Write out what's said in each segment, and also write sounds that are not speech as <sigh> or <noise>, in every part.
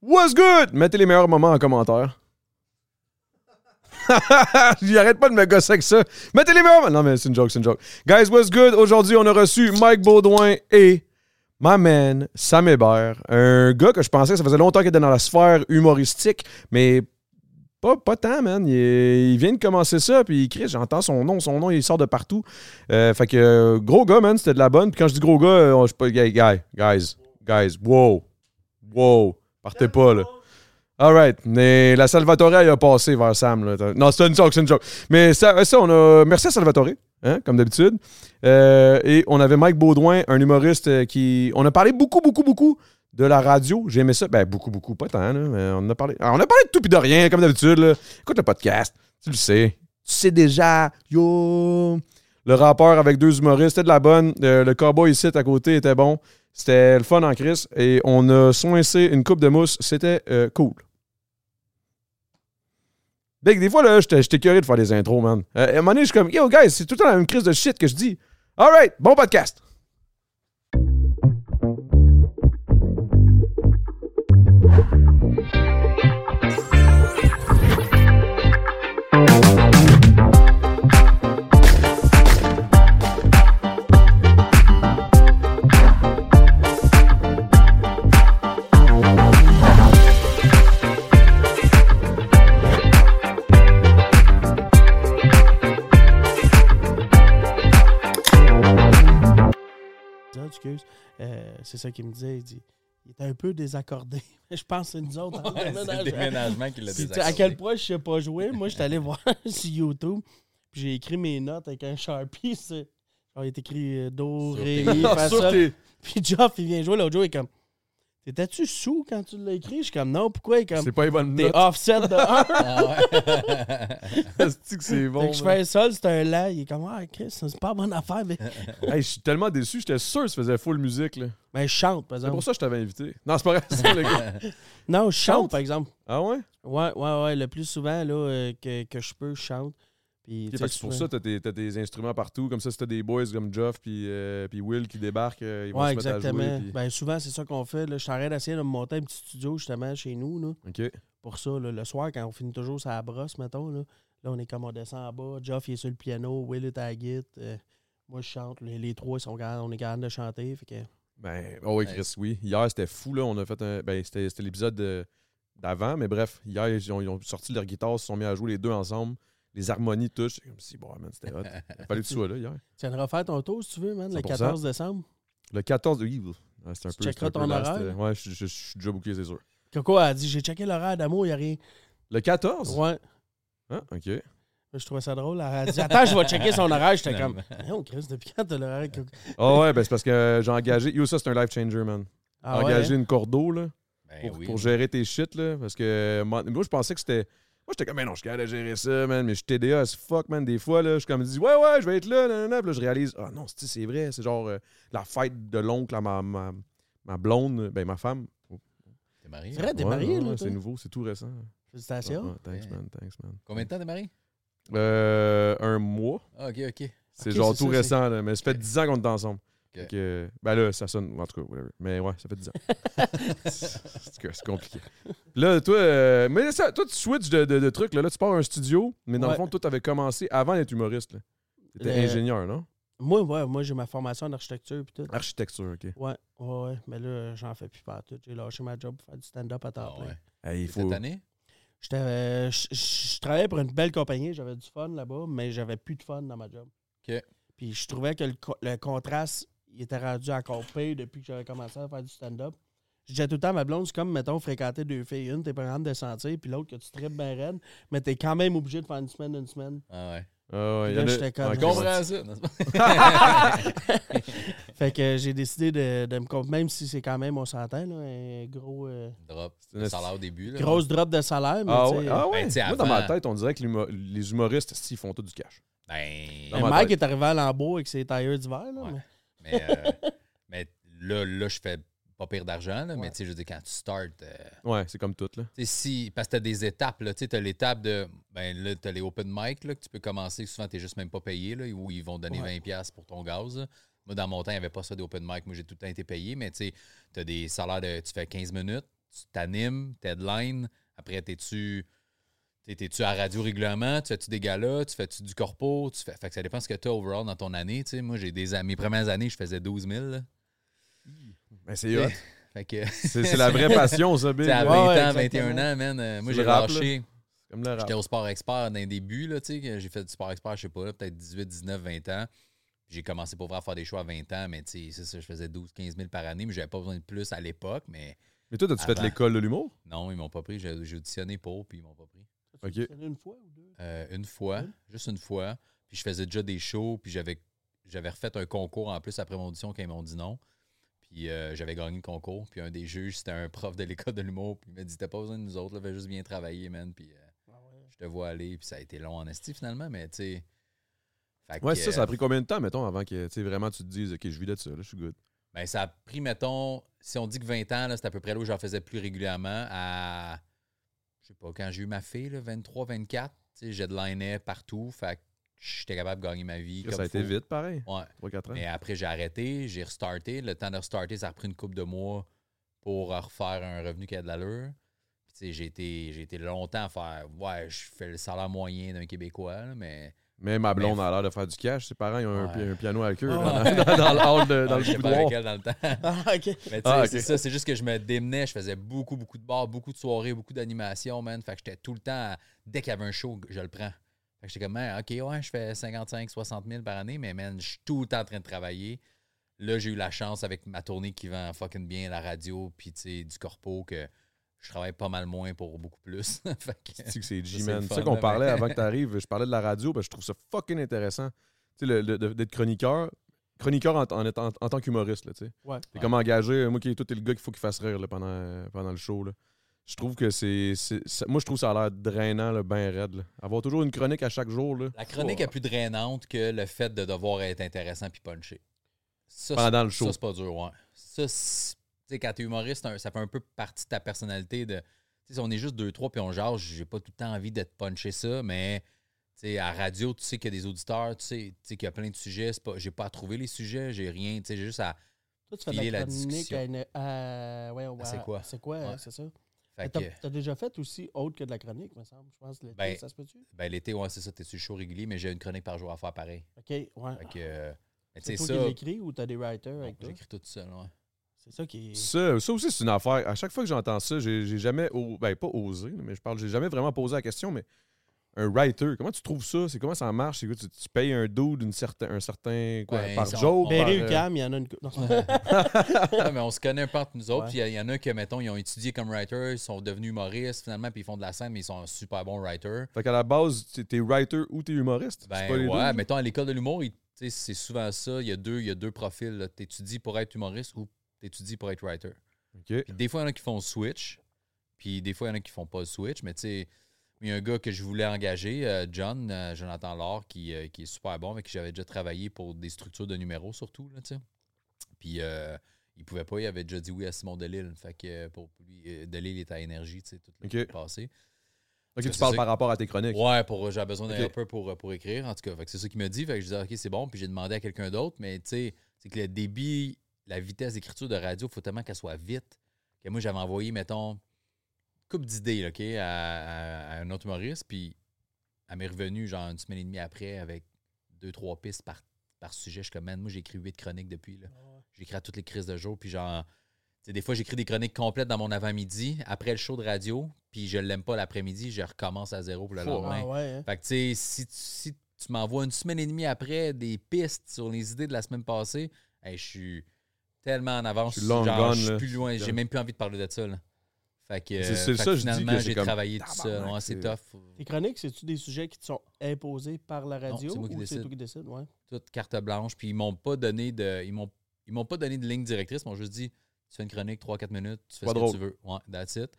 What's good? Mettez les meilleurs moments en commentaire. <laughs> J'arrête pas de me gosser avec ça. Mettez les meilleurs. Non, mais c'est une joke, c'est une joke. Guys, what's good? Aujourd'hui, on a reçu Mike Baudouin et my man, Sam Hébert. Un gars que je pensais que ça faisait longtemps qu'il était dans la sphère humoristique, mais pas, pas tant, man. Il, vient de commencer ça, puis il crie, j'entends son nom, son nom, il sort de partout. Euh, fait que, euh, gros gars, man, c'était de la bonne. Puis quand je dis gros gars, euh, je sais pas, guy, guy, guys, guys, wow, wow, partez pas, là. All right. Mais la Salvatore, a passé vers Sam. Là. Non, c'est une joke, c'est une joke. Mais ça, on a. Merci à Salvatore, hein, comme d'habitude. Euh, et on avait Mike Baudouin, un humoriste euh, qui. On a parlé beaucoup, beaucoup, beaucoup de la radio. J'ai aimé ça. Ben, beaucoup, beaucoup, pas tant, là, on a parlé. Alors, on a parlé de tout et de rien, comme d'habitude. Écoute le podcast. Tu le sais. Tu sais déjà. Yo. Le rappeur avec deux humoristes, c'était de la bonne. Euh, le cowboy ici à côté était bon. C'était le fun en crise. Et on a soincé une coupe de mousse. C'était euh, cool. Big, des fois, là, j'étais curieux de faire des intros, man. Euh, à un moment donné, je suis comme, yo, guys, c'est tout le temps la même crise de shit que je dis. All right, bon podcast. Excuse. Euh, c'est ça qu'il me disait. Il dit il était un peu désaccordé. <laughs> Je pense que c'est nous autres. Ouais, c'est le déménagement. qui l'a désaccordé. À quel point je sais pas jouer? Moi, j'étais allé <laughs> voir sur YouTube. Puis j'ai écrit mes notes avec un Sharpie. Genre, il est écrit euh, Do, Ré, <laughs> Puis Geoff, il vient jouer. L'autre jour, il est comme T'étais-tu sous quand tu l'as écrit? Je suis comme Non, pourquoi? Il est comme C'est pas une bonne T'es offset de 1. <laughs> Ah ouais. <laughs> C'est que c'est bon. Fait que je fais un sol, c'est un la. Il est comme Ah, Chris, c'est pas bonne affaire. Mais, <laughs> Hey, je suis tellement déçu. J'étais sûr que ça faisait full musique. là. mais je chante, par C'est exemple. pour ça que je t'avais invité. Non, c'est pas vrai. c'est ça, le gars. Non, je chante, Chante? par exemple. Ah ouais? Ouais, ouais, ouais. Le plus souvent là, euh, que, que je peux, je chante. Puis, c'est pour ça que t'as tes, t'as tes instruments partout. Comme ça, si t'as des boys comme Geoff puis, euh, puis Will qui débarquent, euh, ils vont Ouais, se mettre à exactement. jouer. puis- Ben, souvent, c'est ça qu'on fait. Là. Je train d'essayer de me monter un petit studio, justement, chez nous. Là, pour ça, là, le soir, quand on finit toujours sa brosse, mettons. Là, là, on est comme on descend en bas. Geoff, il est sur le piano. Will est à la guitare. euh, moi, je chante. Les, les trois, ils sont on est capable de chanter. Fait que, Ben, oh oui, Chris, oui. Hier, c'était fou, là. On a fait un. Ben, c'était c'était l'épisode de- d'avant, mais bref, hier, ils ont, ils ont sorti leur guitare, ils se sont mis à jouer les deux ensemble. Les harmonies touchent. C'est comme si, bon, man, c'était hot. Il fallait que tu sois là hier. <laughs> tu viendras faire ton tour, si tu veux, man, le 100%. 14 décembre. Le 14 de oui, ouais, c'était un Tu peu. checkeras un peu ton last, horaire? Ouais, je, je- je suis déjà booké, c'est sûr. Coco a dit J'ai checké l'horaire d'amour, il n'y a rien. Le 14? Ouais. Ah, OK. Je trouvais ça drôle. Elle a dit Attends, je vais checker son horaire. J'étais comme. Non, Chris, depuis quand t'as l'horaire Coco? Ah ouais, ben c'est parce que j'ai engagé. Yo, ça, c'est un life changer, man. Ah engagé hein? une cordeau, là. Ben pour, oui. pour gérer tes shit, là. Parce que moi, je pensais que c'était. Moi, j'étais comme, mais non, je suis capable de gérer ça, man. Mais je suis TDA as fuck, man. Des fois, là, je suis comme, dis, ouais, ouais, je vais être là, nanana. Puis là, je réalise, ah non, c'est c'est vrai. C'est genre euh, la fête de l'oncle à ma, ma, ma blonde, ben ma femme. T'es marié? C'est vrai, t'es marié, ouais, là. C'est nouveau, c'est tout récent. Félicitations. Ouais, thanks, Ouais. man, thanks, man. Combien de temps t'es marié? Euh, un mois. Ah, ok, ok. C'est genre tout ça, récent, là. Mais ça fait 10 ans qu'on est ensemble. Que, ben là, ça sonne. En tout cas, whatever. Mais ouais, ça fait 10 ans. <laughs> c'est compliqué. Là, toi, euh, mais ça, toi, tu switches de, de, de trucs. Là. là, tu pars à un studio, mais dans le fond, toi, t'avais commencé avant d'être humoriste. là. T'étais Le- ingénieur, non? Moi, ouais, moi j'ai ma formation en architecture puis tout. Architecture, OK. Ouais, ouais, ouais. Mais là, j'en fais plus partout. J'ai lâché ma job pour faire du stand-up à temps Ah plein. ouais. Hey, il faut... Cette année? J'étais, euh, je, je- je travaillais pour une belle compagnie, j'avais du fun là-bas, mais j'avais plus de fun dans ma job. OK. Puis je trouvais que le, co- le contraste, il était rendu encore pire depuis que j'avais commencé à faire du stand-up. Je disais tout le temps à ma blonde, c'est comme, mettons, fréquenter deux filles. Une, t'es pas capable de sentir, puis l'autre, que tu tripes bien raide, mais t'es quand même obligé de faire une semaine, une semaine. Ah ouais. Ah ouais, y là, a- j'étais comme- ça. <laughs> Fait que j'ai décidé de, de me comp- même si c'est quand même, on s'entend, là, un gros, euh, Drop. Le salaire au début. Là. grosse drop de salaire. Mais Ah ouais? Ah ouais? Ben, Moi, dans ma tête, on dirait que les humoristes, si, ils font tout du cash. Ben, Mike est arrivé à Lambeau avec ses tailleurs d'hiver. là, Ouais. mais- mais, euh, <laughs> mais là, là, je fais pas pire d'argent. là, Mais tu sais, je veux dire, quand tu starts, euh, Ouais, c'est comme tout, là. si, parce que t'as des étapes, là, tu sais, t'as l'étape de, ben là, t'as les open mic, là, que tu peux commencer, souvent, t'es juste même pas payé, là, où ils vont te donner Ouais. 20$ piastres pour ton gaz, là. Moi, dans mon temps, il n'y avait pas ça des open mic, moi, j'ai tout le temps été payé, mais tu sais, t'as des salaires de, tu fais 15 minutes, tu t'animes, t'headline, après, t'es-tu, t'es- t'es-tu à radio régulièrement, tu fais-tu des galas, tu fais-tu du corpo, tu fais, fait que ça dépend ce que t'as overall dans ton année, tu moi, j'ai des, mes premières années, je faisais 12 000, là. Ben, c'est hot. <laughs> C'est la vraie passion, ça, tu Bill. à Ouais, 20 ouais, ans, exactement. 21 ans, man, euh, moi, j'ai lâché... J'étais au sport expert dans les débuts, là, tu sais, j'ai fait du sport expert, je sais pas, peut-être 18, 19, 20 ans. J'ai commencé pour vrai à faire des choix à 20 ans, mais tu sais, ça, je faisais 12, 15 000 par année, mais j'avais pas besoin de plus à l'époque, mais Mais toi, as-tu fait l'école de l'humour? non, ils m'ont pas pris. J'ai j'ai auditionné pour, puis ils m'ont pas pris. Tu une fois ou deux? Euh, une fois, juste une fois. Puis je faisais déjà des shows, puis j'avais j'avais refait un concours en plus après mon audition quand ils m'ont dit non. Puis euh, j'avais gagné le concours, puis un des juges, c'était un prof de l'école de l'humour, puis il m'a dit T'as pas besoin de nous autres, là, fais juste bien travailler, man. Puis euh, je te vois aller, puis ça a été long en esti finalement, mais tu sais. Ouais, que, ça, ça a pris combien de temps, mettons, avant que tu sais, vraiment tu te dises, OK, je vis de ça, là, je suis good. Ben, ça a pris, mettons, si on dit que 20 ans, là, c'est à peu près là où j'en faisais plus régulièrement, à, je sais pas, quand j'ai eu ma fille, là, 23, 24, tu sais, j'ai de l'année partout, fait j'étais capable de gagner ma vie. Comme ça a été faut. vite, pareil. Ouais. 3-4 ans. Mais après, j'ai arrêté, j'ai restarté. Le temps de restarter, ça a repris une couple de mois pour refaire un revenu qui a de l'allure. J'ai été, j'ai été longtemps à faire, ouais, je fais le salaire moyen d'un Québécois, là, mais Mais ma blonde Mais- a l'air de faire du cash. Ses parents, ils ont un, Ouais. pi- un piano à queue Ah. dans, dans- dans le hall, de, dans Ah, le boudoir. avec elle dans le temps. <laughs> Ah, ok. Mais tu sais, Ah, c'est ça, c'est juste que je me démenais, je faisais beaucoup, beaucoup de bars, beaucoup de soirées, beaucoup d'animations, man. Fait que j'étais tout le temps, à- dès qu'il y avait un show, je le prends. Fait que j'étais comme, Man, OK, ouais, je fais 55, 60 000 par année, mais man, je suis tout le temps en train de travailler. Là, j'ai eu la chance avec ma tournée qui vend fucking bien la radio, puis tu sais, du corpo, que je travaille pas mal moins pour beaucoup plus. <laughs> fait que, Tu sais que c'est c'est G-Man. le C'est ça qu'on là, parlait avant que <laughs> tu arrives. Je parlais de la radio, parce que je trouve ça fucking intéressant. Tu sais, le- le- d'être chroniqueur. Chroniqueur en, en, en tant qu'humoriste, là, tu sais. Ouais. T'es comme engagé. Moi, qui toi, t'es le gars qu'il faut qu'il fasse rire là, pendant, pendant le show, là. Je trouve que c'est. c'est- Moi, je trouve que ça a l'air drainant, là, ben raide. là. Avoir toujours une chronique à chaque jour, là. la chronique Oh. est plus drainante que le fait de devoir être intéressant puis puncher. Ça, Pendant c'est- le show. Ça, c'est pas dur, ouais. Ça, c'est- sais, quand t'es humoriste, ça fait un peu partie de ta personnalité. De, tu sais, on est juste deux, trois puis on jase, j'ai pas tout le temps envie de te puncher ça, mais tu sais, à radio, tu sais qu'il y a des auditeurs, tu sais, tu sais qu'il y a plein de sujets. Pas, j'ai pas à trouver les sujets, j'ai rien. Tu sais, j'ai juste à. Toi, tu fais de la la discussion. à, une- à- ouais, ouais, c'est quoi? C'est quoi, Ouais. c'est ça? Fait Mais que, T'as déjà fait aussi autre que de la chronique, me semble. Je pense l'été, Ben, ça se peut-tu? ben, l'été, ouais, c'est ça, t'es sur le show régulier, mais j'ai une chronique par jour à faire pareil. OK, ouais. Fait que, euh, C'est sais, toi ça. qui l'écris ou t'as des writers avec toi? J'écris tout seul, ouais. C'est ça qui est... Ça, ça aussi, c'est une affaire. À chaque fois que j'entends ça, j'ai jamais. o- Ben, pas osé, mais je parle. J'ai jamais vraiment posé la question, mais. Un writer, comment tu trouves ça? C'est comment ça marche? C'est quoi, tu, tu payes un dude d'une certain, un certain. Quoi, Ben, par Berry euh, Ucam, il y en a une... non. Ah, <laughs> mais on se connaît un peu entre nous autres. Puis il y, y en a que, mettons, ils ont étudié comme writer, ils sont devenus humoristes finalement, puis ils font de la scène, mais ils sont super bons writers. Fait qu'à la base, t'es- writer ou t'es humoriste? Ben pas les deux, ouais, mettons, à l'école de l'humour, c'est souvent ça. Il y a deux, il y a deux profils. Tu étudies pour être humoriste ou tu étudies pour être writer. Puis des fois, il y en a qui font le switch. Puis des fois, il y en a qui font pas le switch. Mais tu sais, il y a un gars que je voulais engager, euh, John, euh, Jonathan Laure, qui, euh, qui est super bon, avec qui j'avais déjà travaillé pour des structures de numéros surtout. Là, tu sais. Puis euh, il pouvait pas, il avait déjà dit oui à Simon Delille. Fait que pour lui, Delille est à énergie, tu sais, tout le passé. Ok, tu parles par rapport à tes chroniques. Ouais, pour j'avais besoin d'un Ok. rapper pour, pour écrire, en tout cas. Fait que c'est ça qu'il m'a dit. Fait que je disais, OK, c'est bon. Puis j'ai demandé à quelqu'un d'autre, mais tu sais, c'est que le débit, la vitesse d'écriture de radio, il faut tellement qu'elle soit vite. Que moi, j'avais envoyé, mettons, une couple d'idées, OK, à, à- à un autre humoriste, puis elle m'est revenue, genre, une semaine et demie après, avec deux, trois pistes par, par sujet. Je suis comme, man, moi, j'ai écrit huit chroniques depuis, là. J'écris à toutes les crises de jour, puis genre, tu sais, des fois, j'écris des chroniques complètes dans mon avant-midi, après le show de radio, puis je l'aime pas l'après-midi, je recommence à zéro pour le lendemain. Ah ouais, hein. Fait que, tu sais, si, tu- si tu m'envoies une semaine et demie après des pistes sur les idées de la semaine passée, hey, je suis tellement en avance. Je suis long genre, gone, je suis plus loin. J'ai même plus envie de parler de ça. Là. Fait que, C'est- c'est fait ça, que finalement, j'ai comme travaillé tout seul. Ouais, c'est tough. Tes chroniques, c'est-tu des sujets qui te sont imposés par la radio c'est moi qui ou c'est toi qui décides? Ouais. Toute carte blanche. Puis ils m'ont pas donné de. Ils m'ont, ils m'ont pas donné de ligne directrice. Ils m'ont juste dit tu fais une chronique 3-4 minutes, tu fais Pas ce drôle. que tu veux. Ouais, that's it.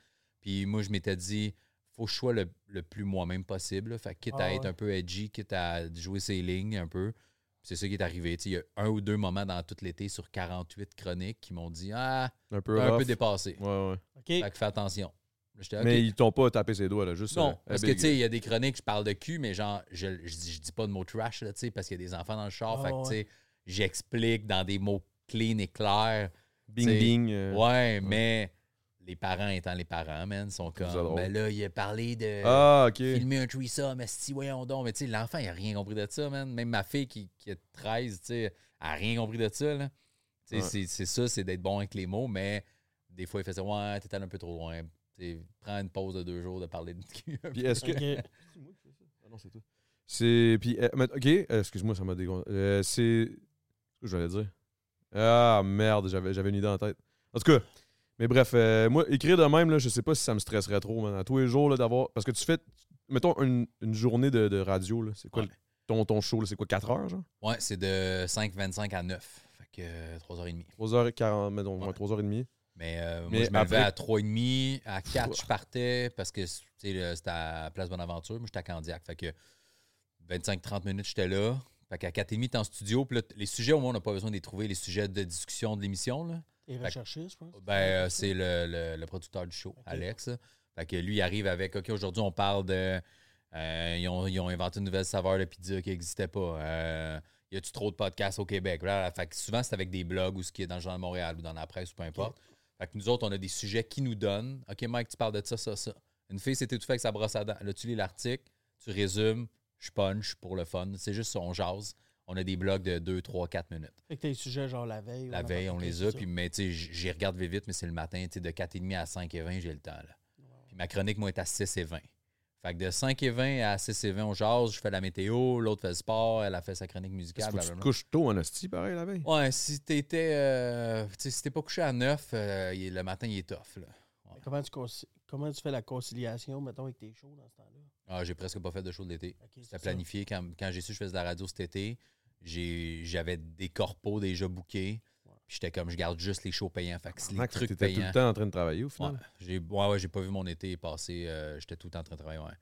Puis moi, je m'étais dit faut que je sois le, le plus moi-même possible. là. Fait que quitte Ah à être ouais. un peu edgy, quitte à jouer ses lignes un peu. C'est ça qui est arrivé. Tu sais, Il y a un ou deux moments dans tout l'été sur 48 chroniques qui m'ont dit Ah, Un peu un dépassé. Ouais, ouais. OK. Fait que fais attention. Mais ils t'ont pas tapé ses doigts, là, juste. Non, euh, parce que tu sais, il y a des chroniques, je parle de cul, mais genre, je, je, dis, je dis pas de mots trash, là, tu sais, parce qu'il y a des enfants dans le char. Ah, fait que, tu ouais. sais, j'explique dans des mots clean et clairs. Bing, bing. euh, Ouais, mais les parents étant les parents, man, sont comme. Ben là, il a parlé de. Ah, ok. Filmer un threesome, mais si, voyons donc. Mais tu sais, l'enfant, il a rien compris de ça, man. Même ma fille qui, qui a 13, tu sais, elle a rien compris de ça, là. Tu sais, Ouais. c'est- c'est ça, c'est d'être bon avec les mots, mais des fois, il fait ça. Ouais, t'es allé un peu trop loin. Tu sais, prends une pause de deux jours de parler de cul. Puis est-ce que. OK. Ah non, c'est toi. C'est. Puis, euh, mais- ok, excuse-moi, ça m'a dégoûté. Euh, c'est. Qu'est-ce que j'allais dire? Ah, merde, j'avais, j'avais une idée en tête. En tout cas, mais bref, euh, moi, écrire de même, là, je sais pas si ça me stresserait trop, man. À tous les jours, d'avoir. Parce que tu fais. Mettons une, une journée de, de radio. C'est quoi Ouais. ton, ton show? C'est quoi, 4 heures, genre? Ouais, c'est de 5h25 à 9. Fait que euh, 3h30. 3h40, mettons, Ouais. ouais, 3h30. Mais, euh, moi, je me levais à 3h30. À 4, je partais parce que c'était à Place Bonaventure. Moi, j'étais à Candiac. Fait que 25-30 minutes, j'étais là. Fait qu'à 4h30, t'es en studio. Puis là, les sujets, au moins, on n'a pas besoin de les trouver. Les sujets de discussion de l'émission, là. T'es recherchiste, je pense? Ben, euh, c'est le, le- le producteur du show, Alex. Fait que lui, il arrive avec OK, aujourd'hui, on parle de. euh, ils, ont, ils ont inventé une nouvelle saveur de pizza qui n'existait pas. Euh, y a-tu trop de podcasts au Québec? Fait que souvent, c'est avec des blogs ou ce qui est dans le Journal de Montréal ou dans la presse ou peu importe. Fait que nous autres, on a des sujets qui nous donnent. OK, Mike, tu parles de ça, ça, ça. Une fille, c'était tout fait avec sa brosse à dents. Là, tu lis l'article, tu résumes, je punch pour le fun. C'est juste ça, on jase. On a des blogs de 2, 3, 4 minutes. Fait que t'as les sujets genre la veille. ou La veille, on les a. Puis, mais tu sais, j'y regarde vite, vite, mais c'est le matin. Tu sais, de 4h30 à 5h20, j'ai le temps. Là. Puis ma chronique, moi, est à 6h20. Fait que de 5h20 à 6h20, on jase. Je fais la météo. L'autre fait le sport. Elle a fait sa chronique musicale. Que tu te couches tôt en hostie, pareil, la veille? Ouais, si t'étais. euh, tu sais, si t'es pas couché à 9, euh, le matin, il est tough. Là. Comment tu, conci- comment tu fais la conciliation, mettons, avec tes shows dans ce temps-là? Ah, j'ai presque pas fait de show de l'été. Ok, c'est C'était ça. planifié. Quand, quand j'ai su que je faisais de la radio cet été, j'avais des corpos déjà bookés. Puis j'étais comme, je garde juste les shows payants. Fait que les trucs tout le temps en train de travailler, au Ouais, final. j'ai ouais, ouais, j'ai pas vu mon été passer. euh, J'étais tout le temps en train de travailler. Ouais.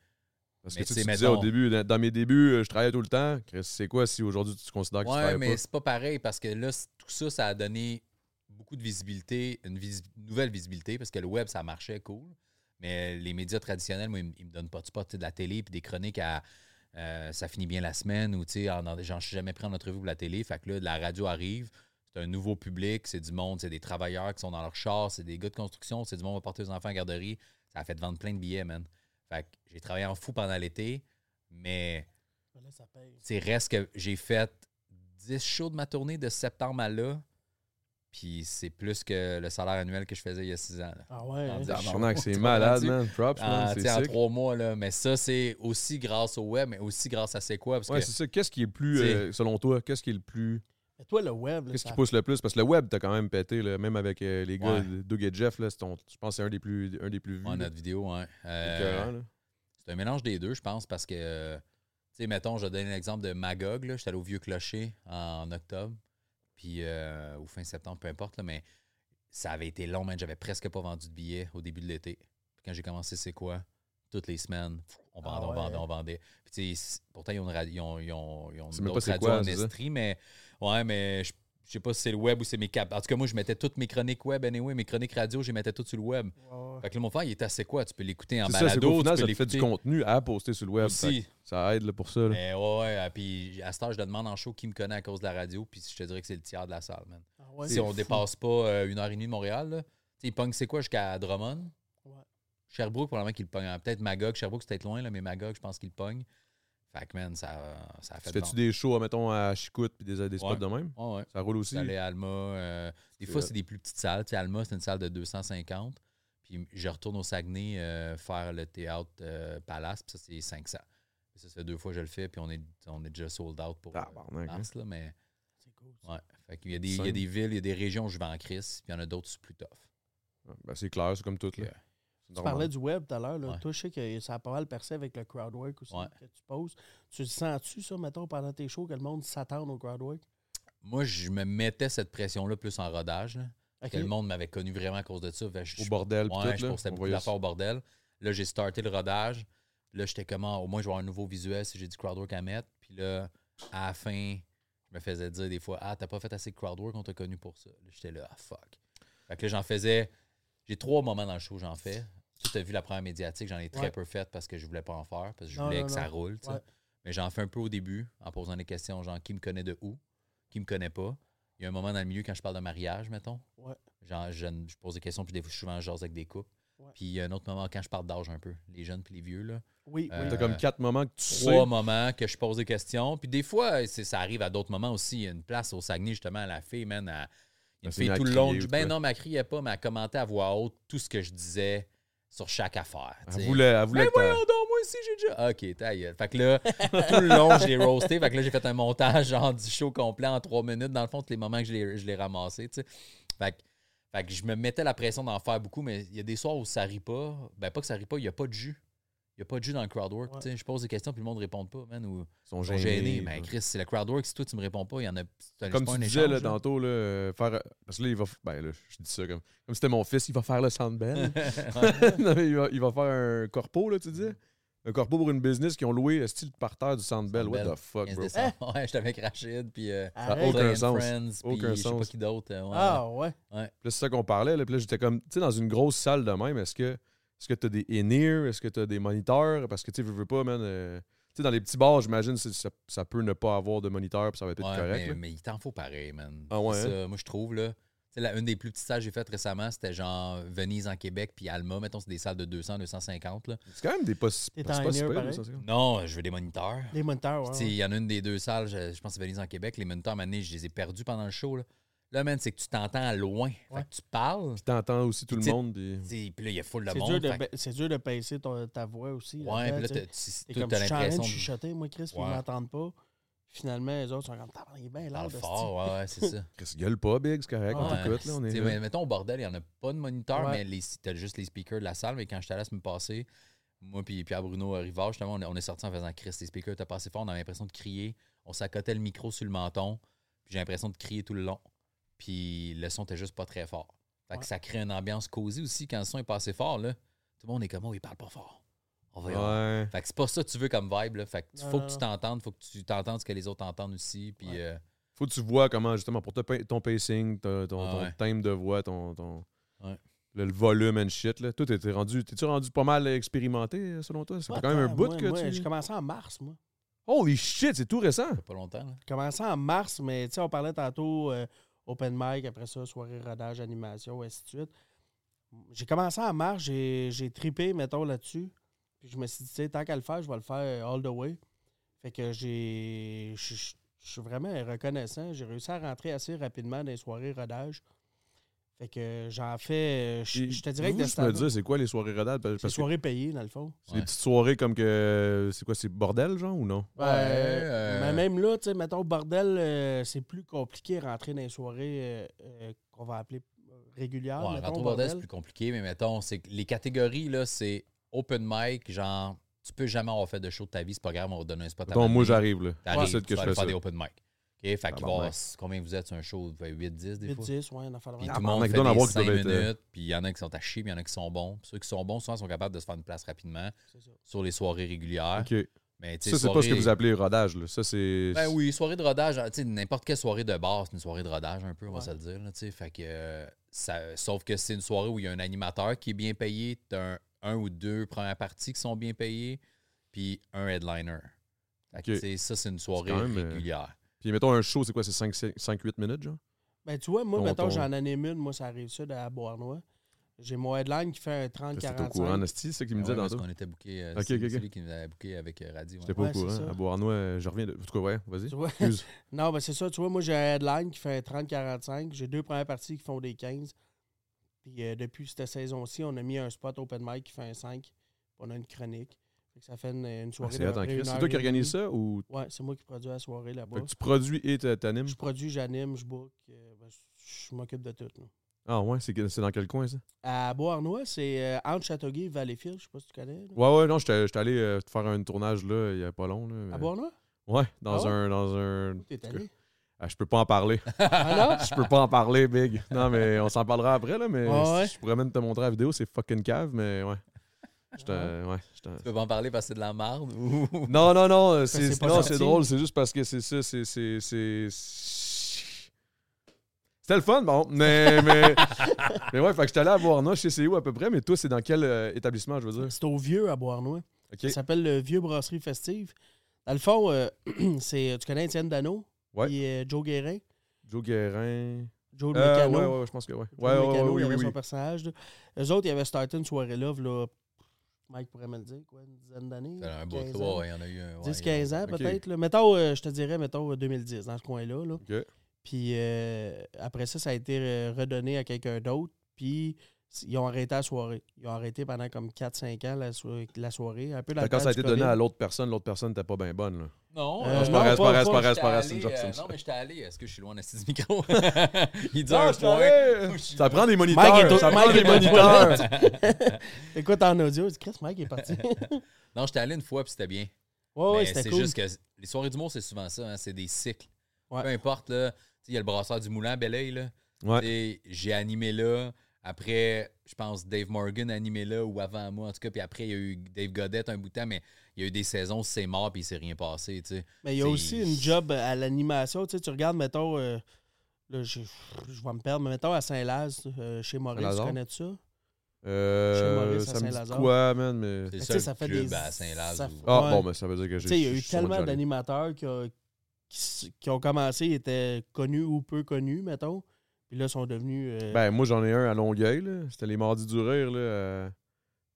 Parce que tu, tu disais au début, dans, dans mes débuts, euh, je travaillais tout le temps. C'est quoi si aujourd'hui tu considères que tu Ouais, travailles mais c'est pas pareil parce que là, tout ça, ça a donné beaucoup de visibilité, une visi- nouvelle visibilité parce que le web, ça marchait cool. Mais les médias traditionnels, moi, ils, me- donnent pas de spot, tu sais, de la télé puis des chroniques à. Euh, ça finit bien la semaine ou, tu sais, en- en- j'en suis jamais pris en entrevue pour la télé. Fait que là, la radio arrive. C'est un nouveau public, c'est du monde, c'est des travailleurs qui sont dans leur char, c'est des gars de construction, c'est du monde qui va porter les enfants en garderie. Ça a fait vendre plein de billets, man. Fait que j'ai travaillé en fou pendant l'été, mais Mais Là, ça paye. c'est reste que j'ai fait 10 shows de ma tournée de septembre à là. Puis c'est plus que le salaire annuel que je faisais il y a 6 ans. là. Ah ouais, En hein? disant, Tabarnak, c'est malade, man. Props, man. en trois mois, là. Mais ça, c'est aussi grâce au web, mais aussi grâce à C'est quoi? Parce Ouais, c'est ça. Qu'est-ce qui est le plus, euh, selon toi, qu'est-ce qui est le plus. Mais toi, le web, Qu'est-ce qui pousse le plus? Parce que le web, t'as quand même pété, là, même avec euh, les gars, Ouais. Doug et Jeff, là, ton- je pense que c'est un des plus, un des plus vus. Ouais, là. notre vidéo. Euh, là. c'est un mélange des deux, je pense, parce que, euh, tu sais, mettons, je vais donner l'exemple de Magog. là. J'étais allé au Vieux Clocher en octobre, puis euh, ou fin septembre, peu importe, là, mais ça avait été long, man. J'avais presque pas vendu de billets au début de l'été. Puis quand j'ai commencé, c'est quoi? Toutes les semaines, on vendait, Ah on vendait, on vendait. Puis, tu sais, c'est- pourtant, ils ont, une radio- ils ont, ils ont, ils ont pas c'est radios quoi, en? Estrie, mais ouais, mais je- je sais pas si c'est le web ou c'est mes cap. En tout cas, moi, je mettais toutes mes chroniques web, anyway, mes chroniques radio, je les mettais toutes sur le web. Ouais. Fait que là, mon frère, il est assez quoi? Tu peux l'écouter en C'est ça, c'est balado, qu'au final, tu ça peux te fait du contenu à poster sur le web. aussi. Ça aide là, pour ça. là. Mais ouais, ouais. ah, Puis à ce temps, je le demande en show qui me connaît à cause de la radio, puis je te dirais que c'est le tiers de la salle, man. Ah ouais, si on fou. dépasse pas euh, une heure et demie de Montréal, là. Tu sais, il pogne, c'est quoi, jusqu'à Drummond? Ouais. Sherbrooke, probablement qu'il le pogne. Ah, Peut-être Magog. Sherbrooke, c'est peut-être loin, là, mais Magog, je pense qu'il le pogne. Fait que, man, ça, ça a fait fais-tu des shows, mettons, à Chicout puis des, des spots Ouais. de même? bon. Ouais, ouais. Ça roule aussi? J'allais à Alma. euh, des fois, c'est des plus petites salles. Tu sais, Alma, c'est une salle de 250. Puis je retourne au Saguenay euh, faire le théâtre euh, Palace. Puis ça, c'est 500. Puis ça, c'est deux fois que je le fais. Puis on est, on est déjà sold out pour euh, Tabarnak, hein? mars, là, mais C'est cool. ça. ouais. Fait qu'il y a des, il y a des villes, il y a des régions où je vais en crise. Puis il y en a d'autres c'est plus tough. Ben, c'est clair, c'est comme tout. Là. Yeah. Tu normal. parlais du web tout à l'heure. là. Ouais. Toi, je sais que ça a pas mal percé avec le crowdwork aussi Ouais. que tu poses. Tu le sens-tu, ça, mettons, pendant tes shows, que le monde s'attend au crowdwork? Moi, je me mettais cette pression-là plus en rodage. là. Que le monde m'avait connu vraiment à cause de ça. Je- Au je- bordel, Ouais, tout, je on beaucoup d'affaires au bordel. Là, j'ai starté le rodage. Là, j'étais comment, au moins, je vais avoir un nouveau visuel si j'ai du crowdwork à mettre. Puis là, à la fin, je me faisais dire des fois, ah, t'as pas fait assez de crowdwork, on t'a connu pour ça. Là, j'étais là, ah, fuck. Fait que là, j'en faisais, j'ai trois moments dans le show, j'en fais. Tu as vu la première médiatique, j'en ai très Ouais. peu fait parce que je voulais pas en faire, parce que je Non, voulais non, que ça roule. Ouais. Mais j'en fais un peu au début, en posant des questions, genre, qui me connaît de où, qui me connaît pas. Il y a un moment dans le milieu quand je parle de mariage, mettons. Ouais. Genre, je, je pose des questions, puis des fois, souvent, je avec des couples. Ouais. Puis il y a un autre moment quand je parle d'âge un peu, les jeunes puis les vieux, là. Oui, Euh, oui. T'as comme quatre moments que tu Trois sais. moments que je pose des questions. Puis des fois, c'est- ça arrive à d'autres moments aussi. Il y a une place au Saguenay, justement, à la fille, man. elle- il y a Elle une fille à tout le long. du- Ben non, mais elle criait pas, mais elle commentait à voix haute tout ce que je disais sur chaque affaire. Elle voulait, elle voulait Ben que t'a- voyons donc, moi aussi, j'ai déjà. Ok, ta gueule. Fait que là, <laughs> tout le long, je l'ai roasté. Fait que là, j'ai fait un montage genre du show complet en trois minutes. Dans le fond, tous les moments que je l'ai- ramassé. Fait que, fait que je me mettais la pression d'en faire beaucoup, mais il y a des soirs où ça rit pas. Ben, pas que ça rit pas, il n'y a pas de jus. Il n'y a pas de jus dans le crowdwork. Ouais. tu sais. Je pose des questions, puis le monde ne répond pas, man. Ou Ils sont gênés. gênés. Mais Chris, c'est le crowdwork. Si toi, tu me réponds pas, il y en a. Comme tu disais échange, là, tantôt, là, euh, faire. Parce que là, il va. Ben là, je dis ça comme. Comme c'était mon fils, il va faire le Sandbell. <laughs> <laughs> non, mais il va, il va faire un corpo, là, tu dis. Un corpo pour une business qui ont loué le style par terre du Sandbell. What the fuck, 15 bro? <laughs> Ouais, j'étais avec Rachid, puis. euh, aucun sens. Friends, puis Aucun je sais pas sens. qui d'autre. euh, ouais. Ah, ouais. Puis là, c'est ça qu'on parlait. Là, puis là, j'étais comme, tu sais, dans une grosse salle de même, est-ce que est-ce que tu as des in-ear? Est-ce que tu as des moniteurs? Parce que, tu veux, pas, man. euh, tu sais, dans les petits bars, j'imagine, ça, ça peut ne pas avoir de moniteur, puis ça va être Ouais, correct. mais, mais il t'en faut pareil, man. Ah ouais, hein? ça, moi, je trouve, là. La- une des plus petites salles que j'ai faites récemment, c'était genre Venise en Québec, puis Alma. Mettons, c'est des salles de 200, 250, là. C'est quand même des pas Non, je veux des moniteurs. Les moniteurs, ouais. tu sais, ouais. Il y en a une des deux salles, je, je pense que c'est Venise en Québec. Les moniteurs, maintenant, je les ai perdus pendant le show, là. Là, man, c'est que tu t'entends à loin. Ouais. Fait que tu parles. Puis t'entends aussi tout le monde. des- Puis là, il y a full de C'est monde. dur de, fait c'est dur de ton- ta voix aussi. Ouais, puis là, t'as- comme t'as je suis train l'impression de de chuchoter, moi, Chris, puis ils m'entendent pas. Finalement, les autres sont comme, il est bien là. parle fort, ouais, ouais, c'est ça. <laughs> Chris, gueule pas, Big, c'est correct, on t'écoute, là, on est T'sais, là. mais mettons, au bordel, il n'y en a pas de moniteur, mais les, t'as juste les speakers de la salle. Mais quand j'étais allé la semaine passée, moi puis Pierre Bruno Rivard, justement, on est, on est sorti en faisant Chris, les speakers étaient pas assez fort, on avait l'impression de crier. On s'accotait le micro sur le menton, puis j'ai l'impression de crier tout le long. Puis le son était juste pas très fort. Fait que Ouais. ça crée une ambiance cosy aussi quand le son est pas assez fort, là. Tout le monde est comme, oh, il parle pas fort. On va y. Ouais. Fait que c'est pas ça que tu veux comme vibe, là. Fait que Non, faut non, que tu t'entendes, faut que tu t'entendes ce que les autres entendent aussi. Puis Ouais. euh, Faut que tu vois comment, justement, pour ton pacing, ton, ton, Ah thème de voix, ton, ton Ouais. le, le volume and shit. Là. Toi, t'es rendu, t'es-tu rendu pas mal expérimenté, euh, selon toi? Ça fait quand même un bout moi, que moi, tu... J'ai commencé en mars, moi. Holy shit, c'est tout récent! ça fait pas longtemps, là. J'ai commencé en mars, mais tu sais, on parlait tantôt euh, open mic, après ça, soirée rodage, animation, ainsi de suite. J'ai commencé en mars, j'ai tripé, mettons, là-dessus. Puis je me suis dit, tant qu'à le faire, je vais le faire all the way. Fait que j'ai. Je suis vraiment reconnaissant. J'ai réussi à rentrer assez rapidement dans les soirées rodage. Fait que j'en fais. Je Et je te dirais que de ce me dire, c'est quoi les soirées? Parce parce que soirées payées, dans le fond. c'est des Ouais. petites soirées comme que... C'est quoi, c'est bordel, genre, ou non? Ouais, euh, Mais même là, tu sais, mettons, bordel, euh, c'est plus compliqué de rentrer dans les soirées euh, euh, qu'on va appeler euh, régulières. Ouais, mettons, rentrer au bordel, c'est plus compliqué, mais mettons, c'est que les catégories, là, c'est open mic, genre, tu peux jamais avoir fait de show de ta vie, c'est pas grave, on va te donner un spot à Attends, moi, j'arrive, là. T'arrives, C'est tu que vas je aller fais faire ça. des open mic. OK? Fait qu'il va y avoir, Tabarnak. combien vous êtes sur un show? 8-10 des fois? 8-10, ouais, on a fait le Puis même. tout le monde Tabarnak, fait il doit en des avoir qui 5 doivent être, euh, minutes, puis il y en a qui sont à chier, puis il y en a qui sont bons. Puis ceux qui sont bons, souvent, sont capables de se faire une place rapidement C'est ça. sur les soirées régulières. OK. Mais, tu sais, Ça, c'est pas ce que soirée- vous appelez rodage. Là. Ça, c'est. Ben oui, soirée de rodage, tu sais, n'importe quelle soirée de bar, c'est une soirée de rodage un peu, on va Ouais. se le dire. Là, tu sais. fait que, euh, ça, sauf que c'est une soirée où il y a un animateur qui est bien payé, un, un ou deux premières parties qui sont bien payées, puis un headliner. Fait que, Ok. tu sais, ça, c'est une soirée quand même, euh, régulière. Puis mettons un show, c'est quoi? C'est 5-8 minutes, genre? Ben, tu vois, moi, Ton- mettons, ton- j'en anime une, moi, ça arrive ça à Bois-Noir. J'ai mon headline qui fait un C'était au courant, 30-45. Nasty, c'est ça qu'il me Ben disait parce tantôt. qu'on était booké. euh, Ok, c'est ok, ok. c'est lui qui nous avait booké avec euh, Radio. J'étais pas Ouais, au courant. ça. À Beauharnois, euh, je reviens. De... En tout cas, ouais, vas-y. <laughs> Non, ben c'est ça. Tu vois, moi, j'ai un headline qui fait un 30-45. J'ai deux premières parties qui font des 15. Puis euh, depuis cette saison-ci, on a mis un spot open mic qui fait un 5. Puis on a une chronique. Ça fait une, une Ah, soirée c'est toi qui organise ça ou Ouais, c'est moi qui produis la soirée là-bas. Tu produis et t'a- t'animes? Je produis, j'anime, je book. euh, ben, je m'occupe de tout. là. Ah ouais, c'est dans quel coin ça? À Beauharnois, c'est euh, entre Châteauguay et Valleyfield. Je sais pas si tu connais. là. Ouais, ouais, non, j'étais allé euh, faire un tournage là, il y a pas long. Là, À Beauharnois? Ouais, dans Ah ouais? un. Dans un... T'es allé? Ah, je peux pas en parler. <laughs> <laughs> Je peux pas en parler, Big. Non, mais on s'en parlera après, là. Mais Ah ouais? je pourrais même te montrer la vidéo, c'est fucking cave, mais ouais. Ouais, Tu peux pas en parler parce que c'est de la merde ou? <laughs> Non, non, non, euh, c'est c'est pas non, sorti. c'est drôle, c'est juste parce que c'est ça, c'est. c'est- c'est- C'était le fun, bon. Mais, <laughs> mais, mais ouais, fait que j'étais allé à Bourna, je sais c'est où à peu près, mais toi, c'est dans quel euh, établissement, je veux dire? C'est au Vieux à Beauharnois. OK. Ça s'appelle le Vieux Brasserie Festive. Dans le fond, euh, <clears throat> c'est, tu connais Étienne Dano? Ouais. Puis euh, Joe Guérin? Joe Guérin. Joe le Euh, Mécano. ouais, ouais, je pense que ouais. Joe Ouais, ouais, ouais, il y avait oui, son oui. personnage. là. Eux autres, ils avaient starté une soirée là, là, Mike pourrait me le dire, quoi, une dizaine d'années. Un beau 15 tour, ans. ouais, il y en a eu un. ouais, 10, il y a 15 ans peut-être. Mettons, euh, je te dirais, mettons euh, 2010, dans ce coin-là. là. Puis euh, après ça, ça a été euh, redonné à quelqu'un d'autre. Puis ils ont arrêté la soirée. Ils ont arrêté pendant comme 4-5 ans la, so- la soirée. Un peu que Quand ça a été donné COVID. à l'autre personne, l'autre personne n'était pas bien bonne, là. Non, Euh, c'est c'est c'est c'est c'est joke, allé, c'est euh, une Non, mais j'étais allé. Est-ce que je suis loin d'assis du micro? <laughs> il dit Non, un je point. Ça prend des moniteurs. Mike est au- ça Mike prend des moniteurs. <laughs> Écoute en audio, Chris, Mike est parti. <laughs> Non, j'étais allé une fois puis c'était bien. ouais, ouais, c'était c'est cool. juste que les soirées d'humour, c'est souvent ça. hein, c'est des cycles. Ouais. Peu importe, là. Il y a le brasseur du moulin à Belleuil, là. Ouais. J'ai animé là. Après, je pense Dave Morgan animé là ou avant moi, en tout cas. Puis après, il y a eu Dave Godette un bout de temps, mais il y a eu des saisons où c'est mort puis il s'est rien passé, tu sais. Mais il y a aussi une job à l'animation. Tu sais, tu regardes, mettons, euh, là, je, je vais me perdre, mais mettons à Saint-Laz, euh, chez Maurice, tu connais ça? Euh, Chez Maurice, à ça me dit Saint-Lazare. quoi, man, mais... C'est seul ça fait club des- à Saint-Laz. ça- Ah, bon, mais ça veut dire que j'ai... Tu sais, il y a eu tellement d'animateurs qui, ont- qui, ont commencé, ils étaient connus ou peu connus, mettons. Puis là, sont devenus. euh, Ben, moi, j'en ai un à Longueuil, là. C'était les Mardis du Rire, là. euh,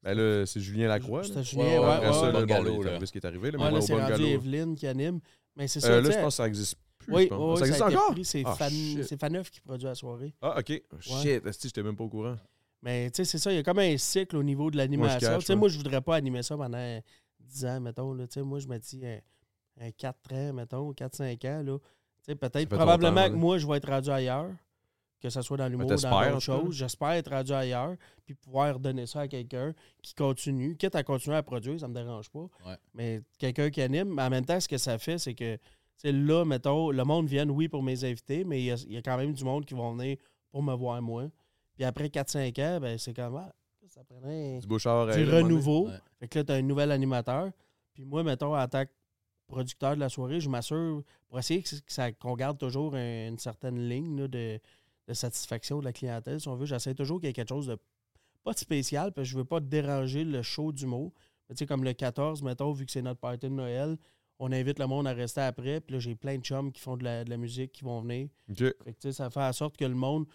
Ben là, c'est Julien Lacroix. C'était. Julien, Ouais, ouais, Après ouais, ça, ouais. là, bon, Bungalow, là. ce qui est arrivé, là, Ouais, mais là, c'est rendu. Evelyne qui anime. Mais c'est ça, Euh, tu là, je pense que ça existe plus, Oui, je pense. oui, ça ça, existe encore? C'est Ah, Fan- c'est Faneuf qui produit la soirée. Ah, OK. Shit, esti, j'étais même pas au courant? Mais tu sais, c'est ça, il y a comme un cycle au niveau de l'animation. Tu sais, moi, je voudrais pas animer ça pendant 10 ans, mettons. Là. Tu sais, moi, je me dis un, un 4 ans, mettons, 4-5 ans. Là. Tu sais, Peut-être, probablement que moi, je vais être rendu ailleurs, que ce soit dans l'humour ou dans d'autres choses. J'espère être rendu ailleurs, puis pouvoir donner ça à quelqu'un qui continue. Quitte à continuer à produire, ça me dérange pas. Ouais. Mais quelqu'un qui anime, mais en même temps, ce que ça fait, c'est que là, mettons, le monde vient, oui, pour mes invités, mais il y, a, il y a quand même du monde qui vont venir pour me voir moi. Puis après 4-5 ans, ben, c'est comme ah, ça prenait Du Bouchard. du renouveau. Ouais. Fait que là, tu as un nouvel animateur. Puis moi, mettons, en tant que producteur de la soirée, je m'assure pour essayer qu'on garde toujours un- une certaine ligne là, de, de satisfaction de la clientèle. Si on veut, j'essaie toujours qu'il y ait quelque chose de pas de spécial, parce que je veux pas déranger le show du mot. Mais tu sais, comme le 14, mettons, vu que c'est notre party de Noël, on invite le monde à rester après. Puis là, j'ai plein de chums qui font de la, de la musique qui vont venir. OK. C'est Fait que, tu sais, ça fait en sorte que le monde,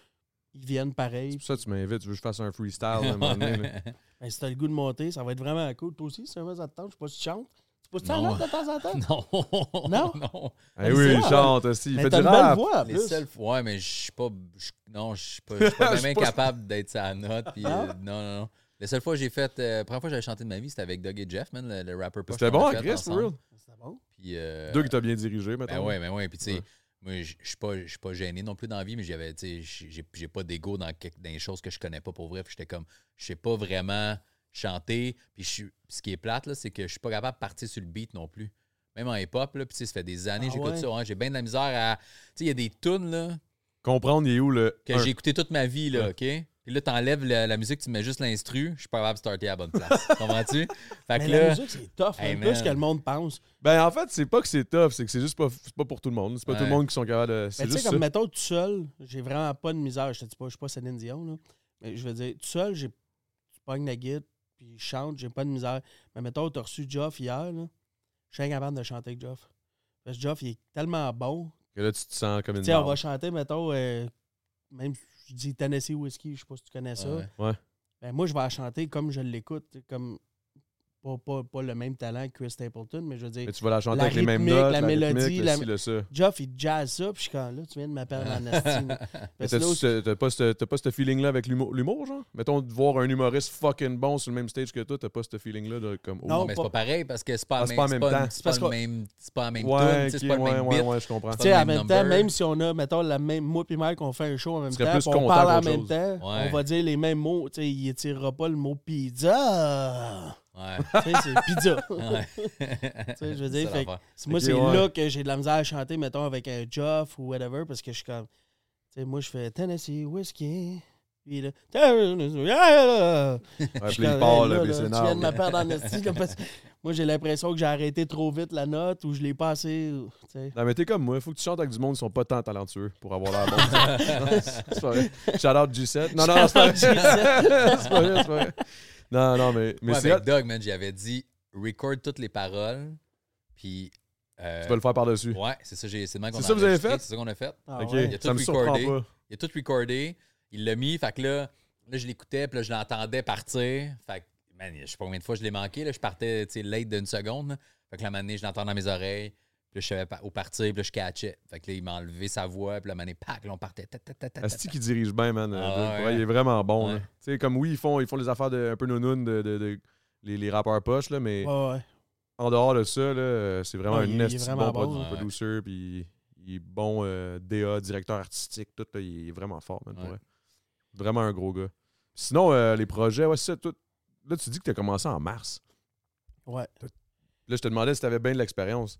ils viennent pareil. pour ça que tu m'invites. Tu veux que je fasse un freestyle à un moment donné, là. <laughs> Ben, si t'as le goût de monter, ça va être vraiment cool. Toi aussi, si jamais ça te tente, je sais pas si tu chantes. Tu peux Non. chanter de temps en temps? <laughs> non. Non? non. Eh oui, il ça, chante, esti, il Mais fait t'as du une belle rap. voix, Les seules fois, ouais, mais je suis pas. je- non, je suis pas, je suis <laughs> pas Je suis même capable d'être sa note. puis, Non? euh, non, non, non. La seule fois que j'ai fait. euh, la première fois que j'avais chanté de ma vie, c'était avec Doug et Jeff, man, le, le rapper C'était bon, Chris, for real. C'est bon? Puis, euh, Deux qui t'a bien dirigé, maintenant. Ben ouais, ben ouais. Puis, tu sais, Ouais. moi, je suis pas, je suis pas gêné non plus dans la vie, mais j'avais, tu sais, j'ai j'ai pas d'ego dans, quelque- dans les choses que je connais pas pour vrai. Puis, j'étais comme, je sais pas vraiment chanter. Puis, je suis- ce qui est plate, là, c'est que je suis pas capable de partir sur le beat non plus. Même en hip-hop, là, puis, tu sais, ça fait des années que Ah j'écoute ouais? ça. hein, j'ai bien de la misère à. Tu sais, il y a des tunes, là, Comprendre, il est où le. que un? j'ai écouté toute ma vie, là, Ouais. OK? Puis là, t'enlèves la, la musique, tu mets juste l'instru, je suis pas capable de starter à la bonne place. <laughs> Comprends-tu? Fait Mais la musique, c'est tough. Hey, hein, plus man. que le monde pense. Ben, en fait, c'est pas que c'est tough, c'est que c'est juste pas, c'est pas pour tout le monde. C'est pas tout le monde qui sont capables de. C'est Mais tu sais, juste comme ça. mettons, tout seul, j'ai vraiment pas de misère. Je te dis pas, je suis pas Céline Dion, là. Mais je veux dire, tout seul, j'ai je pogne la guitare, puis je chante, j'ai pas de misère. Mais mettons, t'as reçu Geoff hier, là. Je suis incapable de chanter avec Geoff. Parce que Geoff, il est tellement bon. Que là, tu te sens comme une. Tu sais, on va chanter, mettons, euh, même, je dis Tennessee Whiskey, je sais pas si tu connais ça. Ouais. Ben, moi, je vais la chanter comme je l'écoute, comme pas, pas, pas le même talent que Chris Stapleton, mais je veux dire, Mais tu vas la chanter La avec les mêmes rythmique, notes, la la mélodie, rythmique, le la- ci, le ça. Geoff, il jazz ça, puis je suis comme là, tu viens de m'appeler en <laughs> t'as-tu- t'as pas ce t'as pas ce feeling-là avec l'humour, genre? Mettons, de voir un humoriste fucking bon sur le même stage que toi, t'as pas ce feeling-là de comme. oh, Non, mais c'est pas pareil parce que c'est pas, Ah, en même pas- temps. C'est pas même. C'est pas la même ok, c'est pas le ouais, même ouais, beat. ouais, je comprends. Tu sais, en même temps, même si on a, mettons, la même, moi puis Mike, on fait un show en même temps, on parle en même temps, on va dire les mêmes mots. Tu sais, il étirera pas le mot pizza. Ouais. <laughs> tu sais, c'est pizza. <laughs> Ouais. <laughs> Tu sais, je veux dire, C'est fait moi, c'est ouais. là que j'ai de la misère à chanter, mettons, avec un Joff ou whatever, parce que je suis comme. Tu sais, moi, je fais Tennessee Whiskey. Puis là. Tennessee, yeah! Ouais, Je il comme, part, hey, là, là, là, Tu viens de me perdre en esti, là, parce que moi, j'ai l'impression que j'ai arrêté trop vite la note ou je l'ai pas assez. tu sais. Non, mais t'es comme moi, faut que tu chantes avec du monde qui sont pas tant talentueux pour avoir l'air bon. C'est pas vrai. Shout out G7. Non, non, non, c'est pas vrai. Shout out G7. c'est pas vrai, c'est pas vrai. Non, non, mais, mais Moi, c'est avec. Doug, man, j'avais dit record toutes les paroles, puis. euh, Tu vas le faire par-dessus. Ouais, c'est ça, j'ai- c'est qu'on C'est ça que vous avez fait? C'est ça qu'on a fait. Ah. Il a ça tout recordé. pas. Il a tout recordé, il l'a mis, fait que là, là je l'écoutais, puis là, je l'entendais partir. Fait que, man, je sais pas combien de fois je l'ai manqué, là, je partais, tu sais, late d'une seconde. là. Fait que la manée, je l'entends dans mes oreilles, là, je savais pas où partir, puis là, je catchais. Fait que là, il m'a enlevé sa voix, puis la manée, pack, là, on partait. ta, ta, ta, ta, ta, Asti qui dirige bien, man. Ah Euh, ouais. ouais, il est vraiment bon. Ouais. là. Tu sais, comme oui, ils font, ils font les affaires de, un peu nounounes de, de, de- les, les rappeurs poches, là, mais Ouais, ouais. en dehors de ça, là, c'est vraiment Ouais, un il- il est esti vraiment bon, bon, producer, puis il est bon euh, DA, directeur artistique, tout, là, il est vraiment fort, man, pour Ouais. vrai. Vraiment un gros gars. Sinon, euh, les projets, ouais, c'est ça, tout- là, tu dis que tu as commencé en mars. Ouais. Là, je te demandais si tu avais bien de l'expérience.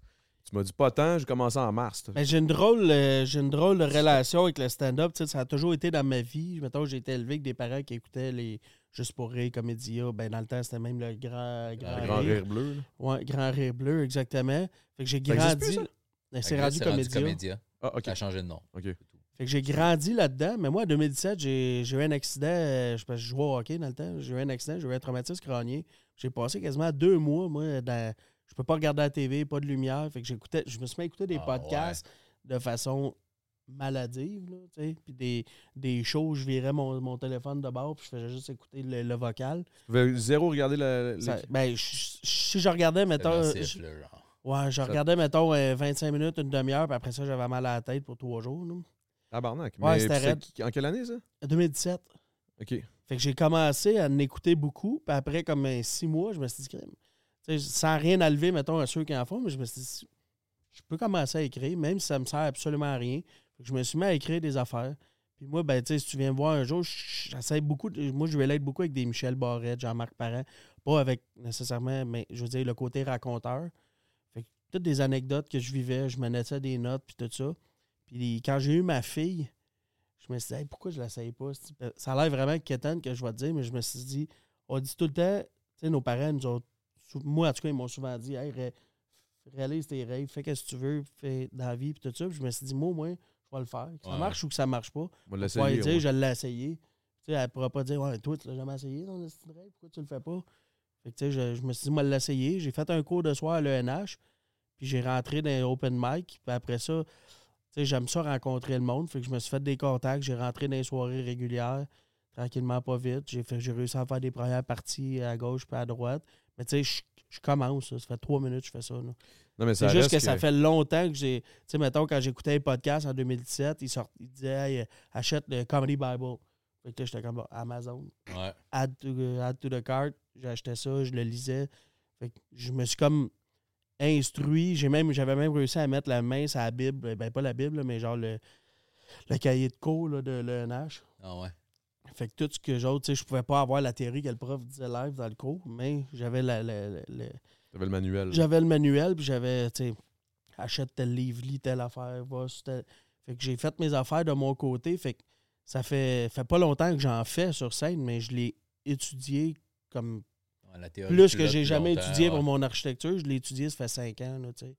Tu m'as dit pas tant, j'ai commencé en mars. Ben, j'ai une drôle, euh, j'ai une drôle de relation avec le stand-up. Tu sais, Ça a toujours été dans ma vie. Mettons, j'ai été élevé avec des parents qui écoutaient les Juste pour rire, Comédia. Ben, dans le temps, c'était même le grand, grand, Le grand rire. rire bleu. Ouais, grand rire bleu, exactement. Fait que j'ai Ça existe plus, grandi. ça? Ben, C'est là, rendu Comédia. Ah, ok. Ça a changé de nom. ok. Fait que j'ai grandi là-dedans. Mais moi, en 2017, j'ai j'ai eu un accident. euh, je, je jouais au hockey dans le temps. J'ai eu un accident, j'ai eu un traumatisme crânien. J'ai passé quasiment deux mois, moi, dans. Je peux pas regarder la TV, pas de lumière. Fait que j'écoutais. Je me suis mis à écouter des Ah, podcasts de façon maladive, là, tu sais. Puis des, des shows, je virais mon, mon téléphone de bord, puis je faisais juste écouter le, le vocal. Tu veux zéro regarder la. Ça- ben, je- si je regardais, mettons. massif, je- là, genre. Ouais, je regardais, mettons, euh, 25 minutes, une demi-heure, puis après ça, j'avais mal à la tête pour trois jours. là. Tabarnak. Ouais, Mais c'était En quelle année, ça? 2017. Ok. Fait que j'ai commencé à en écouter beaucoup, puis après, comme euh, six mois, je me suis dit, crème. Sans rien enlever, mettons, à ceux qui en font, mais je me suis dit, je peux commencer à écrire, même si ça me sert absolument à rien. Je me suis mis à écrire des affaires. Puis moi, ben, si tu viens me voir un jour, j'essaie beaucoup. moi, je vais l'être beaucoup avec des Michel Barrette, Jean-Marc Parent. Pas avec nécessairement, mais je veux dire, le côté raconteur. Fait que toutes des anecdotes que je vivais, je me notais des notes, puis tout ça. Puis quand j'ai eu ma fille, je me suis dit, Hey, pourquoi je ne l'essaye pas? c'est-tu? Ça a l'air vraiment quétaine que je vais te dire, mais je me suis dit, on dit tout le temps, tu sais, nos parents nous ont, moi en tout cas, ils m'ont souvent dit, hey, ré- réalise tes rêves, fais ce que tu veux, fais dans la vie, puis tout ça. Puis je me suis dit, moi, moins, je vais le faire. Que ça Ouais. marche ou que ça marche pas. On va dire, ouais. je l'ai essayé. Tu sais, elle pourra pas dire, ouais, toi, tu l'as jamais essayé style rêve, pourquoi tu le fais pas? Fait que, tu sais, je, je me suis dit, moi, l'essayer. J'ai fait un cours de soir à l'ENH, puis j'ai rentré dans un open mic, puis après ça, tu sais, j'aime ça rencontrer le monde. Fait que je me suis fait des contacts, j'ai rentré dans les soirées régulières, tranquillement, pas vite. J'ai réussi à faire des premières parties à gauche puis à droite. Mais tu sais, je, je commence, là. ça fait trois minutes que je fais ça. là. Non, mais C'est juste que, ça fait longtemps que j'ai. Tu sais, mettons, quand j'écoutais les podcasts en 2017, ils, sort, ils disaient hey, euh, achète le Comedy Bible. Fait que là, j'étais comme Amazon. Ouais. Add to, euh, add to the cart. Acheté ça, je le lisais. Fait que je me suis comme instruit. J'ai même, j'avais même réussi à mettre la main sur la Bible. Ben, pas la Bible, mais genre le, le cahier de cours là, de l'ENH. Ah ouais. Fait que tout ce que j'autre, tu sais, je pouvais pas avoir la théorie que le prof disait live dans le cours, mais j'avais la, la- la- la- T'avais le manuel. j'avais le manuel, puis j'avais, tu sais, achète tel livre, lis telle affaire, va sur tel... Fait que j'ai fait mes affaires de mon côté. Fait que, ça fait, fait pas longtemps que j'en fais sur scène, mais je l'ai étudié comme Ouais, la théorie, plus que j'ai jamais étudié ouais. pour mon architecture. Je l'ai étudié, ça fait cinq ans. Là, tu sais.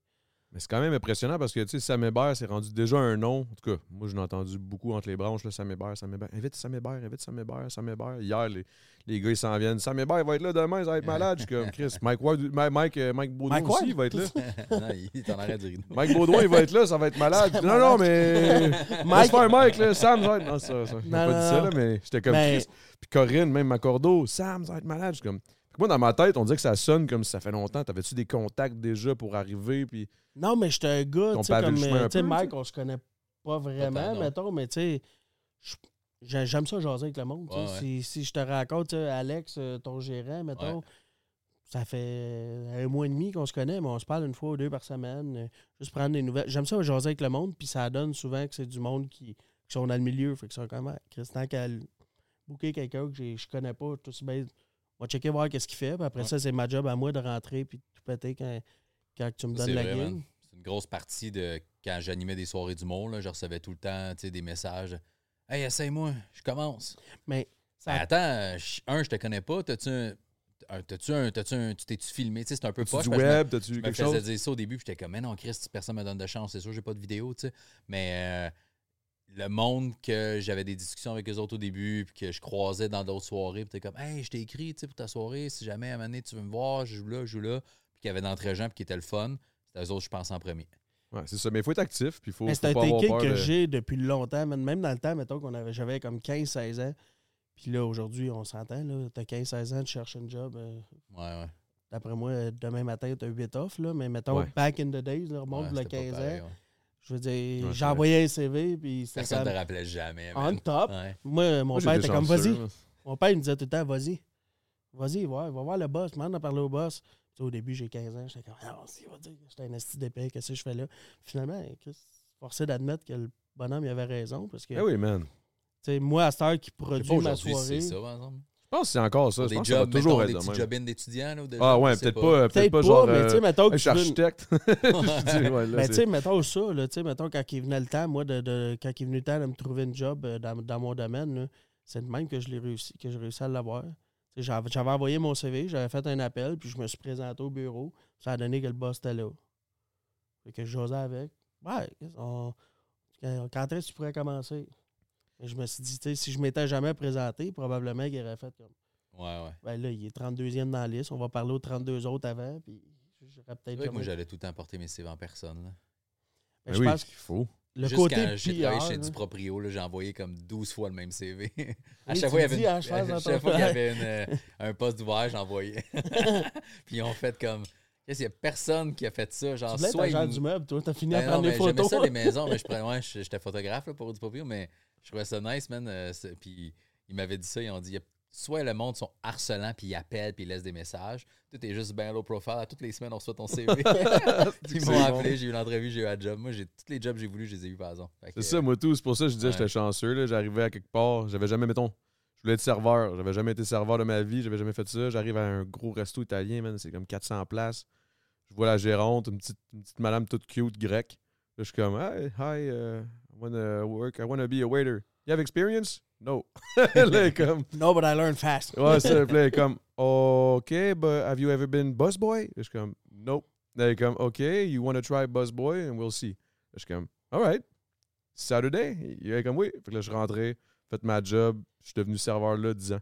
Mais c'est quand même impressionnant parce que, tu sais, Sam Hébert, c'est rendu déjà un nom. En tout cas, moi, je l'ai entendu beaucoup entre les branches, là, Sam Hébert, Sam Hébert. Invite Sam Hébert, invite Sam Hébert, Sam Hébert. Hier, les, les gars, ils s'en viennent. Sam Hébert, il va être là demain, ça va être <laughs> malade. Je suis comme, Chris, Mike, Ward, Ma- Mike, euh, Mike Baudouin Mike aussi, il va être là. <laughs> non, il est en arrêt du rideau. Mike Baudouin, il va être là, ça va être malade. Non, non, mais. Mike- Mike. faire Mike, là. Sam, va être. Non, ça, ça. Non, pas dit ça, là, mais j'étais comme Mais- Chris. Puis Corinne, même Macordo, Sam, ça va être malade. Je suis comme. Moi, dans ma tête, on dirait que ça sonne comme si ça fait longtemps. T'avais-tu des contacts déjà pour arriver? Puis. Non, mais j'étais un gars, tu sais, comme, euh, Mike, on se connaît pas vraiment, mettons, mais tu sais, j'aime ça jaser avec le monde. Ouais, ouais. Si, si je te raconte, Alex, euh, ton gérant, mettons, Ouais. ça fait un mois et demi qu'on se connaît, mais on se parle une fois ou deux par semaine, euh, juste prendre des nouvelles. J'aime ça jaser avec le monde, puis ça donne souvent que c'est du monde qui, qui sont dans le milieu, fait que c'est comme, ah, Christian, qu'à booker quelqu'un que je connais pas, tout bien, on va checker voir qu'est-ce qu'il fait, puis après Ouais. ça, c'est ma job à moi de rentrer puis de tout péter quand, quand tu me Ça, donnes c'est la vrai, man. C'est une grosse partie de quand j'animais des soirées d'humour. là, Je recevais tout le temps tu sais, des messages. Hey, essaye-moi, je commence. Mais ça Ben, attends, un, je te connais pas. T'as-tu un. T'as-tu un. T'as-tu un. Tu t'es-tu filmé? Tu sais, c'est un peu poche. du me- web? Je T'as-tu me quelque faisais chose? dire ça au début, puis j'étais comme, mais non, Chris, personne me donne de chance, c'est sûr, j'ai pas de vidéo, tu sais. Mais euh, le monde que j'avais des discussions avec eux autres au début, puis que je croisais dans d'autres soirées, puis t'es comme, hey, je t'ai écrit, tu sais, pour ta soirée, si jamais à un moment donné, tu veux me voir, je joue là, je joue là, puis qu'il y avait d'entrée gens, puis qui était le fun, c'était eux autres, je pense, en premier. Ouais, c'est ça. Mais il faut être actif. Puis il faut, Mais faut c'est un peur que de- j'ai depuis longtemps, même dans le temps, mettons qu'on avait, j'avais comme 15-16 ans. Puis là, aujourd'hui, on s'entend, là, t'as 15-16 ans, tu cherches un job. euh, Ouais, ouais. D'après moi, demain matin, t'as 8 off, là. Mais mettons, Ouais. back in the days, là, remonte Ouais, le c'était pas 15 pareil, ans. Je veux dire, Ouais, j'ai c'est envoyé un CV, puis c'était Personne ne te rappelait jamais. on top. Ouais. Moi, mon Moi, père était comme, vas-y. Mon père, il me disait tout le temps, vas-y. Vas-y, va, va voir le boss. Demande à parler au boss. Tu sais, au début, j'ai 15 ans. J'étais comme, ah, si, va dire. J'étais un esti d'épée. Qu'est-ce que je fais là? Finalement, forcé d'admettre que le bonhomme il avait raison. Parce que, Eh oui, man. tu sais, moi, à cette heure qui produit ma soirée. c'est ça, par exemple. Je pense que c'est encore ça. Je des pense que ça va jobs, toujours mettons, être des d'étudiants. là, ou de Ah ouais, je peut-être pas, peut-être pas pas, genre. mais tu sais, euh, mettons que je suis architecte. Je c'est- tu sais, mettons <laughs> ça, là, mettons, quand il venait le temps, moi, de, de- quand il venait le temps de me trouver une job euh, dans, dans mon domaine, c'est de même que je l'ai réussi, que j'ai réussi à l'avoir. J'avais j'avais envoyé mon CV, j'avais fait un appel, puis je me suis présenté au bureau. Ça a donné que le boss était là. Fait que je jasais avec. Ouais, on- quand est-ce que tu pourrais commencer? Je me suis dit, si je m'étais jamais présenté, probablement qu'il aurait fait comme. Ouais, ouais. Ben là, il est 32e dans la liste, on va parler aux 32 autres avant, puis j'aurais peut-être moi, j'allais tout le temps porter mes CV en personne. là. Ben, Ben je oui, pense que il faut. le Juste côté quand j'ai travaillé chez du proprio, là, j'ai envoyé comme 12 fois le même CV. <laughs> à chaque fois, il y <laughs> <laughs> avait, une- qu'il euh, un poste ouvert, j'envoyais. Puis ils ont fait comme. Qu'est-ce qu'il y a personne qui a fait ça? Genre, Tu soit agent ils- du meuble, toi, t'as fini Ben à non, prendre des mais j'aimais photos. ça, les maisons, mais je prenais, ouais, je- j'étais photographe là, pour du proprio, mais je trouvais ça nice, man. euh, puis ils m'avaient dit ça, ils ont dit, soit le monde sont harcelants, puis ils appellent, puis ils laissent des messages. Tout est juste bien low profile. À toutes les semaines, on reçoit ton CV. <laughs> ils m'ont appelé, j'ai eu l'entrevue, j'ai eu un job. Moi, j'ai tous les jobs que j'ai voulu, je les ai eu par exemple. C'est ça, moi tout. C'est pour ça que je disais que Ouais. j'étais chanceux. J'arrivais à quelque part. J'avais jamais, mettons, je voulais être serveur. J'avais jamais été serveur de ma vie. J'avais jamais fait ça. J'arrive à un gros resto italien, man. C'est comme 400 places. Je vois la gérante, une petite, une petite madame toute cute grecque. Là, je suis comme, hi, hi, uh, I wanna work, I wanna be a waiter. You have experience? No. <laughs> est comme, <laughs> No, but I learned fast. ouais, est comme, OK, but have you ever been busboy? Je suis comme, nope. Là, comme, OK, you wanna try busboy and we'll see. Je suis comme, all right. Saturday? Il est comme, oui. Fait que là, je suis rentré, fait ma job. Je suis devenu serveur là 10 ans.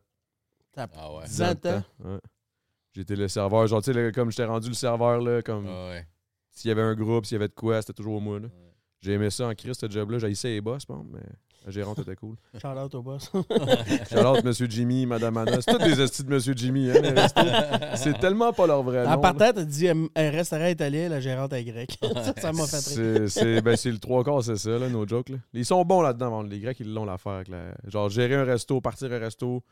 Ah ouais. 10 ans de temps. Ouais. J'étais le serveur. Genre, tu sais, comme j'étais rendu le serveur, là, comme Ah ouais. s'il y avait un groupe, s'il y avait de quoi, c'était toujours moi, là. Ouais. J'ai aimé ça en Christ, ce job-là. J'ai essayé les boss, bon, mais la gérante était cool. <laughs> Shout out au boss. <laughs> Shout-out, Monsieur Jimmy, Madame Anna. C'est tous des estis de Monsieur Jimmy, hein, les. C'est tellement pas leur vrai nom. en partant, t'as dit un un restaurant italien, la gérante est grecque. <laughs> ça, m'a fait rire. C'est, c'est, ben, c'est le trois quarts, c'est ça, là, no joke. Là. Ils sont bons là-dedans, les Grecs, ils l'ont l'affaire. La... Genre, gérer un resto, partir un resto,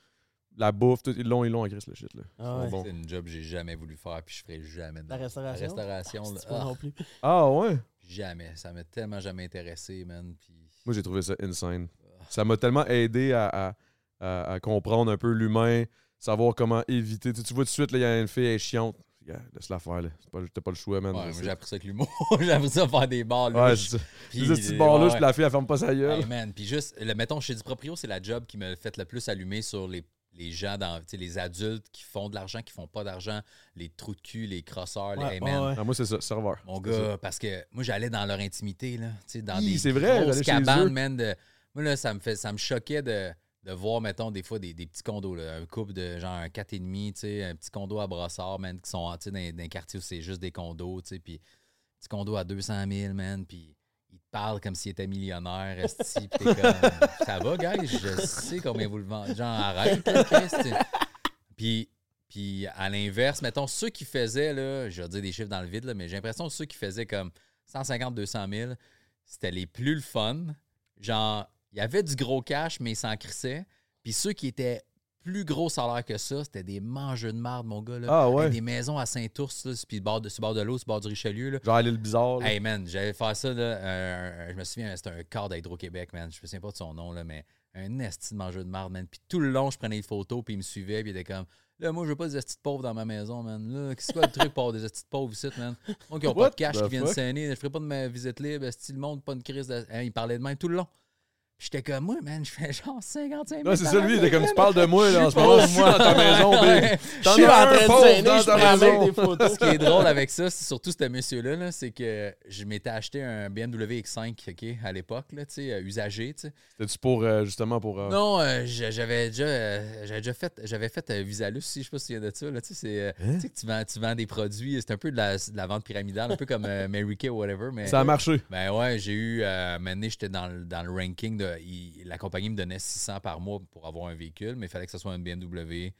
la bouffe, tout, ils l'ont, ils l'ont avec le shit. Là. Ah ouais. C'est une job que j'ai jamais voulu faire, puis je ferai jamais. de La restauration. La restauration, là, pas ah, non plus. Ah ouais? Jamais. Ça m'a tellement jamais intéressé, man. Puis... Moi, j'ai trouvé ça insane. Ça m'a tellement aidé à, à- à- à comprendre un peu l'humain, savoir comment éviter. Tu, sais, tu vois tout de suite, il y a une fille, elle est chiante. laisse-la faire, là. Pas- T'as pas le choix, man. Ouais, Je j'ai appris ça avec l'humour. <laughs> j'ai appris ça à faire des bars. Ouais, c'est ça. Puis, Les petits euh, bars là, ouais, la fille, elle ferme pas sa gueule. Hey, man, puis juste, le, mettons, chez du proprio, c'est la job qui me fait le plus allumer sur les, les gens, dans, tu sais, les adultes qui font de l'argent, qui font pas d'argent, les trous de cul, les crosseurs, les hey, ouais, ouais. Ah, moi, c'est ça, serveur. Mon ça. gars, parce que moi, j'allais dans leur intimité, là. Tu sais, dans Hi, des c'est vrai, grosses cabanes, man. De... Moi, là, ça me, fait, ça me choquait de, de voir, mettons, des fois, des, des petits condos, là. Un couple de genre un 4,5, tu sais, un petit condo à Brossard, man, qui sont, dans, dans un quartier où c'est juste des condos, tu sais, puis petit condo à 200 000, man, puis parlent comme s'ils étaient millionnaires, esti, puis t'es comme, <laughs> ça va, guys, je sais combien vous le vendez. Genre, arrête. Puis, puis à l'inverse, mettons, ceux qui faisaient, là, je vais dire des chiffres dans le vide, là, mais j'ai l'impression que ceux qui faisaient comme 150, 200 000, c'était les plus le fun. Genre, il y avait du gros cash, mais ils s'en. Puis ceux qui étaient plus gros salaire que ça, c'était des mangeux de marde, mon gars. Là, Ah ouais. Avec des maisons à Saint-Ours, puis le bord de, sur bord de l'eau, sur le bord du Richelieu. Là. Genre, l'île bizarre. là. Hey man, j'avais fait ça, là, je me souviens, c'était un quart d'Hydro-Québec, man. Je me souviens pas de son nom, là, mais un esti de mangeur de marde, man. Puis tout le long, je prenais des photos, puis il me suivait, puis il était comme, là, moi, je veux pas des estis de pauvres dans ma maison, man. Là, qu'est-ce que le truc pour avoir des estis de pauvres ici, man? Moi qui ont pas de cash, qui viennent saigner, je ferai pas de ma visite libre, esti, le monde, pas une crise de. Hein, il parlait de même tout le long. J'étais comme, moi, man, je fais genre 55 000. Ouais, c'est ça, lui, il était comme, tu parles de moi, là, en ce moment, je suis moi. dans ta maison. <laughs> Je suis en un train de dans ta maison. avec des photos. Ce qui est drôle avec ça, c'est surtout ce monsieur-là, là, c'est que je m'étais acheté un BMW X5 ok, à l'époque, là, tu sais, euh, usagé. tu sais. C'était-tu pour, euh, justement, pour... euh, Non, euh, j'a- j'avais déjà, euh, j'avais déjà fait, j'avais fait euh, Visalus aussi, je sais pas s'il y a de ça. Là, tu sais, c'est, Hein? tu sais que tu vends, tu vends des produits, c'est un peu de la, de la vente pyramidale, un peu comme euh, Mary Kay ou whatever. Mais, Ça a marché. Ben ouais, j'ai eu, euh, maintenant j'étais dans, le- dans le ranking, de, il- la compagnie me donnait 600 par mois pour avoir un véhicule, mais il fallait que ce soit une BMW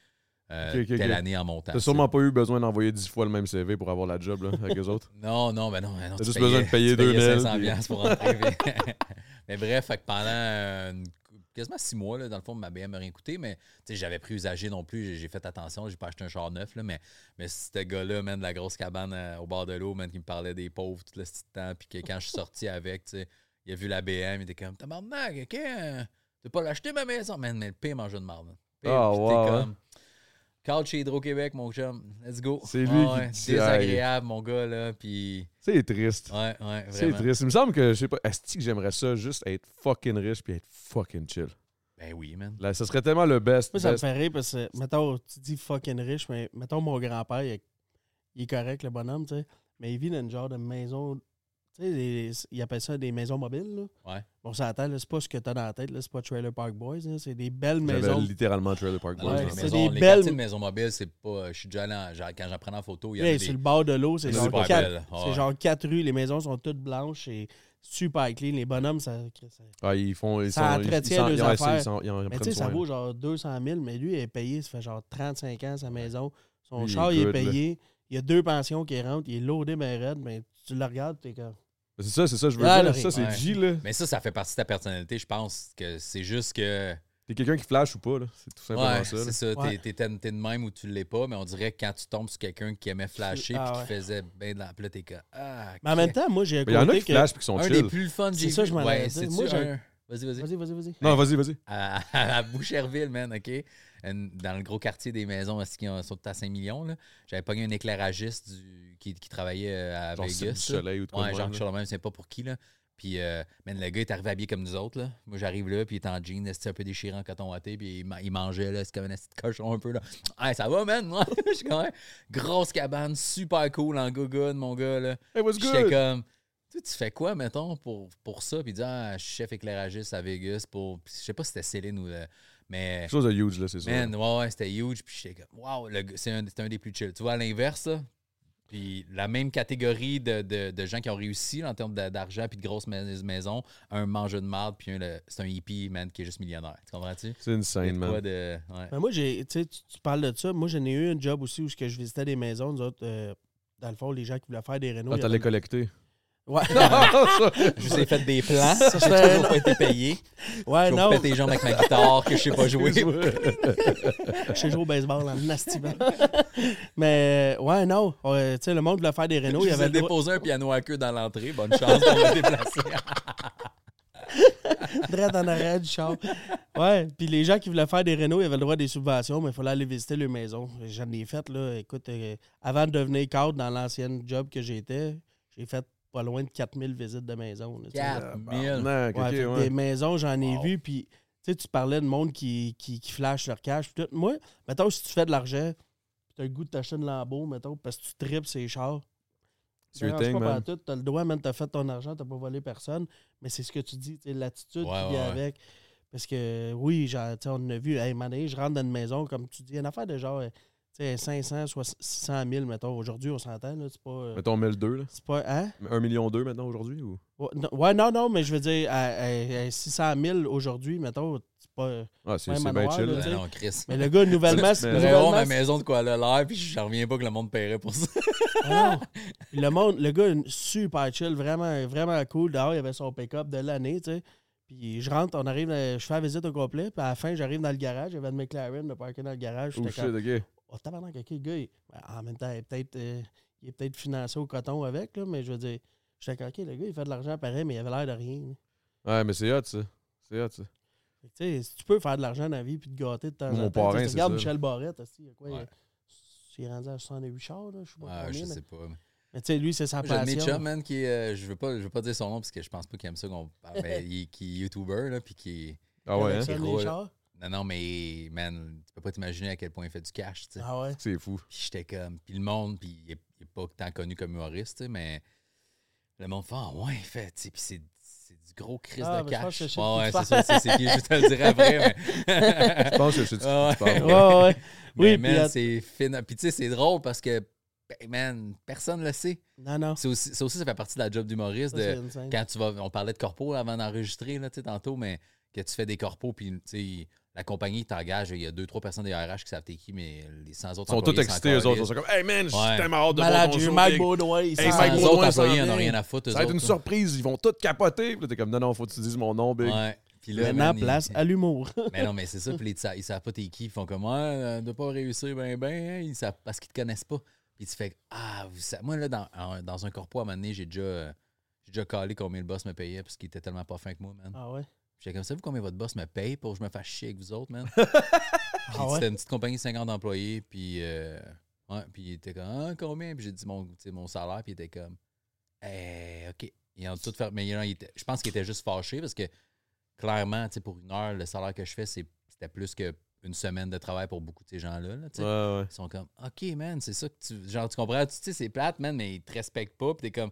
euh, telle année en montant. T'as sûrement pas eu besoin d'envoyer 10 fois le même CV pour avoir la job, là, avec les autres? <laughs> Non, non, ben non. Ben non T'as juste besoin de payer tu payais 2000, 500 puis- pour <laughs> mais- bref, fait que pendant euh, quasiment six mois, là, dans le fond, ma BM m'a rien coûté, mais j'avais pris usagé non plus. J'ai- fait attention, j'ai pas acheté un char neuf, là, mais, mais ce gars-là, man, de la grosse cabane euh, au bord de l'eau, man, qui me parlait des pauvres tout le petit temps, puis que quand je suis sorti avec, tu sais, il a vu la BM, il était comme, tabarnak, ok, hein, t'as pas l'acheter ma maison, man, mais le pire mangeur de marde. Pire, Ah, puis t'es wow, comme, Call chez Hydro-Québec, mon chum. Let's go. C'est lui Ah ouais, qui dit, Désagréable, mon gars, là. Puis. C'est triste. Ouais, ouais, C'est triste. Il me semble que, je sais pas, est-ce que j'aimerais ça juste être fucking riche puis être fucking chill? Ben oui, man. Là, ça serait tellement le best. Moi, ça me best. fait rire parce que, mettons, tu dis fucking riche, mais mettons, mon grand-père, il, est- il est correct, le bonhomme, tu sais, mais il vit dans une genre de maison, tu sais, des- il appelle ça des maisons mobiles, là. Ouais. Bon, ça attend, là, c'est pas ce que t'as dans la tête, là, c'est pas Trailer Park Boys, là, c'est des belles J'avais maisons. littéralement Trailer Park Boys. Ouais, les, c'est maisons, des les belles- quartiers de maisons mobiles, c'est pas. Je suis déjà allé en- genre, quand j'en prenais en photo, il y Hey, avait sur des. le bord de l'eau, c'est C'est genre super quatre, belle. C'est ouais. genre quatre rues, les maisons sont toutes blanches et super clean. Les bonhommes, ça. ça- Ah, ils font. Ils Ça sont, ils- entretient ils leurs ils affaires. ils ils en Mais tu prennent sais, ça soin. vaut genre 200 000, mais lui, il est payé, ça fait genre 35 ans sa maison. Son Lui, il est char, il est good, là. payé. Il y a deux pensions qui rentrent, il est loadé, mais raide, mais tu le regardes, t'es comme. C'est ça, c'est ça, je veux Ah, dire. Ça, c'est Ouais. G, là. Mais ça, ça fait partie de ta personnalité, je pense. que C'est juste que. T'es quelqu'un qui flash ou pas, là. C'est tout simplement Ouais, ça. c'est ça. Ouais. T'es- T'es t'es de même ou tu l'es pas, mais on dirait que quand tu tombes sur quelqu'un qui aimait flasher Ah puis ouais. qui faisait bien de la. Puis là, t'es comme. Ah, Mais en même temps, moi, j'ai un Mais il y en a qui que. flashent et qui sont un chill. des plus fun, C'est ça, je m'en Ouais, Moi, j'ai- un- Vas-y, vas-y. Vas-y, vas-y, vas-y. Non, vas-y, vas-y. à, à Boucherville, man, OK? Une- dans le gros quartier des maisons est-ce qui ont- sont à 5 millions. là? J'avais pogné un éclairagiste du- qui, qui travaillait euh, à Genre Vegas. du. Soleil ou de quoi Ouais, même, sais pas pour qui. Là. Puis, euh, man, le gars est arrivé habillé comme nous autres. Là. Moi, j'arrive là, puis il est en jean, c'était un peu déchirant en coton watté, puis il, il mangeait, là, c'est comme un petit cochon un peu. là. Hey, ça va, man? Ouais, <laughs> je suis comme, grosse cabane, super cool en gogoon, mon gars. Là. Hey, what's Puis J'étais good? comme, tu fais quoi, mettons, pour, pour ça? Puis il dit, ah, je suis chef éclairagiste à Vegas pour. Puis je sais pas si c'était Céline ou. Mais. Quelque chose de huge, là, c'est ça. Man, ouais, ouais, c'était huge. Puis j'étais comme, wow, c'est un, c'est un des plus chill. Tu vois, à l'inverse, puis la même catégorie de, de- de gens qui ont réussi là, en termes d'a- d'argent puis de grosses mais- maisons, un mangeur de marde, puis c'est un hippie, man, qui est juste millionnaire. Tu comprends-tu? C'est de quoi man. de. Ouais. Moi, j'ai, tu sais, tu parles de ça. Moi, j'en ai eu un job aussi où ce que je visitais des maisons. Nous autres, euh, dans le fond, les gens qui voulaient faire des rénaux. Ah, t'allais collecter. Ouais. <laughs> Je vous ai fait des plans, Ça, j'ai toujours pas été payé. ouais, Je non. vais péter les jambes avec ma guitare que je sais pas jouer. <laughs> Je sais jouer au baseball en nasty ball. <laughs> Mais, ouais, non. Ouais, tu sais, le monde voulait faire des rénaux. Je Il y vous ai avait droit- déposé un piano à queue dans l'entrée. Bonne chance pour me déplacer. Direct en arrière du char. Ouais, puis les gens qui voulaient faire des rénaux, ils avaient le droit à des subventions, mais il fallait aller visiter leur maison. J'en ai fait, là. Écoute, euh, avant de devenir cadre dans l'ancienne job que j'étais, j'ai fait pas loin de 4000 visites de maison. là, tu sais. 4000. Tabarnak, Ouais, ok, fait que ouais. Des maisons, j'en ai Wow. vu, puis tu sais, tu parlais de monde qui, qui, qui flash leur cash. tout. Moi, mettons, si tu fais de l'argent, tu as le goût de t'acheter une Lambo, mettons, parce que tu tripes ces chars. Dérange thing, pas. Tu as le droit, tu as fait ton argent, tu pas volé personne, mais c'est ce que tu dis, tu l'attitude Ouais, qui vient avec. Parce que, oui, genre, tu on a vu, hey, man, hey, je rentre dans une maison, comme tu dis, une affaire de genre, euh, tu sais, 500, soit 600 000, mettons. Aujourd'hui, on s'entend, là, c'est pas. euh, Mettons 1002, là. c'est pas. Hein? 1 million 2 maintenant aujourd'hui ou? Ouais, non, ouais, non, non, mais je veux dire, à, à- à 600 000 aujourd'hui, mettons, c'est pas. Ah, c'est Ouais, c'est bien chill. là, sais. Ben non, Chris. Mais le gars, nouvellement, nouvellement, <laughs> ma maison de quoi elle a l'air, puis je reviens pas que le monde paierait pour ça. <laughs> Ah non. Le monde, le gars, super chill, vraiment, vraiment cool. Dehors, il avait son pick-up de l'année, tu sais. Puis je rentre, on arrive, euh, je fais la visite au complet. Puis à la fin, j'arrive dans le garage. Il y avait une McLaren de parker dans le garage. Oh shit, comme, ok. Oh tabarnak, ok, le gars, il- ben, en même temps, il est peut-être euh, il est peut-être financé au coton avec, là, mais je veux dire, j'étais comme, ok, le gars, il fait de l'argent pareil, mais il avait l'air de rien. là. Ouais, mais c'est hot, ça. C'est hot, ça. Fait que, Tu sais, si tu peux faire de l'argent dans la vie puis te gâter de temps Mon en temps. parrain, Regarde ça. Michel Barrette, aussi, il y a quoi, il- Ouais. il est rendu à 68 chars, là, je sais pas Ouais, combien. je mais sais pas. mais tu sais, lui, c'est sa J'ai passion. chums, man, qui est. euh, je veux pas, je veux pas dire son nom parce que je pense pas qu'il aime ça qu'on parle. mais <laughs> il, qui est YouTuber, là, puis qui est. Ah ouais, hein? Là. chars? Non, non, mais, man, tu peux pas t'imaginer à quel point il fait du cash, tu sais. Ah ouais? C'est fou. Puis j'étais comme. Puis le monde, puis il est, il est pas tant connu comme humoriste, tu sais, mais. Le monde fait, ah ouais, il fait, tu sais, puis c'est. C'est du gros crise Ah, de je pense cash. que je sais Ouais, ouais, c'est ça, c'est c'est qui, je te le dirai après. Mais... <laughs> Je pense que je sais de Ah Ouais, ouais. Mais Oui, man, puis. att- c'est fin. Puis tu sais, c'est drôle parce que, ben, man, personne le sait. Non, non. C'est aussi, ça aussi, ça fait partie de la job d'humoriste. Quand tu vas, on parlait de corpo avant d'enregistrer, là, tu sais, tantôt, mais que tu fais des corpos, puis tu sais, la compagnie t'engage, il y a deux, trois personnes des RH qui savent t'es qui, mais les 100 autres Ils sont tous excités, eux autres. Ils sont comme, hey man, je suis Ouais. tellement hâte de Malade, voir ton show. Mike. Baudouin. Hey, Mike Baudouin, employés ont rien à foutre. Ça va être une surprise. Ils vont tous capoter. Puis là, t'es comme, non, non, faut que tu dises mon nom, big. Ouais. Puis là, Maintenant, man, place à l'humour. <laughs> Mais non, mais c'est ça. Puis ils savent- ils savent pas t'es qui. Ils font comme, ouais, euh, de pas réussir, ben, ben, hein, ils savent, parce qu'ils te connaissent pas. Puis tu fais, ah, vous savez- moi, là, dans, en- dans un corpo, à un moment donné, j'ai déjà, euh, j'ai déjà calé combien le boss me payait parce qu'il était tellement pas fin que moi, man. Ah ouais? J'étais comme, savez-vous combien votre boss me paye pour que je me fasse chier avec vous autres, man? <laughs> Ah ouais? C'était une petite compagnie de 50 employés, puis, euh, ouais, puis il était comme, ah, combien? Puis j'ai dit mon, mon salaire, puis il était comme, eh, OK. Ils ont tout fait, mais il était- je pense qu'il était juste fâché parce que, clairement, tu sais, pour une heure, le salaire que je fais, c'était plus qu'une semaine de travail pour beaucoup de ces gens-là, là, tu sais. Ouais, ouais. Ils sont comme, OK, man, c'est ça que tu. Genre, tu comprends? Tu sais, c'est plate, man, mais ils te respectent pas. Puis t'es comme,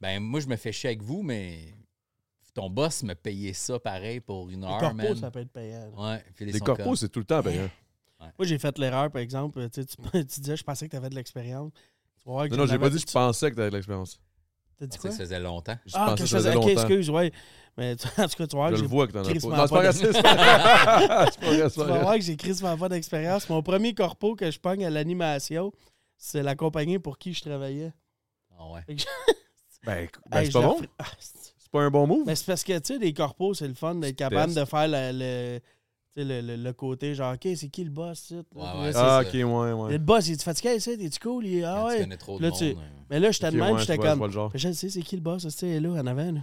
ben, moi, je me fais chier avec vous, mais ton boss me payait ça pareil pour une Les heure, corpos, man. ça peut être payant. là. Ouais. Puis ils Les corpos, comme, c'est tout le temps payant. <laughs> Moi, j'ai fait l'erreur, par exemple. Tu, sais, tu, <laughs> tu disais, je pensais que tu avais de l'expérience. Tu Non, non, j'ai pas avais- dit que je pensais que t'avais de l'expérience. T'as Je dit pensais quoi? que ça faisait longtemps. Je Ah, pensais que que je ça faisait faisais. Ok, excuse, ouais. Mais tu- en tout cas, tu vas voir Je que le j'ai vois que t'en as pas. Non, c'est pas c'est <laughs> Tu vas voir que j'ai crissement pas d'expérience. Mon premier corpo que je pogne à l'animation, c'est la compagnie pour qui je travaillais. Ah ouais. Ben, ben, Hey, c'est je pas bon. Ah, pas un bon move. Mais c'est parce que, tu sais, les corpos, c'est le fun d'être capable de faire le, le, tu sais, le, le- le côté genre, OK, c'est qui le boss? ici? Ouais, ouais, c'est- Ah, ça. ok, ouais, ouais. Le boss, il est fatigué ici? T'es-tu cool? Il est- Ah Quand tu ouais. connais trop de Là, monde. tu- euh, Mais là, j'étais Ok, de même, ouais, j'étais comme. vois le genre. Je sais c'est qui le boss, tu sais, là, en avant. Là.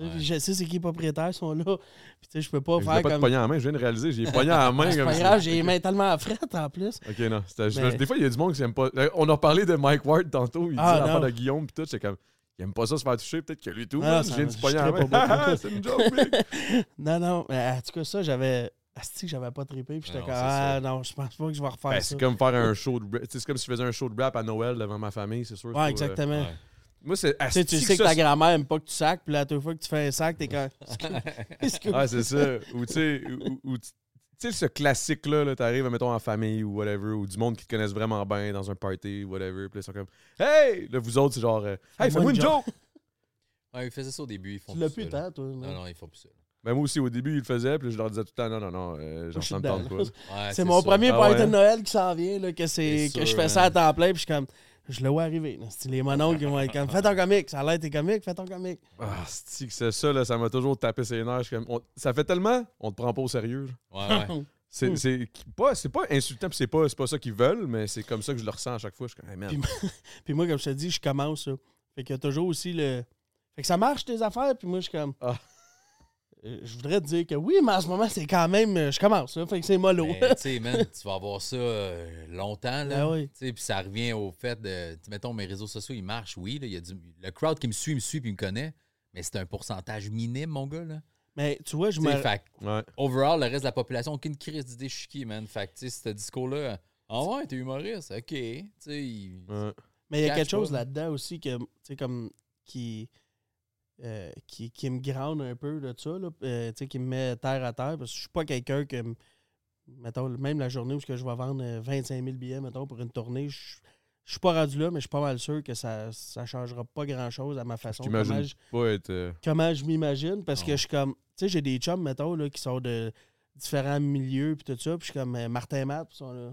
Ouais. Je sais c'est qui les propriétaires sont là. Puis tu sais, je peux pas faire voulais pas comme. pogner en main, je viens de réaliser. J'ai pogné en main <laughs> C'est comme pas ça. grave, j'ai les mains tellement frettes en plus. Ok, non. Mais- Des fois, il y a du monde qui aime pas. Euh, On a parlé de Mike Ward tantôt. Il Ah, dit l'affaire de Guillaume, pis tout. C'est comme. Il aime pas ça se faire toucher. Peut-être que lui, tout. Ah, ça- je viens de beaucoup. <laughs> c'est une joke. <laughs> Non, non. Mais en tout cas, ça, j'avais. Asti, que j'avais pas trippé. Puis j'étais Non, comme. Ah ça. non, je pense pas que je vais refaire Ben, ça. c'est comme faire un show de C'est comme si je faisais un show de rap à Noël devant ma famille, c'est sûr. Ouais, euh, exactement. ouais. Moi, c'est. Tu sais, tu sais que ta grand-mère aime pas que tu sacs, puis là, toute fois que tu fais un sac, t'es comme. <laughs> Ouais, c'est ça. Ou tu sais, ou- sais, ce classique-là, -là, t'arrives, mettons, en famille ou whatever, ou du monde qui te connaissent vraiment bien dans un party, whatever, puis là, ils sont comme Hey! Là, vous autres, c'est genre euh, Hey, Fais-moi une joke! Ouais, ils faisaient ça au début. Ils font Tu l'as plus tant, toi. Non, non? ils font plus ça. Ben, moi aussi, au début, ils le faisaient, puis je leur disais tout le temps Non, non, non, euh, je pas. là. Ouais, C'est mon premier Ah party ouais? de Noël qui s'en vient, là, que, c'est, C'est que je fais ça à man. temps plein, puis je suis comme. Je le vois arriver. là. C'est les mononcles qui vont être comme. Fais ton comique, ça a l'air tes comiques, fais ton comique. Ah, c'est que c'est ça, là, ça m'a toujours tapé ses nerfs. Comme, on- ça fait tellement, on te prend pas au sérieux. Ouais, ouais. <laughs> C'est c'est pas, c'est pas insultant, puis c'est pas, c'est pas ça qu'ils veulent, mais c'est comme ça que je le ressens à chaque fois. Je suis comme, hey, man. Puis- <laughs> Puis moi, comme je te dis, je commence ça. Fait qu'il y a toujours aussi le. Fait que ça marche tes affaires, puis moi, je suis comme. Ah. Euh, je voudrais te dire que oui, mais en ce moment, c'est quand même. euh, Je commence, là, fait que c'est mollo. Mais, <laughs> tu sais, man, tu vas avoir ça euh, longtemps, là. Oui. Sais, Puis ça revient au fait de, mettons, mes réseaux sociaux, ils marchent, oui. Là, il y a du, le crowd qui me suit, me suit puis me connaît, mais c'est un pourcentage minime, mon gars, là. mais tu vois, je Tu sais, me. fait Ouais. overall, le reste de la population, aucune crise d'idée, je suis qui, man. Fait que, tu sais, ce discours-là, ah ouais, t'es humoriste, ok. Tu sais, Ouais. Mais il y a quelque chose là-dedans aussi que, tu sais, comme. qui. Euh, qui, qui me grande un peu de ça, là, euh, qui me met terre à terre, parce que je suis pas quelqu'un que, mettons, même la journée où je vais vendre euh, 25 000 billets, mettons, pour une tournée, je je suis pas rendu là, mais je suis pas mal sûr que ça ça changera pas grand-chose à ma façon. Comment je, pas être. euh, comment je m'imagine, parce que je suis comme, tu sais, j'ai des chums, mettons, là, qui sont de différents milieux, puis tout ça, puis je suis comme euh, Martin Matt, puis sont là.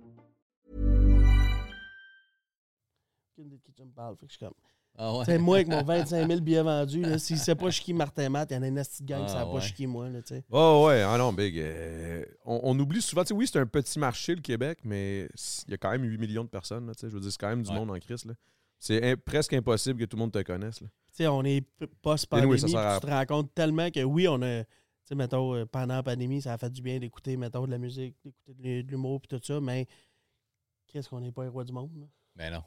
Parle, fait que je suis comme. Ah ouais. Moi, avec mon <laughs> 25 000 billets vendus, s'il sait pas qui Martin Matt, il y en a une petite gang qui Ah, sait pas ouais. je suis qui moi, là. Oh ouais, ah non, Big. euh, on, on oublie souvent, tu sais, oui, c'est un petit marché, le Québec, mais il y a quand même 8 millions de personnes, là, tu sais. Je veux dire, c'est quand même du Ouais. monde en crise, là. C'est presque impossible que tout le monde te connaisse, là. Tu sais, on est post-pandémie, Anyway, à- tu te rends compte tellement que oui, on a. Tu sais, mettons, euh, pendant la pandémie, ça a fait du bien d'écouter, mettons, de la musique, d'écouter de l'hu- de l'humour, puis tout ça, mais qu'est-ce qu'on n'est pas héros du monde, là? Mais non.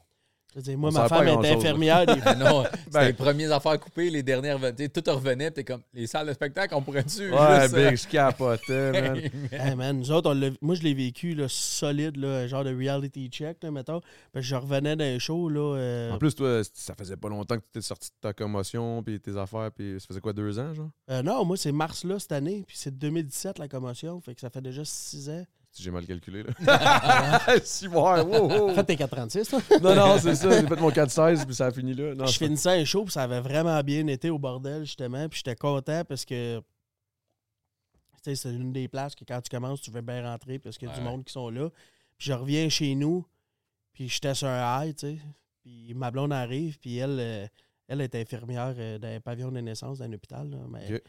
Je veux dire, moi, On ma femme là. infirmière. Des... Mais <laughs> non, <laughs> Ben- les premières affaires coupées, les dernières, tout revenait, t'es comme, les salles de spectacle, on pourrait-tu Ouais, juste, euh, Big, je capotais, <laughs> man. Hey, man, nous autres, on moi, je l'ai vécu là, solide, là, genre de reality check, là, mettons. Parce que je revenais d'un show, là. euh, En plus, toi, ça faisait pas longtemps que tu étais sorti de ta commotion, puis tes affaires, puis ça faisait quoi, deux ans, genre? euh, non, moi, c'est mars, là, cette année. Puis c'est 2017, la commotion. Fait que ça fait déjà 6 ans. Si j'ai mal calculé, là. <laughs> <laughs> si, ouais, wow, wow. En fait, t'es 436, toi. Non, non, c'est ça. J'ai <laughs> fait mon 4-16, puis ça a fini là. Non, je finissais un show, puis ça avait vraiment bien été au bordel, justement. Puis j'étais content parce que. Tu sais, c'est une des places que quand tu commences, tu veux bien rentrer parce qu'il y a du monde qui sont là. Puis je reviens chez nous, puis j'étais sur un high, tu sais. Puis ma blonde arrive, puis elle, euh, elle est infirmière euh, d'un pavillon de naissance d'un hôpital. là, mais-.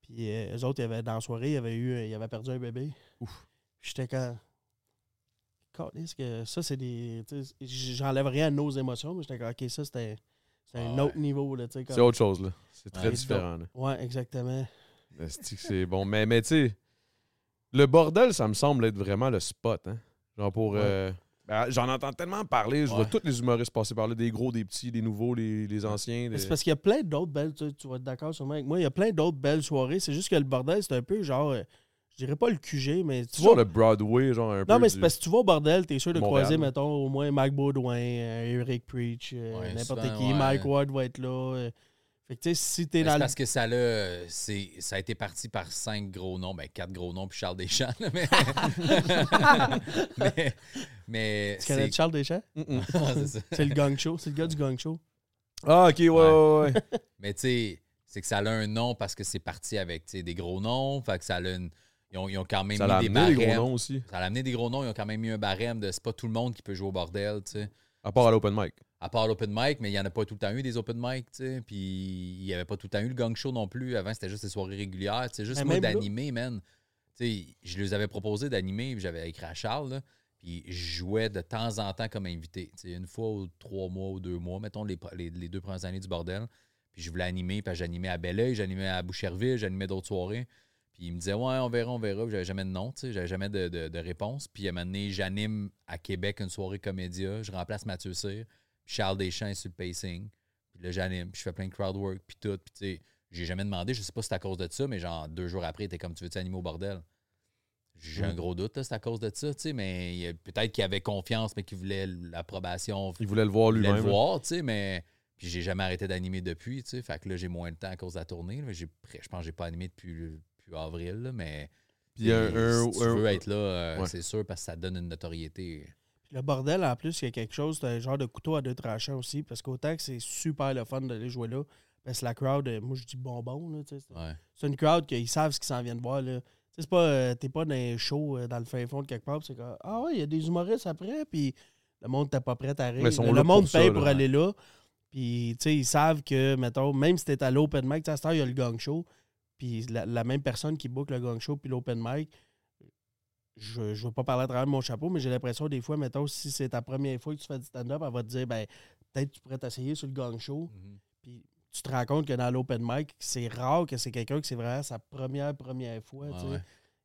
Puis euh, eux autres, ils avaient, dans la soirée, ils avaient, eu, ils avaient perdu un bébé. Ouf. J'étais quand. Que ça, c'est des. J'enlève rien à nos émotions, mais j'étais comme, OK, ça, c'était c'est un Ah autre niveau. Là, C'est autre chose, là. C'est très Ouais, différent, là. Ouais, exactement. C'est bon. Mais, mais tu sais, le bordel, ça me semble être vraiment le spot, hein. Genre pour. Ouais. euh, ben, J'en entends tellement parler. Je vois tous les humoristes passer par là, des gros, des petits, des nouveaux, les, les anciens. Les- C'est parce qu'il y a plein d'autres belles. Tu, tu vas être d'accord sûrement avec moi. Il y a plein d'autres belles soirées. C'est juste que le bordel, c'est un peu genre. Je dirais pas le QG, mais tu vois vas- le Broadway, genre un peu. Non, mais c'est du- parce que tu vas au bordel, t'es sûr de Montréal. croiser, mettons, au moins Mike Baudouin, euh, Eric Preach, euh, Ouais, n'importe qui. ouais. Mike Ward va être là. euh. Fait que tu sais, si t'es dans C'est le. parce que ça, l'a- c'est, ça a été parti par cinq gros noms, ben quatre gros noms, puis Charles Deschamps. là, mais, <laughs> mais, mais Tu connais Charles Deschamps? <laughs> C'est le gang show. C'est le gars du gang show. Ah, ok, ouais, ouais, ouais. <laughs> Mais tu sais, c'est que ça a un nom parce que c'est parti avec tu sais, des gros noms. Fait que ça a une. Ils ont, ils ont quand même Ça mis l'a des barèmes. gros noms aussi. Ça a amené des gros noms. Ils ont quand même mis un barème de c'est pas tout le monde qui peut jouer au bordel, tu sais. À part à l'open mic. À part l'open mic, mais il n'y en a pas tout le temps eu des open mic, tu sais. Puis il n'y avait pas tout le temps eu le gang show non plus. Avant, c'était juste des soirées régulières. C'est juste Mais moi d'animer, man. Tu sais, je les avais proposé d'animer, puis j'avais écrit à Charles, là, Puis je jouais de temps en temps comme invité. Tu sais, une fois ou trois mois ou deux mois, mettons les, les- les deux premières années du bordel. Puis je voulais animer, puis j'animais à Belleuil, j'animais à Boucherville, j'animais d'autres soirées. Puis il me disait, ouais, on verra, on verra. Puis j'avais jamais de nom, tu sais, j'avais jamais de, de- de réponse. Puis à un moment donné, j'anime à Québec une soirée comédia, je remplace Mathieu Cyr. Puis Charles Deschamps est sur le pacing. Puis là, j'anime, puis je fais plein de crowd work, puis tout. Puis tu sais, j'ai jamais demandé, je sais pas si c'est à cause de ça, mais genre deux jours après, t'es comme tu veux-tu animer au bordel? J'ai un Mm. gros doute, là, c'est à cause de ça, tu sais, mais peut-être qu'il avait confiance, mais qu'il voulait l'approbation. Il voulait le voir Il voulait lui-même. le voir, tu sais, mais. Puis j'ai jamais arrêté d'animer depuis, tu sais. Fait que là, j'ai moins de temps à cause de la tournée. là. J'ai, je pense que j'ai pas animé depuis, depuis avril, là, mais. Puis un- Et un- si tu un- veux être là, euh, Ouais. c'est sûr, parce que ça donne une notoriété. Le bordel, en plus, il y a quelque chose, c'est un genre de couteau à deux tranchants aussi, parce qu'autant que c'est super le fun d'aller jouer là, parce que la crowd, euh, moi je dis bonbon, là, tu sais, c'est Ouais. une crowd qu'ils savent ce qu'ils s'en viennent voir. Là. Tu sais, c'est pas, euh, t'es pas dans un show dans le fin fond de quelque part, c'est comme Ah ouais, il y a des humoristes après, puis le monde t'es pas prêt à rire. Le, monde ça, paye là, pour aller là. Puis, tu sais, ils savent que, mettons, même si t'es à l'open mic, tu sais, à cette heure, il y a le gang show, puis la, la même personne qui book le gang show puis l'open mic, je, je veux pas parler à travers mon chapeau, mais j'ai l'impression des fois, mettons, si c'est ta première fois que tu fais du stand-up, elle va te dire, ben, peut-être tu pourrais t'essayer sur le gang show. Mhm. Puis tu te rends compte que dans l'open mic, c'est rare que c'est quelqu'un que c'est vraiment sa première, première fois. Tu sais. ouais.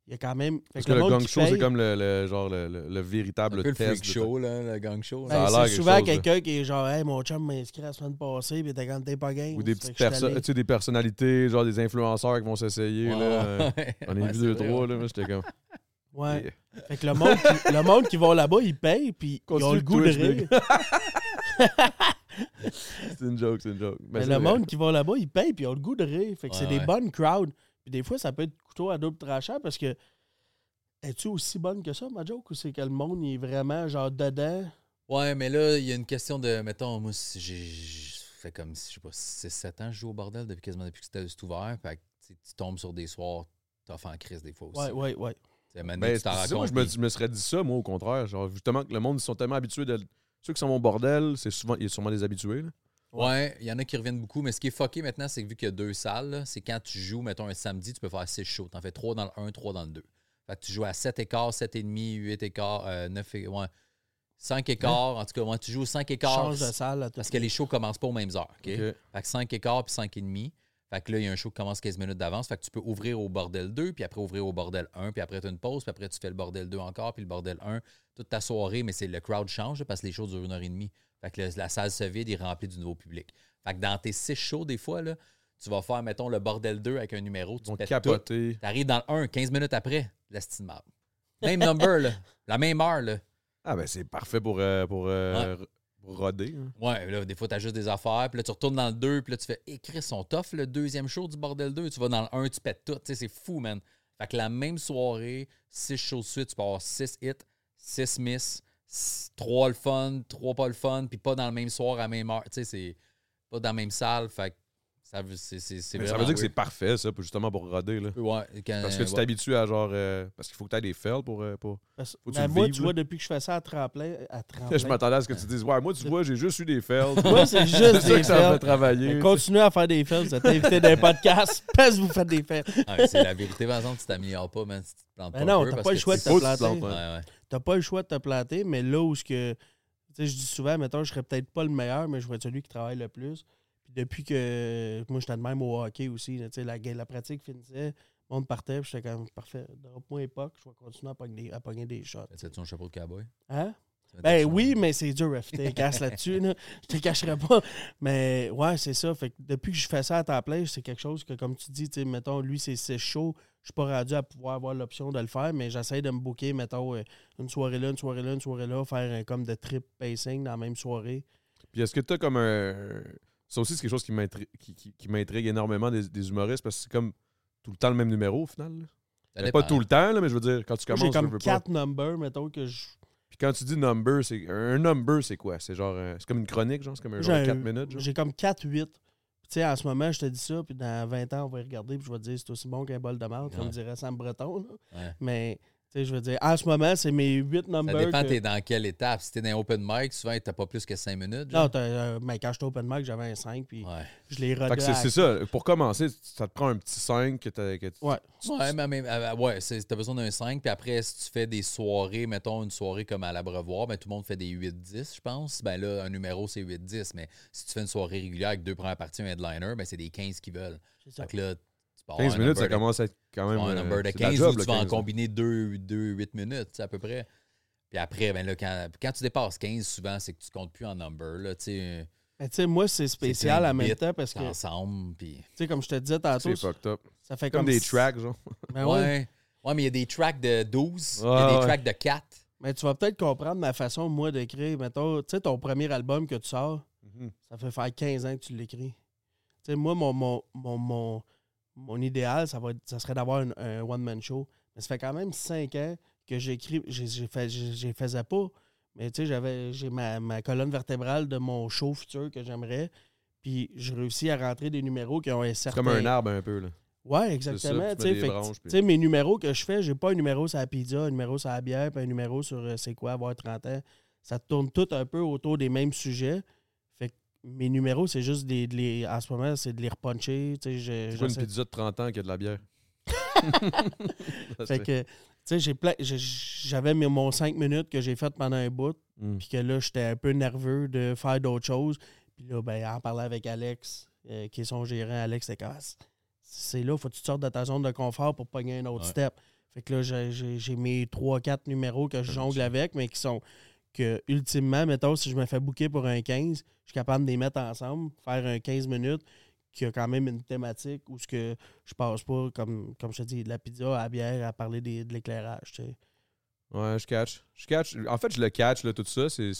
Il y a quand même. Parce que que le gang show, c'est comme le, le- genre le, le- le Un véritable le test. freak de- show, là, le gang show. ben, Ça a c'est souvent quelqu'un qui est genre, hey, mon chum m'a inscrit la semaine passée, puis t'es quand t'es pas game. Ou des petites personnes, tu sais, des personnalités, genre des influenceurs qui vont s'essayer. là. Euh, <laughs> Ouais. On a Ouais, vu deux, vrai, trois, ouais. là. Moi, j'étais comme. Ouais. Fait que le monde, qui, le monde qui va là-bas, ils payent, puis ils ont le goût de rire. <laughs> C'est une joke, c'est une joke. Mais le vrai. monde qui va là-bas, ils payent, puis ils ont le goût de rire. Fait que c'est des bonnes crowds. Puis des fois, ça peut être couteau à double tranchant parce que. Es-tu aussi bonne que ça, ma joke, ou c'est que le monde il est vraiment genre dedans? Ouais, mais là, il y a une question de. Mettons, moi, si j'ai. fait comme, je sais pas, 6-7 ans, je joue au bordel depuis quasiment depuis que c'était c'est ouvert. Fait que tu tombes sur des soirs tough en crise des fois aussi. Ouais, ouais, ouais. Ben, tu ça, moi, je me, je me serais dit ça, moi, au contraire. Genre, justement, que le monde, ils sont tellement habitués de. Ceux qui sont au bordel, c'est souvent, il y a sûrement des habitués. Là. Ouais, il y en a qui reviennent beaucoup, mais ce qui est fucké maintenant, c'est que vu qu'il y a deux salles, c'est quand tu joues, mettons un samedi, tu peux faire six shows. T'en fais trois dans le 1, trois dans le 2. Fait que tu joues à 7 écarts, 7 et demi, 8 écarts, euh, 9 et... ouais, 5 écarts. En tout cas, ouais, tu joues 5 écarts. Change de salle. à tout Parce que les shows commencent pas aux mêmes heures. OK? Fait que 5 écarts puis 5 et demi. Fait que là, il y a un show qui commence 15 minutes d'avance. Fait que tu peux ouvrir au bordel 2, puis après ouvrir au bordel 1, puis après tu as une pause, puis après tu fais le bordel 2 encore, puis le bordel 1, toute ta soirée, mais c'est le crowd change parce que les shows durent une heure et demie. Fait que le- la salle se vide et remplie du nouveau public. Fait que dans tes 6 shows, des fois, là, tu vas faire, mettons, le bordel 2 avec un numéro, Ils tu vont pètes capoter. Tu arrives dans le 1, 15 minutes après, la style marde. Même number, là. <laughs> La même heure, là. Ah, ben, c'est parfait pour, euh, pour, euh, pour roder. hein. Ouais, là, des fois, t'as juste des affaires, puis là, tu retournes dans le 2, puis là, tu fais, hé, Chris, son tough, le deuxième show du bordel 2. Tu vas dans le 1, tu pètes tout. Tu sais, c'est fou, man. Fait que la même soirée, 6 shows de suite, tu peux avoir 6 hits, 6 miss, 3 le fun, 3 pas le fun, puis pas dans le même soir à la même heure. Tu sais, c'est pas dans la même salle. Fait ça veut, c'est, c'est, c'est Mais ça veut dire que c'est parfait, ça, pour- justement pour roder. Là. Ouais, quand- Parce que tu ouais. t'habitues à genre. euh, parce qu'il faut que tu aies des fails pour. euh, pour... Parce- Faut que tu le moi, vives, tu là. vois, depuis que je fais ça à tremplin, à tremplin <laughs> Je m'attendais à ce que tu dises Ouais, moi, tu vois, j'ai juste eu des fails. <laughs> Moi, c'est juste <laughs> c'est ça des que ça me fait fails. travailler. Mais Continuez à faire des fails. Vous êtes invité dans un podcast parce que vous faites des fails. Ah, c'est la vérité, par exemple, tu t'améliores pas, man, si tu te plantes Ben pas. non, t'as parce pas le que choix de te planter. T'as pas le choix de te planter, mais là où ce que. Tu sais, je dis souvent, mettons, je serais peut-être pas le meilleur, mais je vais être celui qui travaille le plus. Puis depuis que. Moi, j'étais de même au hockey aussi. là, tu sais, la, la pratique finissait, le monde partait, puis j'étais comme parfait. Drop-moi époque, je vais continuer à pogner des, à pogner des shots. Fais-tu un chapeau de cowboy? Hein? Ben oui, mais c'est dur à fitter casse là-dessus. Là. Je te cacherai pas. Mais ouais, c'est ça. Fait que depuis que je fais ça à temps plein, c'est quelque chose que, comme tu dis, mettons, lui, c'est c'est chaud. Je suis pas rendu à pouvoir avoir l'option de le faire, mais j'essaie de me booker, mettons, euh, une soirée là, une soirée là, une soirée là, faire un, comme de trip pacing dans la même soirée. Puis est-ce que tu as comme un. Ça aussi, c'est quelque chose qui m'intri- qui, qui- qui m'intrigue énormément des, des humoristes parce que c'est comme tout le temps le même numéro au final. là. Pas tout le temps, là, mais je veux dire, quand tu commences, J'ai tu comme pas. quatre numbers, mettons, que je. Puis quand tu dis number, c'est un number, c'est quoi? C'est genre, euh, c'est comme une chronique, genre, c'est comme un genre J'ai- 4 minutes. Genre? J'ai comme 4-8. Sais, en ce moment, je te dis ça, puis dans 20 ans, on va y regarder, puis je vais te dire, c'est aussi bon qu'un bol de merde, comme dirait Sam Breton. là. Ouais. Mais, je veux dire, en ce moment, c'est mes 8 Ça numbers. dépend, que- t'es dans quelle étape. Si t'es dans un open mic, souvent, t'as pas plus que 5 minutes. Non, genre. euh, mais quand j'étais open mic, j'avais un 5, puis Ouais. je l'ai que c'est ça. Pour commencer, ça te prend un petit 5 que, t'as- que tu- Ouais. Ouais, mais, mais, euh, ouais, c'est- t'as besoin d'un 5. Puis après, si tu fais des soirées, mettons une soirée comme à l'Abreuvoir, ben, tout le monde fait des 8-10, je pense. Ben là, un numéro, c'est 8-10. Mais si tu fais une soirée régulière avec deux premières parties, un headliner, ben c'est des 15 qui veulent. C'est ça. Fait que là, 15 un minutes, ça de- commence à être quand même. un euh, number de c'est de la 15 job, tu vas en 15, là. combiner 2, 2 8 minutes, à peu près. Puis après, ben là, quand, quand tu dépasses 15, souvent, c'est que tu comptes plus en number. Là, tu sais. Ben, moi, c'est spécial en même temps parce que, tu ensemble. Puis... sais, comme je te disais tantôt, C'est fucked up. ça fait Comme comme, des si- tracks, genre. <laughs> Ben ouais. ouais. ouais. mais il y a des tracks de 12, il y a des ouais. tracks de 4. Mais tu vas peut-être comprendre ma façon, moi, d'écrire. Mettons, tu sais, ton premier album que tu sors, Mhm. ça fait faire 15 ans que tu l'écris. Tu sais, moi, mon, mon, mon, mon, mon idéal, ça, va être- ça serait d'avoir un, one-man show. Mais ça fait quand même 5 ans que j'écris. J'ai fait, j'ai- faisais pas. Mais tu sais, j'avais j'ai ma, ma colonne vertébrale de mon show futur que j'aimerais. Puis j'ai réussi à rentrer des numéros qui ont un C'est certain. comme un arbre un peu, là. Ouais, exactement. tu puis- sais, mes numéros que je fais, j'ai pas un numéro sur la pizza, un numéro sur la bière, puis un numéro sur euh, c'est quoi avoir 30 ans. Ça tourne tout un peu autour des mêmes sujets. Mes numéros, c'est juste des, de les, en ce moment, c'est de les repuncher. C'est pas une pizza de 30 ans qui a de la bière? <laughs> Fait que, tu sais, j'ai plein- j'ai- j'avais mes- mon 5 minutes que j'ai fait pendant un bout, Mm. puis que là, j'étais un peu nerveux de faire d'autres choses. Puis là, ben, en parlant avec Alex, euh, qui est son gérant, Alex, Ah, c'est- c'est là, faut que tu te sortes de ta zone de confort pour pogner un autre Ouais. step. Fait que là, j'ai- mes 3-4 numéros que je jongle avec, mais qui sont que, ultimement, mettons, si je me fais booker pour un 15, je suis capable de les mettre ensemble, faire un 15 minutes qui a quand même une thématique où ce que je passe pas, comme, comme je te dis, de la pizza à la bière à parler des- de l'éclairage. tu sais. Ouais, je catch. Je catch. En fait, je le catch, là, tout ça. C'est,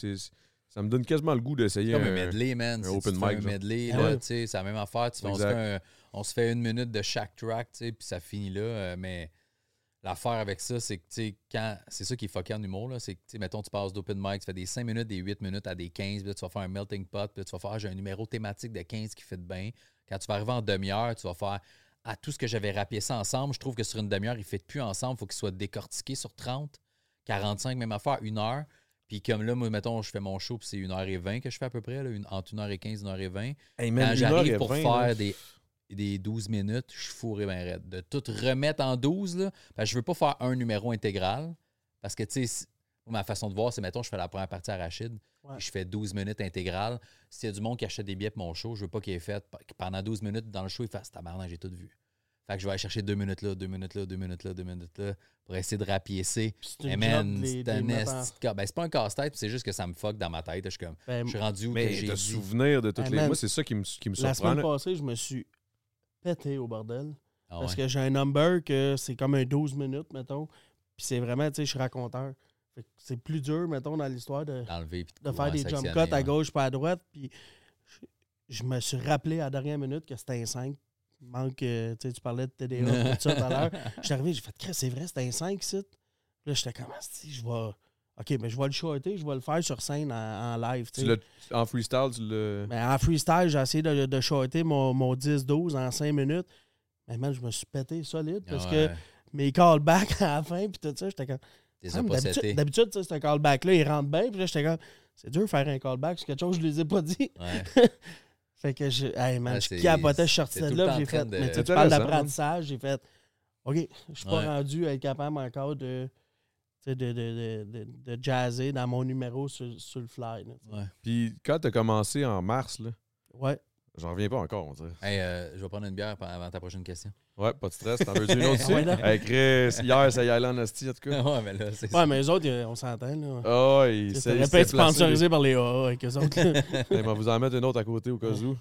ça me donne quasiment le goût d'essayer comme un medley, man. un Si open tu fais mic, un medley, là, ouais. tu sais, c'est la même affaire. Tu fais- on, se fait un- on se fait une minute de chaque track, tu sais, puis ça finit là. euh, mais l'affaire avec ça, c'est que, tu sais, quand. C'est ça qui est fucké en humour, là. C'est que, tu sais, mettons, tu passes d'open mic, tu fais des 5 minutes, des 8 minutes à des 15, puis là, tu vas faire un melting pot, puis là, tu vas faire, j'ai un numéro thématique de 15 qui fait de bien. Quand tu vas arriver en demi-heure, tu vas faire. À tout ce que j'avais rapié ça ensemble, je trouve que sur une demi-heure, il ne fait plus ensemble. Il faut qu'il soit décortiqué sur 30, 45, même affaire, une heure. Puis comme là, moi, mettons, je fais mon show, puis c'est 1h20 que je fais à peu près, là, une- entre 1h15 et 1h20. Hey, Quand j'arrive pour faire là. des, des 12 minutes, je suis fourré ben raide. De tout remettre en 12, là, parce que je veux pas faire un numéro intégral. Parce que, tu sais, ma façon de voir, c'est, mettons, je fais la première partie à Rachid, Ouais. je fais 12 minutes intégrales. S'il y a du monde qui achète des billets pour mon show, je veux pas qu'il ait fait, que pendant 12 minutes dans le show, il fasse tabarnak, j'ai tout vu. Fait que je vais aller chercher 2 minutes là, 2 minutes là, 2 minutes là, 2 minutes là, pour essayer de rapiécer. Une man, c'est un en- Ben, c'est pas un casse-tête, c'est juste que ça me fuck dans ma tête. Je suis comme, Ben, je suis rendu où que Mais j'ai de dit. souvenir de toutes Hey, les. man, Moi, c'est ça qui me, qui me La surprend. semaine là. passée, je me suis pété au bordel. Ah Parce que j'ai un number que c'est comme un 12 minutes, mettons. Puis c'est vraiment, tu sais, je suis raconteur. C'est plus dur, mettons, dans l'histoire de, de faire des jump cuts à gauche pas à droite. Puis je, me suis rappelé à la dernière minute que c'était un 5. Il manque, euh, tu sais, tu parlais de TDA, <laughs> tout ça tout à l'heure. Je suis arrivé, j'ai fait, c'est vrai, c'était un 5 ici. Là, j'étais comme, si je vais. OK, mais je vais le shorter, je vais le faire sur scène en, en live. tu en freestyle, tu le. Ben, en freestyle, j'ai essayé de, de shorter mon, mon 10-12 en 5 minutes. Mais man, je me suis pété solide parce que mes callbacks <laughs> à la fin, puis tout ça, j'étais comme. T'es Ah, d'habitude- seté. D'habitude, tu sais, c'est un callback-là, il rentre bien, puis là, j'étais comme. C'est dur de faire un callback, c'est quelque chose que je ne les ai pas dit. Ouais. <laughs> Fait que je. Hey man, Ah, je capotais, je suis sorti de là, j'ai fait. de- Mais tu sais, C'est tu parles intéressant, d'apprentissage, j'ai fait. OK, je suis pas Ouais. rendu à être capable encore de. Tu sais, De, de, de, de, de jazzer dans mon numéro sur, sur le fly. tu. Ouais. Puis quand t'as commencé en mars, là, Ouais. j'en reviens pas encore, on dirait. Hey, euh, je vais prendre une bière avant ta prochaine question. Ouais, pas de stress. T'en veux une autre <laughs> ouais, aussi? donc. Hey, Chris, hier, ça y allait en esti, en tout cas. <laughs> ouais, mais là, c'est Ouais, mais les autres, on s'entend, là. Ah ouais, il Ça aurait s'est être sponsorisé par les AA avec eux autres. <laughs> Hey, on va vous en mettre une autre à côté au cas où.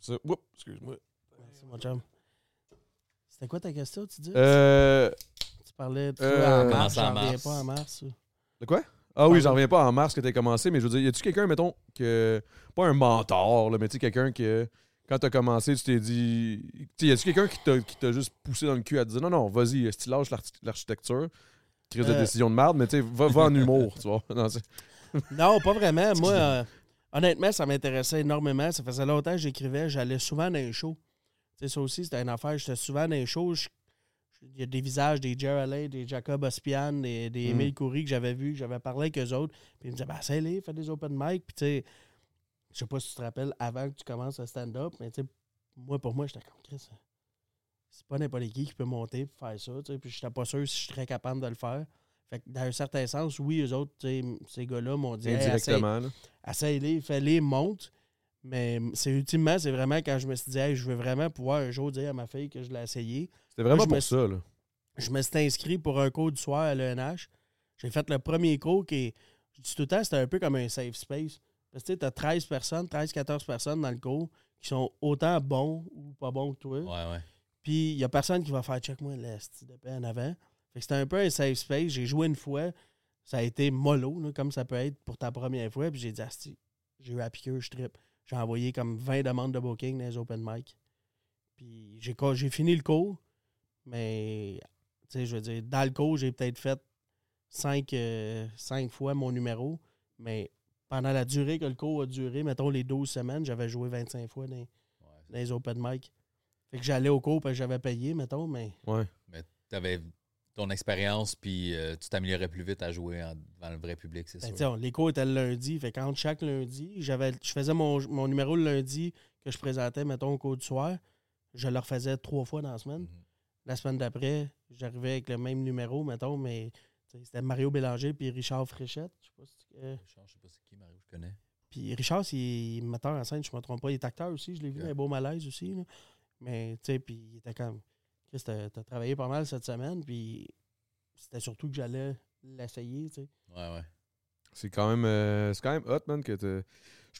Ça. Oups, excuse-moi. Merci, mon chum. C'était quoi ta question, tu dis? Euh. Parlais de euh, en mars, j'en reviens pas en mars. ou- De quoi? Ah oui, j'en reviens pas en mars que t'as commencé, mais je veux dire, y a-tu quelqu'un, mettons, que. Pas un mentor, là, mais tu sais, quelqu'un que. Quand t'as commencé, tu t'es dit. Tu sais, y a-tu quelqu'un qui t'a, qui t'a juste poussé dans le cul à te dire non, non, vas-y, si tu lâches l'archi- l'architecture, crise de Euh. décision de merde, mais tu sais, va, va en humour, tu vois. <laughs> Non, pas vraiment. Moi, euh, honnêtement, ça m'intéressait énormément. Ça faisait longtemps que j'écrivais. J'allais souvent dans les shows. Tu sais, ça aussi, c'était une affaire. J'étais souvent dans les shows. Je- Il y a des visages, des Jerry Alley, des Jacob Ospian, des, des Mm. Émile Coury que j'avais vus, que j'avais parlé avec eux autres. Puis ils me disaient, ben, essaye-les, fais des open mic. Puis tu sais, je sais pas si tu te rappelles avant que tu commences à stand-up, mais tu sais, moi, pour moi, j'étais comme Chris. C'est pas n'importe qui qui peut monter et faire ça. tu sais, Puis j'étais pas sûr si je serais capable de le faire. Fait que dans un certain sens, oui, eux autres, ces gars-là m'ont dit Hey, essaye- Indirectement, là. essaye-les, fais-les, monte. Mais c'est ultimement, c'est vraiment quand je me suis dit, Hey, je veux vraiment pouvoir un jour dire à ma fille que je l'ai essayé. C'était vraiment pour suis- ça, là. Je me suis inscrit pour un cours du soir à l'ENH. J'ai fait le premier cours qui est. Je dis tout le temps, c'était un peu comme un safe space. Parce que tu as 13 personnes, 13-14 personnes dans le cours qui sont autant bons ou pas bons que toi. Ouais, ouais. Puis il n'y a personne qui va faire check-moi le style de en avant. Fait que c'était un peu un safe space. J'ai joué une fois. Ça a été mollo, là, comme ça peut être pour ta première fois. Puis j'ai dit, Asti, j'ai eu à piqueur, je trip. J'ai envoyé comme 20 demandes de booking dans les open mic. Puis j'ai, fini le cours. Mais, tu sais, je veux dire, dans le cours, j'ai peut-être fait 5, fois mon numéro. Mais pendant la durée que le cours a duré, mettons les 12 semaines, j'avais joué 25 fois dans, dans les open mic. Fait que j'allais au cours parce que j'avais payé, mettons, mais. Ouais. Mais tu avais ton expérience, puis euh, tu t'améliorais plus vite à jouer en- devant le vrai public, c'est Ben, sûr. les cours étaient le lundi. Fait qu'entre chaque lundi, j'avais, je faisais mon, mon numéro le lundi que je présentais, mettons, au cours du soir. Je le refaisais trois fois dans la semaine. Mhm. La semaine d'après, j'arrivais avec le même numéro, mettons, mais c'était Mario Bélanger puis Richard Fréchette. Je sais pas si tu- euh, Je sais pas c'est qui, Mario, je connais. Puis Richard, c'est metteur en scène, je me trompe pas. Il est acteur aussi, je l'ai vu Ok. dans les beaux malaises aussi. là. Mais tu sais, puis il était comme. Chris, t'as t'as travaillé pas mal cette semaine, puis c'était surtout que j'allais l'essayer, tu sais. Ouais, ouais. C'est quand même euh, c'est quand même hot, man, que t'as-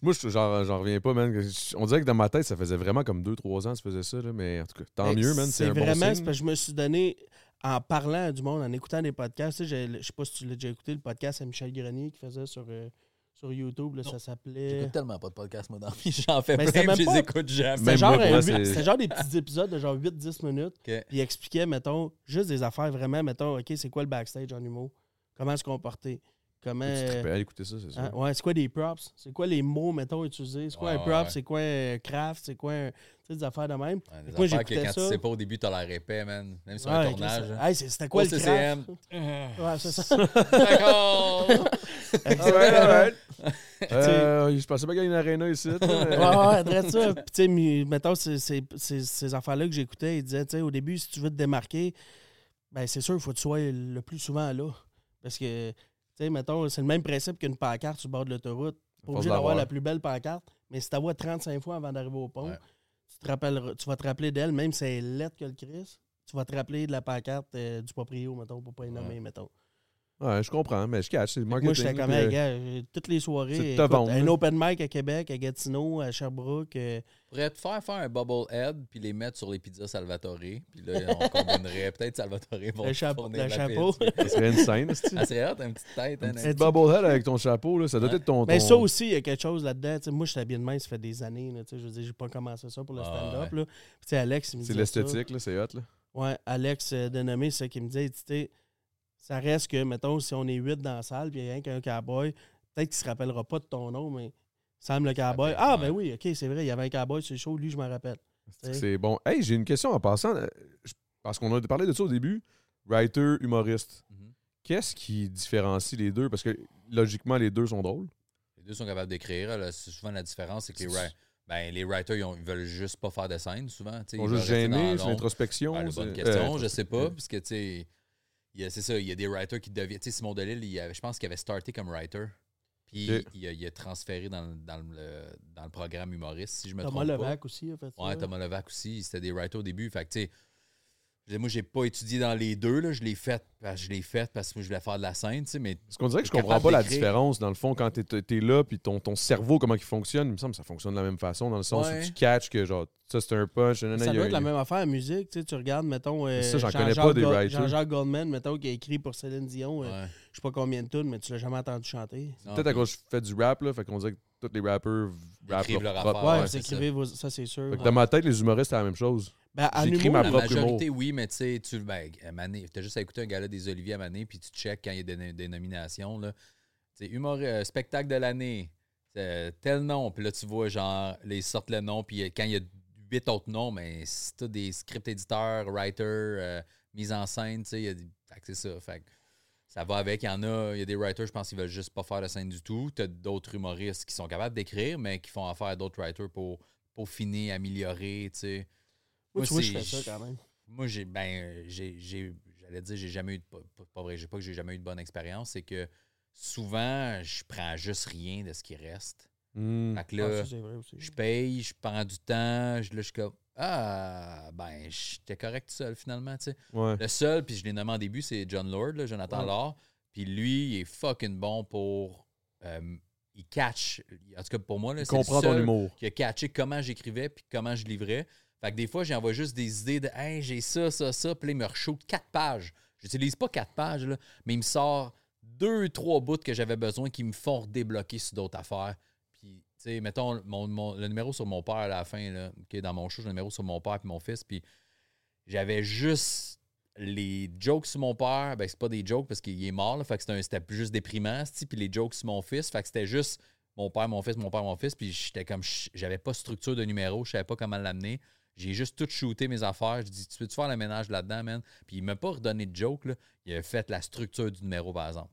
Moi, je- genre, j'en reviens pas, man. On dirait que dans ma tête, ça faisait vraiment comme 2-3 ans que tu faisais ça, là, mais en tout cas, tant Fait mieux, man. C'est un bon vraiment, c'est signe. parce que je me suis donné, en parlant à du monde, en écoutant des podcasts, tu sais, je sais pas si tu l'as déjà écouté, le podcast à Michel Grenier qui faisait sur, euh, sur YouTube, là, ça s'appelait. J'écoute tellement pas de podcast, moi, dans la vie. <laughs> J'en fais Mais plein, je les pas- écoute jamais. C'était genre, moi, un c'est- genre des petits épisodes de genre 8-10 minutes. Ok. Puis il expliquait, mettons, juste des affaires vraiment, mettons, OK, c'est quoi le backstage en humour? Comment se comporter? Comment. Tu te à écouter ça, c'est ça. Hein, ouais, c'est quoi des props? C'est quoi les mots, mettons, utilisés? C'est quoi Ouais, un ouais, prop? ouais. C'est quoi un craft? C'est quoi un. Tu sais, des affaires de même? Ouais, des Moi, affaires que quand tu ça. sais pas au début, t'as l'air épais, man. Même sur Ouais, un tournage. hein. Hey, c'était quoi Au le CCM. craft? <laughs> Ouais, c'est ça. <laughs> D'accord! Alright. <laughs> Euh, je pensais pas qu'il y a une arena ici. Ouais, ouais, adresse ça. Puis, tu sais, mettons, ces affaires-là que j'écoutais, il disait, tu sais, au début, si tu veux te démarquer, ben c'est sûr, il faut que tu sois le plus souvent là. Parce que, tu sais, mettons, c'est le même principe qu'une pancarte sur le bord de l'autoroute. Pas obligé d'avoir la plus belle pancarte, mais si tu vois 35 fois avant d'arriver au pont, Ouais. tu, te rappelleras- tu vas te rappeler d'elle, même si elle est lettre que le Christ, tu vas te rappeler de la pancarte euh, du proprio, mettons, pour pas y nommer, mettons. Ouais, je comprends, mais je catch. C'est Moi, marketing. j'étais comme, hey, euh, gars, toutes les soirées, écoute, vendre, un là. open mic à Québec, à Gatineau, à Sherbrooke. euh, pourrais te faire faire un bubble head puis les mettre sur les pizzas Salvatore. Puis là, on <laughs> combinerait peut-être Salvatore pour Le chapeau- fournir le la chapeau. <laughs> Ça serait une scène, c'est Ah, serait hot, une petite tête. Hein, Un petit bubblehead avec ton chapeau, là, ça doit Ouais. être ton. Mais ton- ça aussi, il y a quelque chose là-dedans. Moi, je suis habillé de main, ça fait des années. là, tu sais, je veux dire, j'ai pas commencé ça pour le Ah, stand-up. là. Puis, tu sais, Alex, il me C'est l'esthétique, là, c'est hot, là. Ouais, Alex euh, Denomé, c'est ça qui me tu sais, ça reste que, mettons, si on est huit dans la salle, puis il y a rien qu'un cowboy, peut-être qu'il se rappellera pas de ton nom, mais Sam le cowboy. Ah, ben oui, ok, c'est vrai, il y avait un cowboy sur le show, lui, je m'en rappelle. C'est C'est bon? Hey, j'ai une question en passant. euh, Parce qu'on a parlé de ça au début. Writer, humoriste. Mhm. Qu'est-ce qui différencie les deux? Parce que logiquement, les deux sont drôles. Les deux sont capables d'écrire. C'est Souvent, la différence, c'est que les, ben, les writers, ils, ont- ils veulent juste pas faire de scène, souvent. tu sais, Ils sont veulent juste gênés, c'est l'introspection. C'est- bonne question, euh, je sais pas, euh, parce que, tu sais, c'est ça, il y a des writers qui deviennent. Tu sais, Simon Delille, il avait- je pense qu'il avait starté comme writer, puis il, a, il a transféré dans, le- dans, le, dans le programme humoriste, si je me Thomas trompe pas. Levac aussi a fait ça. Ouais, Thomas Levac aussi, c'était des writers au début. Fait que, tu sais, moi, j'ai pas étudié dans les deux, là. Je l'ai fait, parce- je l'ai fait parce que moi, je voulais faire de la scène, tu sais, mais Parce qu'on dirait que je T'es comprends pas la différence, dans le fond, quand t'es es là, puis ton, ton cerveau, comment il fonctionne. Il me semble que ça fonctionne de la même façon, dans le sens Ouais. où tu catches que, genre, ça, c'est un punch. nanana, Ça a- doit être la même affaire en musique. Tu, sais, tu regardes, mettons, euh, Ça, j'en connais Jean-Jacques pas des writers. Jean-Jacques Goldman, mettons, qui a écrit pour Céline Dion. euh, ouais. Je sais pas combien de tunes, mais tu l'as jamais entendu chanter. Peut-être à cause que je fais du rap, là, fait qu'on dirait que tous les rappers rappent écrivent leur leur propre-. Ouais, ouais, vous c'est écrivez vos. Ça, c'est sûr. Fait que dans ma tête, les humoristes, c'est la même chose. Ben, en j'écris humour, ma La propre majorité, humour. oui, mais tu sais, tu ben, t'as juste à écouter un gars-là des Oliviers à Mané, puis tu check quand il y a des, no- des nominations. Là. Tu sais, humor, euh, spectacle de l'année, euh, tel nom, puis là, tu vois, genre, les sortent le nom, puis euh, quand il y a huit autres noms, mais c'est tout des script éditeurs, writers, euh, mise en scène, tu sais, il y a des- fait que c'est ça. Fait que ça va avec. Il y en a, il y a des writers, je pense, qui veulent juste pas faire de scène du tout. Tu as d'autres humoristes qui sont capables d'écrire, mais qui font affaire à d'autres writers pour peaufiner, améliorer, tu sais. Moi, tu vois, je fais ça quand même. Moi, j'ai, ben, j'ai, j'ai- j'allais dire, j'ai jamais eu de, pas, pas- vrai, j'ai pas que j'ai jamais eu de bonne expérience, c'est que souvent, je prends juste rien de ce qui reste. Hmm. Fait que Ah, là, ça, c'est vrai aussi. je paye, je prends du temps, je, là, je suis comme, ah, ben, j'étais correct seul finalement, tu sais. Ouais. Le seul, puis je l'ai nommé en début, c'est John Lord, là, Jonathan Ouais. Lord. Puis lui, il est fucking bon pour. euh, il catch. En tout cas, pour moi, c'est le seul humour. qui a catché comment j'écrivais puis comment je livrais. Fait que des fois, j'envoie juste des idées de Hey, j'ai ça, ça, ça. Puis là, il me reshoot quatre pages. J'utilise pas quatre pages, là, mais il me sort deux, trois bouts que j'avais besoin qui me font redébloquer sur d'autres affaires. Mettons, le numéro sur mon père à la fin, là, qui est dans mon show, j'ai le numéro sur mon père et mon fils. Puis, j'avais juste les jokes sur mon père. Ben, c'est pas des jokes parce qu'il est mort, fait que c'était juste déprimant. Puis les jokes sur mon fils, fait que c'était juste mon père, mon fils, mon père, mon fils. Puis j'étais comme, j'avais pas structure de numéro, je savais pas comment l'amener. J'ai juste tout shooté mes affaires. Je dis, tu peux-tu faire le ménage là-dedans, man? Puis il m'a pas redonné de joke, là. Il a fait la structure du numéro, par exemple.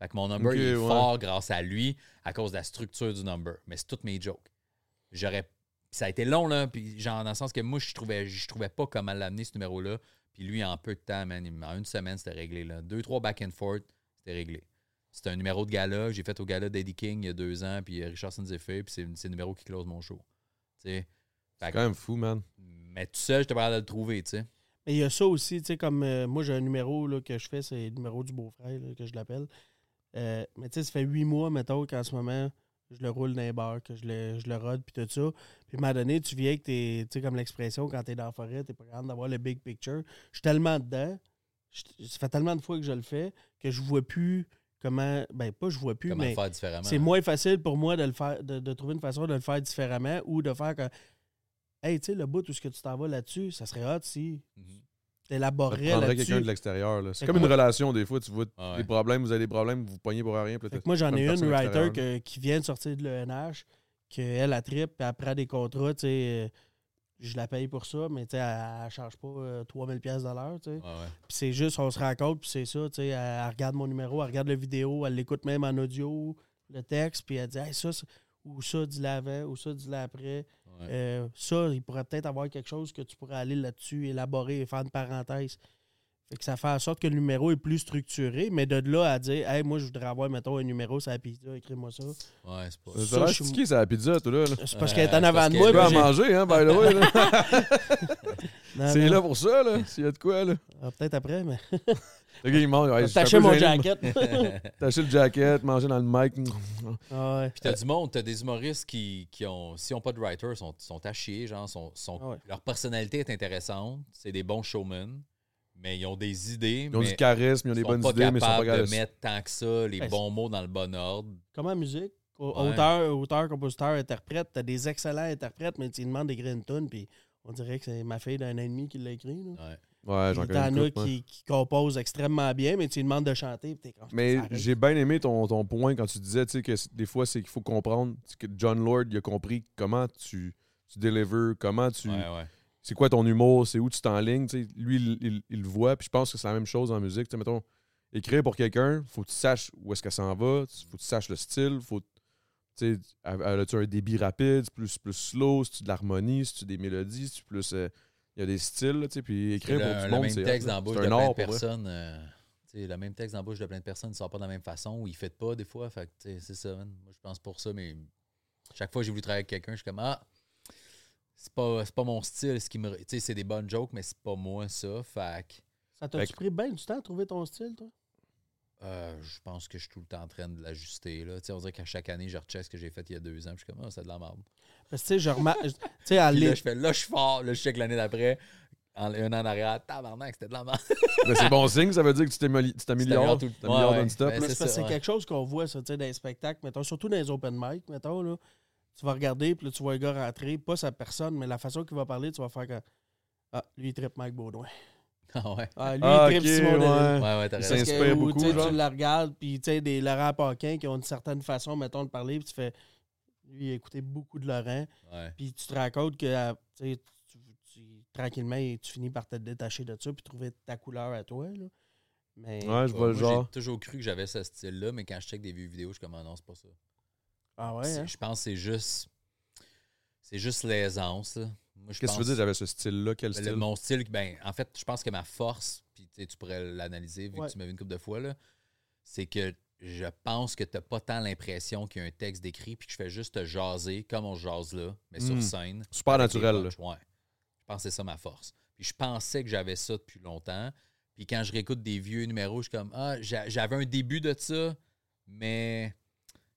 Fait que mon number, il est ouais. fort grâce à lui, à cause de la structure du number. Mais c'est toutes mes jokes. J'aurais. Ça a été long, là. Puis genre, dans le sens que moi, je trouvais, je trouvais pas comment l'amener, ce numéro-là. Puis lui, en peu de temps, man, en une semaine, c'était réglé, là. Deux, trois back and forth, c'était réglé. C'était un numéro de gala. J'ai fait au gala d'Eddie King il y a deux ans, puis euh, Richard Zephyr, puis c'est c'est le numéro qui close mon show. C'est que- quand même fou, man. mais tout seul, j'étais pas capable de le trouver, tu sais. Mais il y a ça aussi, tu sais, comme euh, moi, j'ai un numéro là, que je fais, c'est le numéro du beau-frère, que je l'appelle. Euh, mais tu sais, ça fait huit mois, mettons, qu'en ce moment, je le roule dans les bars, que je le, je le rode, puis tout ça. Puis à un moment donné, tu viens que t'es, tu sais, comme l'expression, quand t'es dans la forêt, t'es pas capable d'avoir le big picture. Je suis tellement dedans, je- ça fait tellement de fois que je le fais, que je vois plus comment, ben pas je vois plus, Comment mais le faire différemment. c'est moins facile pour moi de le faire, de, de trouver une façon de le faire différemment ou de faire que, hey, tu sais, le bout, tout ce que tu t'en vas là-dessus, ça serait hot si Mhm. T'élaborerais là-dessus. quelqu'un de l'extérieur. là. C'est Fait comme une relation, des fois. Tu vois Ah ouais. des problèmes, vous avez des problèmes, vous vous pognez pour rien. moi, j'en ai une personne writer que- qui vient de sortir de l'ENH, qu'elle, a trip, puis elle prend des contrats, tu sais, euh, je la paye pour ça, mais tu sais, elle, elle charge pas euh, 3000 pièces de l'heure, tu sais. Ouais, ouais. Puis c'est juste, on se rencontre, puis c'est ça, tu sais, elle, elle regarde mon numéro, elle regarde la vidéo, elle l'écoute même en audio, le texte, puis elle dit, hey, ça, c'est- ou ça, dis-le avant, ou ça, dis-le après. Ouais. Euh, ça, il pourrait peut-être avoir quelque chose que tu pourrais aller là-dessus, élaborer et faire une parenthèse. Fait que ça fait en sorte que le numéro est plus structuré, mais de là à dire, hey, moi, je voudrais avoir, mettons, un numéro sur la pizza, écris-moi ça. Ouais, c'est pas. Ça je suis- stické, c'est la pizza, tout là. là. C'est parce Euh, qu'elle est en avant parce de moi. Tu peux j'ai- manger, hein, by the way. <laughs> C'est là pour ça, là. S'il y a de quoi, là. Ah, Peut-être après, mais. <laughs> Le gars, il mange. Ouais, T'as acheté mon jacket. T'as <laughs> acheté le jacket, manger dans le mic. Ah ouais. Puis t'as du monde, t'as des humoristes qui, qui ont, s'ils n'ont pas de writer, sont, sont à chier, genre, sont, sont- Ah ouais. leur personnalité est intéressante, c'est des bons showmen, mais ils ont des idées, Ils ont mais du charisme, ils ont ils des bonnes idées, mais ils sont pas capables de mettre tant que ça les Ben, bons mots dans le bon ordre. Comme en musique, auteur, auteur, compositeur, interprète, t'as des excellents interprètes, mais tu demandes d'écrire une tune, puis on dirait que c'est ma fille d'un an et demi qui l'a écrit. là. Ouais. Ouais, j'en connais T'en une as qui, qui composent extrêmement bien, mais tu lui demandes de chanter, puis t'es comme. Mais j'ai bien aimé ton, ton point quand tu disais tu sais, que des fois, c'est qu'il faut comprendre tu sais, que John Lord il a compris comment tu, tu deliver, comment tu. Ouais, ouais. C'est quoi ton humour, c'est où tu t'enlignes. tu sais. Lui, il, il- il le voit. Puis je pense que c'est la même chose en musique. Tu sais, mettons, écrire pour quelqu'un, faut que tu saches où est-ce que ça en va, faut que tu saches le style, faut. Tu sais, as-tu un débit rapide, c'est plus, plus slow, c'est-tu de l'harmonie, c'est-tu des mélodies, c'est-tu plus. euh, Il y a des styles, là, tu sais, puis écrire le, pour le du monde, même c'est texte hot, dans là. la bouche de plein de personnes. euh, tu sais, le même texte dans la bouche de plein de personnes ne sort pas de la même façon ou il ne fait pas des fois. Fait que, tu sais, c'est ça, man. Moi, je pense pour ça, mais chaque fois que j'ai voulu travailler avec quelqu'un, je suis comme Ah, c'est pas, c'est pas mon style. Ce qui me, tu sais, c'est des bonnes jokes, mais c'est pas moi ça. Fait que, Ça t'a-tu pris bien du temps à trouver ton style, toi? Euh, je pense que je suis tout le temps en train de l'ajuster. Là. On dirait qu'à chaque année, je recheck ce que j'ai fait il y a deux ans. Puis je suis comme Ah, c'est de la merde. Parce que, tu sais, je remarque. Là, je fais là, je suis fort. Là, je check l'année d'après. En, un an en arrière, tabarnak, c'était de la merde. Mais <laughs> c'est bon signe, ça veut dire que tu t'amélio- tu t'améliores. tout le- Ouais, ouais. Ben, là. c'est c'est ouais. quelque chose qu'on voit, ça, dans les spectacles, mettons, surtout dans les open mic, mettons, là. Tu vas regarder, puis là, tu vois un gars rentrer, pas sa personne, mais la façon qu'il va parler, tu vas faire que. Ah, lui, il tripe Mike Baudouin. <laughs> Ah ouais. Ah, lui, Ah, il tripe ok, Simon ouais. Ouais, ouais, t'as raison. S'inspire beaucoup, tu sais, genre. Tu la regardes, puis tu sais, des Laurent Paquin qui ont une certaine façon, mettons, de parler, puis tu fais. Lui, il a écouté beaucoup de Laurent, Ouais. puis tu te rends compte que, euh, tu sais, tu- tu- tranquillement, tu finis par te détacher de ça, puis trouver ta couleur à toi, là. Mais. Ouais, je vois le moi, genre. J'ai toujours cru que j'avais ce style-là, mais quand je check des vieux vidéos, je suis comme, ah non, c'est pas ça. Ah ouais, hein? Je pense que c'est juste. C'est juste l'aisance. Là. Je Qu'est-ce que tu veux dire, j'avais ce style-là? Quel style? le- mon style, ben, en fait, je pense que ma force, puis tu pourrais l'analyser vu Ouais. que tu m'as vu une couple de fois, là, c'est que je pense que tu n'as pas tant l'impression qu'il y a un texte décrit, puis que je fais juste te jaser comme on jase là, mais sur Mm. scène. Super naturel, punchs. Ouais. Je pense que c'est ça ma force. Puis je pensais que j'avais ça depuis longtemps. Puis quand je réécoute des vieux numéros, je suis comme Ah, j'a- j'avais un début de ça, mais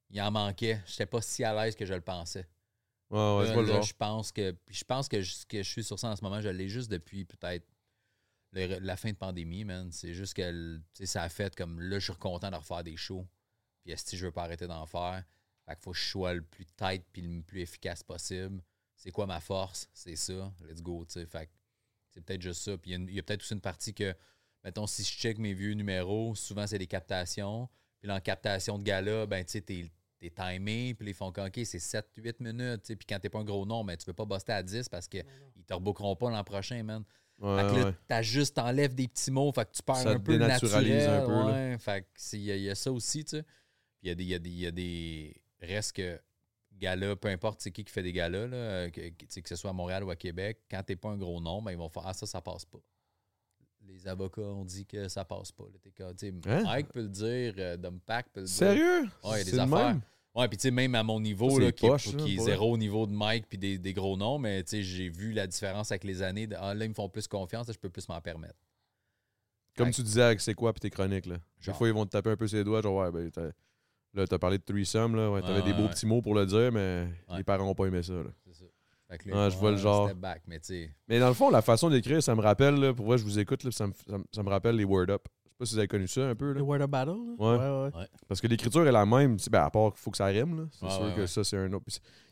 il en manquait. J'étais pas si à l'aise que je le pensais. Ouais, ouais, Là, je vois le là, genre. je pense que je pense que je, que je suis sur ça en ce moment, je l'ai juste depuis peut-être la fin de pandémie, man. C'est juste que ça a fait comme là, je suis content de refaire des shows. Puis est je veux pas arrêter d'en faire? Fait qu'il faut que je sois le plus tight puis le plus efficace possible. C'est quoi ma force? C'est ça. Let's go, tu sais. Fait c'est peut-être juste ça. Puis il y a une- il y a, peut-être aussi une partie que, mettons, si je check mes vieux numéros, souvent c'est des captations. Puis là, en captation de gala, ben, tu sais, t'es t'es timé, puis ils font OK, c'est 7-8 minutes, puis quand t'es pas un gros nom, ben, tu peux pas buster à 10 parce qu'ils te rebookeront pas l'an prochain, man. Ouais, fait que là, ouais. t'ajustes, t'enlèves des petits mots, fait que tu perds Ça un te peu naturel. un peu, là. ouais. Fait que c'est- il y, a- il y a ça aussi, tu sais. Puis il y a des, il y a des, il y a des restes que galas, peu importe c'est qui qui fait des galas, là, euh, que, que- ce soit à Montréal ou à Québec, quand t'es pas un gros nom, ben, ils vont faire Ah, ça, ça passe pas. Les avocats ont dit que ça passe pas. là. Hein? Mike peut le dire, euh, Dom Pack peut le dire. Sérieux? Ouais, il y a C'est des le affaires. même? Ouais, puis tu sais, même à mon niveau, là, qui, est- poche, qui là, est pour zéro au niveau de Mike puis des, des gros noms, mais tu sais, j'ai vu la différence avec les années. De, ah, là, ils me font plus confiance, là, je peux plus m'en permettre. Comme tu disais avec c'est quoi puis tes chroniques, là. Des Genre. fois, ils vont te taper un peu ses doigts, genre, ouais, ben, t'as- là, t'as parlé de threesome, là. Ouais, t'avais des beaux petits mots pour le dire, mais les parents ont pas aimé ça, là. C'est ça. Fait que Ouais, je vois le genre. Step back, mais. Mais dans le fond, la façon d'écrire, ça me rappelle, là, pour vrai, je vous écoute, là, ça, me, ça me- ça me rappelle les Word Up. Je sais pas si vous avez connu ça un peu, là. Le Word of Battle? là? Ouais. ouais, ouais. Parce que l'écriture est la même, tu sais, ben, à part qu'il faut que ça rime. C'est Ouais, sûr ouais, que ouais. ça, c'est un autre.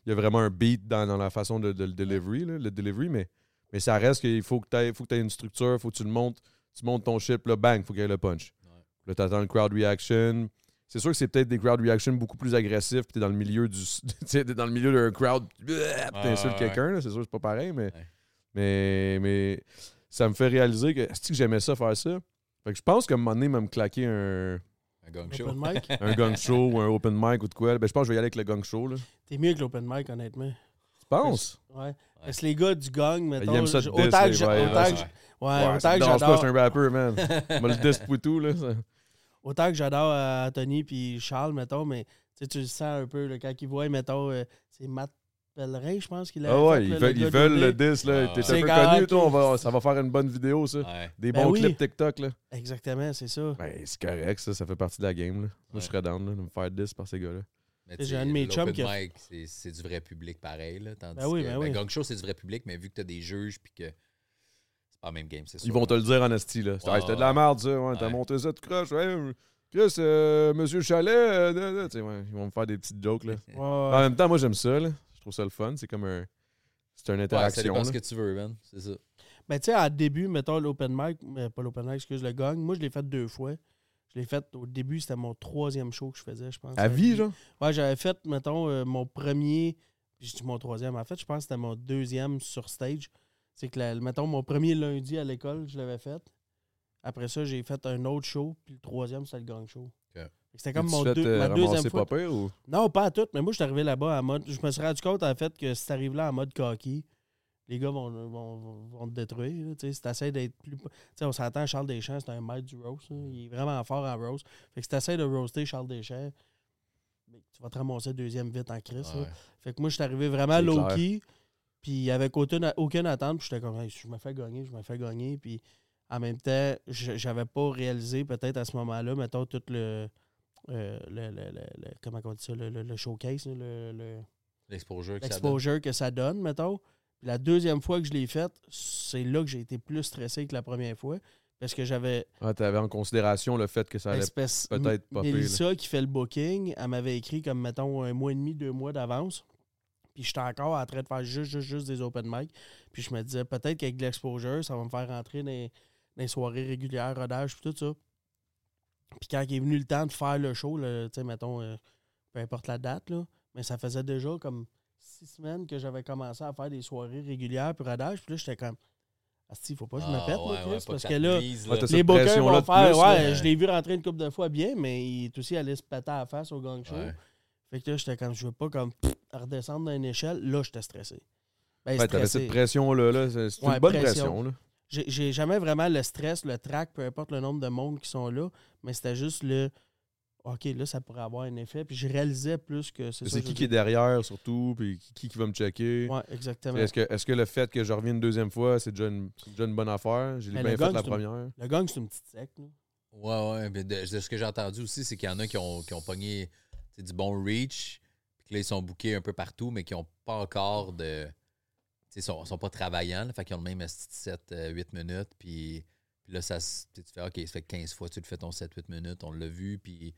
Il y a vraiment un beat dans, dans la façon de, de le delivery, là, le delivery, mais, mais ça reste qu'il faut que tu aies, faut que aies une structure, faut que tu le montes, tu montes ton puis là, bang, faut qu'il y ait le punch. Ouais. Là, t'attends le crowd reaction. C'est sûr que c'est peut-être des crowd reactions beaucoup plus agressifs, puis t'es dans le milieu du. <laughs> tu t'es dans le milieu d'un crowd, puis t'insultes ouais, quelqu'un, c'est sûr que c'est pas pareil, mais, Ouais. mais, mais ça me fait réaliser que, est-ce que j'aimais ça faire ça? Fait que je pense qu'à un moment donné, même me claquer un, Un gang show. Open mic? <laughs> un gang show ou un open mic ou de quoi. Ben, je pense que je vais y aller avec le gang show. Là. T'es mieux que l'open mic, honnêtement. Tu penses? Ouais. Parce que les gars du gang, mettons. Ils aiment ça te diss, autant que vibes, autant que ça. j'- ouais, Ouais, autant que dérange pas, je j'adore. suis un rapper, man. <laughs> On le diss pour tout, là. ça. Autant que j'adore euh, Anthony puis Charles, mettons, mais tu sais, tu le sens un peu là, quand ils voient, mettons, euh, c'est Matt Pellerin, je pense qu'il a Ah ouais, ils veulent, le ils gars veulent le d'OD. diss, là. Ah, T'es un peu connu, toi. On va, ça va faire une bonne vidéo, ça. Ouais. Des Ben bons oui. clips TikTok, là. Exactement, c'est ça. Ben, c'est correct, ça. Ça fait partie de la game, là. Moi, je serais down, là, de me faire diss par ces gars-là. Mais J'ai tu sais, un de mes chums qui c'est- du vrai public pareil. Là, tandis Ben oui, que ben oui. Gang show, c'est du vrai public, mais vu que tu as des juges puis que c'est pas la même game, c'est sûr. Ils vont te le dire en esti, là. C'était de la merde, ça. Ouais, T'as monté ça, tu croches. Ouais, Chris, euh, Monsieur Chalet, euh, ouais, ils vont me faire des petites jokes, là. Ouais, En même temps, moi, j'aime ça, là. Je trouve ça le fun. C'est comme un. C'est une Ouais, ça interaction. dépend là. ce que tu veux, man. C'est ça. Ben, tu sais, à début, mettons l'open mic, mais pas l'open mic, excuse, le gang, moi, je l'ai fait deux fois. Je l'ai fait au début, c'était mon troisième show que je faisais, je pense. À vie, genre? Ouais, j'avais fait, mettons, euh, mon premier, puis je dis mon troisième, en fait, je pense que c'était mon deuxième sur stage. C'est que, la- mettons, mon premier lundi à l'école, je l'avais fait. Après ça, j'ai fait un autre show, puis le troisième, c'était le gang show. Ok. C'était comme mon deux- euh, ma deuxième fois. pas pire ou? Non, pas à tout, mais moi, je suis arrivé là-bas en mode. Je me suis rendu compte, en fait, que si t'arrives là en mode cocky, les gars vont, vont, vont- vont te détruire. là, tu sais. Si t'essaies d'être plus. Tu sais, on s'entend, Charles Deschamps, c'est un maître du roast. Il est vraiment fort en roast. Fait que si t'essaies de roaster Charles Deschamps, ben, tu vas te ramasser deuxième vite en crise. Ouais. Fait que moi, je suis arrivé vraiment low-key, puis avec aucune, aucune attente, puis j'étais comme, Hey, je me fais gagner, je me fais gagner, puis en même temps, je- j'avais pas réalisé peut-être à ce moment-là, mettons, tout le. Euh, le, le- le- le- comment on dit ça, le, le- le showcase, là, le- le, L'exposure que ça donne. l'exposure que ça donne, mettons. Puis la deuxième fois que je l'ai faite, c'est là que j'ai été plus stressé que la première fois. Parce que j'avais Ah, t'avais en considération le fait que ça allait. l'espèce peut-être popper, Mélissa qui fait le booking, elle m'avait écrit comme, mettons, un mois et demi, deux mois d'avance. Puis j'étais encore en train de faire juste, juste, juste des open mic. Puis je me disais, peut-être qu'avec de l'exposure, ça va me faire rentrer dans, les- dans les soirées régulières, rodage, puis tout ça. Puis quand il est venu le temps de faire le show, là, tu sais, mettons, euh, peu importe la date, là, mais ça faisait déjà comme six semaines que j'avais commencé à faire des soirées régulières, puis rodage. Puis là, j'étais comme, Asti, faut pas que je me Ah, pète, moi, ouais, Chris, ouais, pas parce que là, brise, Ouais, t'as les bookers vont faire, plus, ouais, là. je l'ai vu rentrer une couple de fois bien, mais il est aussi allé se péter à la face au gang show. Ouais. Fait que là, j'étais comme, je veux pas comme pff, redescendre dans une échelle. Là, j'étais stressé. Ben, Ouais, t'avais stressé. cette pression-là. Là. C'est c'est Ouais, une bonne pression. pression. là. J'ai jamais vraiment le stress, le trac, peu importe le nombre de monde qui sont là, mais c'était juste le OK, là, ça pourrait avoir un effet. Puis je réalisais plus que c'est ça. C'est qui qui est derrière, surtout, puis qui, qui va me checker? Ouais, exactement. Est-ce que, est-ce que le fait que je revienne une deuxième fois, c'est déjà déjà une bonne affaire? J'ai bien fait gang, la une- première. Le gang, c'est une petite secte. là. Ouais, ouais. mais de, de ce que j'ai entendu aussi, c'est qu'il y en a qui ont, qui ont pogné du bon reach, puis que là, ils sont bookés un peu partout, mais qui n'ont pas encore de. Ils sont, sont pas travaillants, là, fait qu'ils ont le même 7-8 minutes, puis, puis là, ça, se- tu fais OK, ça fait 15 fois que tu le fais ton 7-8 minutes, on l'a vu, puis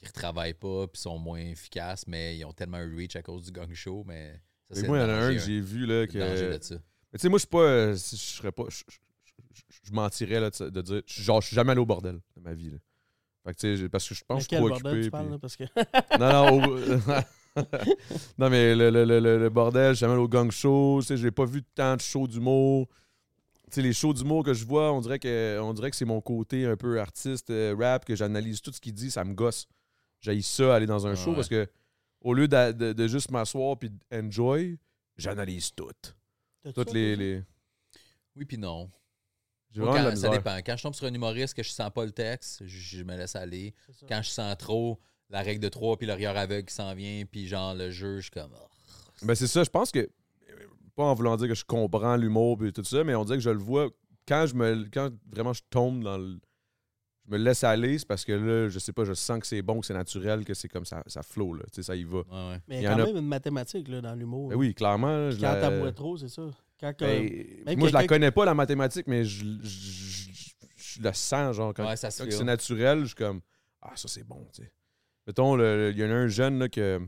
ils retravaillent pas, puis sont moins efficaces, mais ils ont tellement un reach à cause du gang show, mais. Ça, moi, il y en a un que j'ai vu là, que. tu sais, moi, je suis pas. euh, si je serais pas. Je, mentirais là, de, dire. Genre, je suis jamais allé au bordel de ma vie. Là. Fait que, tu sais, j'ai- parce que je pense que je suis trop bordel occupé. tu parles, puis- là, parce que... Non, non, au- <laughs> <laughs> <laughs> non, mais le, le, le, le- bordel, je suis jamais allé au gang show. Tu sais, j'ai pas vu tant de shows d'humour. Tu sais, les shows d'humour que je vois, on dirait que, on dirait que c'est mon côté un peu artiste, euh, rap, que j'analyse tout ce qu'il dit, ça me gosse. J'ai ça aller dans un Ah show ouais. parce que au lieu de, de juste m'asseoir puis enjoy, j'analyse tout. Toutes les. Oui, puis non. Moi, quand, la ça dépend. Quand je tombe sur un humoriste que je sens pas le texte, je, je me laisse aller. Quand je sens trop la règle de 3 puis le regard aveugle qui s'en vient, puis genre le jeu, je suis comme. oh. Ben c'est ça, je pense que pas en voulant dire que je comprends l'humour et tout ça, mais on dirait que je le vois quand je me quand vraiment je tombe dans le je me laisse aller, c'est parce que là, je sais pas, je sens que c'est bon, que c'est naturel, que c'est comme ça ça flow là, tu sais ça y va. Ouais, ouais. Mais Il y a en quand a- même une mathématique là, dans l'humour. Ben oui, clairement, je Quand la- t'aboies trop, c'est ça. Quand que- Ben, même moi je la quelqu'un- connais pas la mathématique, mais je, je, je- je le sens genre quand, Ouais, ça se quand feel. c'est naturel, je suis comme ah ça c'est bon, tu sais. Mettons il y en a un jeune là que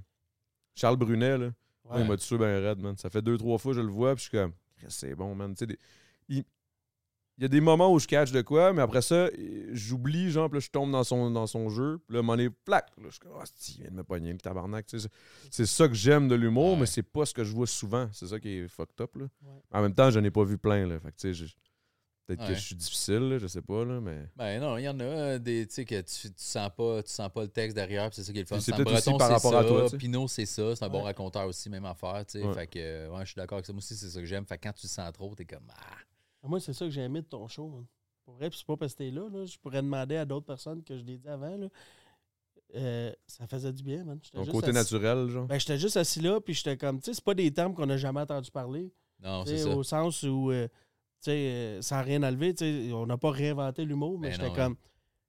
Charles Brunet là, Ouais. il m'a tué ben raide, man. Ça fait deux, trois fois que je le vois, puis je suis comme, c'est bon, man. Tu sais, des- il, il y a des moments où je catch de quoi, mais après ça, j'oublie, genre, puis là, je tombe dans son, dans son jeu, puis là, mon est plaque. Là, je suis comme, ah, si, il vient de me pogner, le tabarnak. Tu sais, c'est- c'est ça que j'aime de l'humour, Ouais. mais c'est pas ce que je vois souvent. C'est ça qui est fucked up, là. Ouais. En même temps, je n'ai pas vu plein, là. Fait que, tu sais, peut-être que je suis difficile, là, je sais pas, là, mais. Ben non, il y en a euh, des, tu sais, que tu, tu sens pas, tu sens pas le texte derrière, puis c'est ça qui est le fun. C'est Sam peut-être aussi Breton, par c'est rapport à ça, toi, tu sais. Pinot, c'est ça, c'est un bon raconteur aussi, même affaire, tu sais. Ouais. Fait que, euh, ouais, je suis d'accord avec ça. Moi aussi, c'est ça que j'aime. Fait que quand tu le sens trop, t'es comme, ah. Moi, c'est ça que j'ai aimé de ton show. man. Pour vrai, puis c'est pas parce que t'es là, là. Je pourrais demander à d'autres personnes que je l'ai dit avant. Là. Euh, ça faisait du bien, man. Ton juste côté assis- naturel, genre. Ben, j'étais juste assis là, puis j'étais comme, tu sais, c'est pas des termes qu'on n'a jamais entendu parler. Non, Tu c'est sais, ça. Au sens où, euh, sais, euh, sans rien enlever, tu sais, on n'a pas réinventé l'humour, mais Ben j'étais non, comme,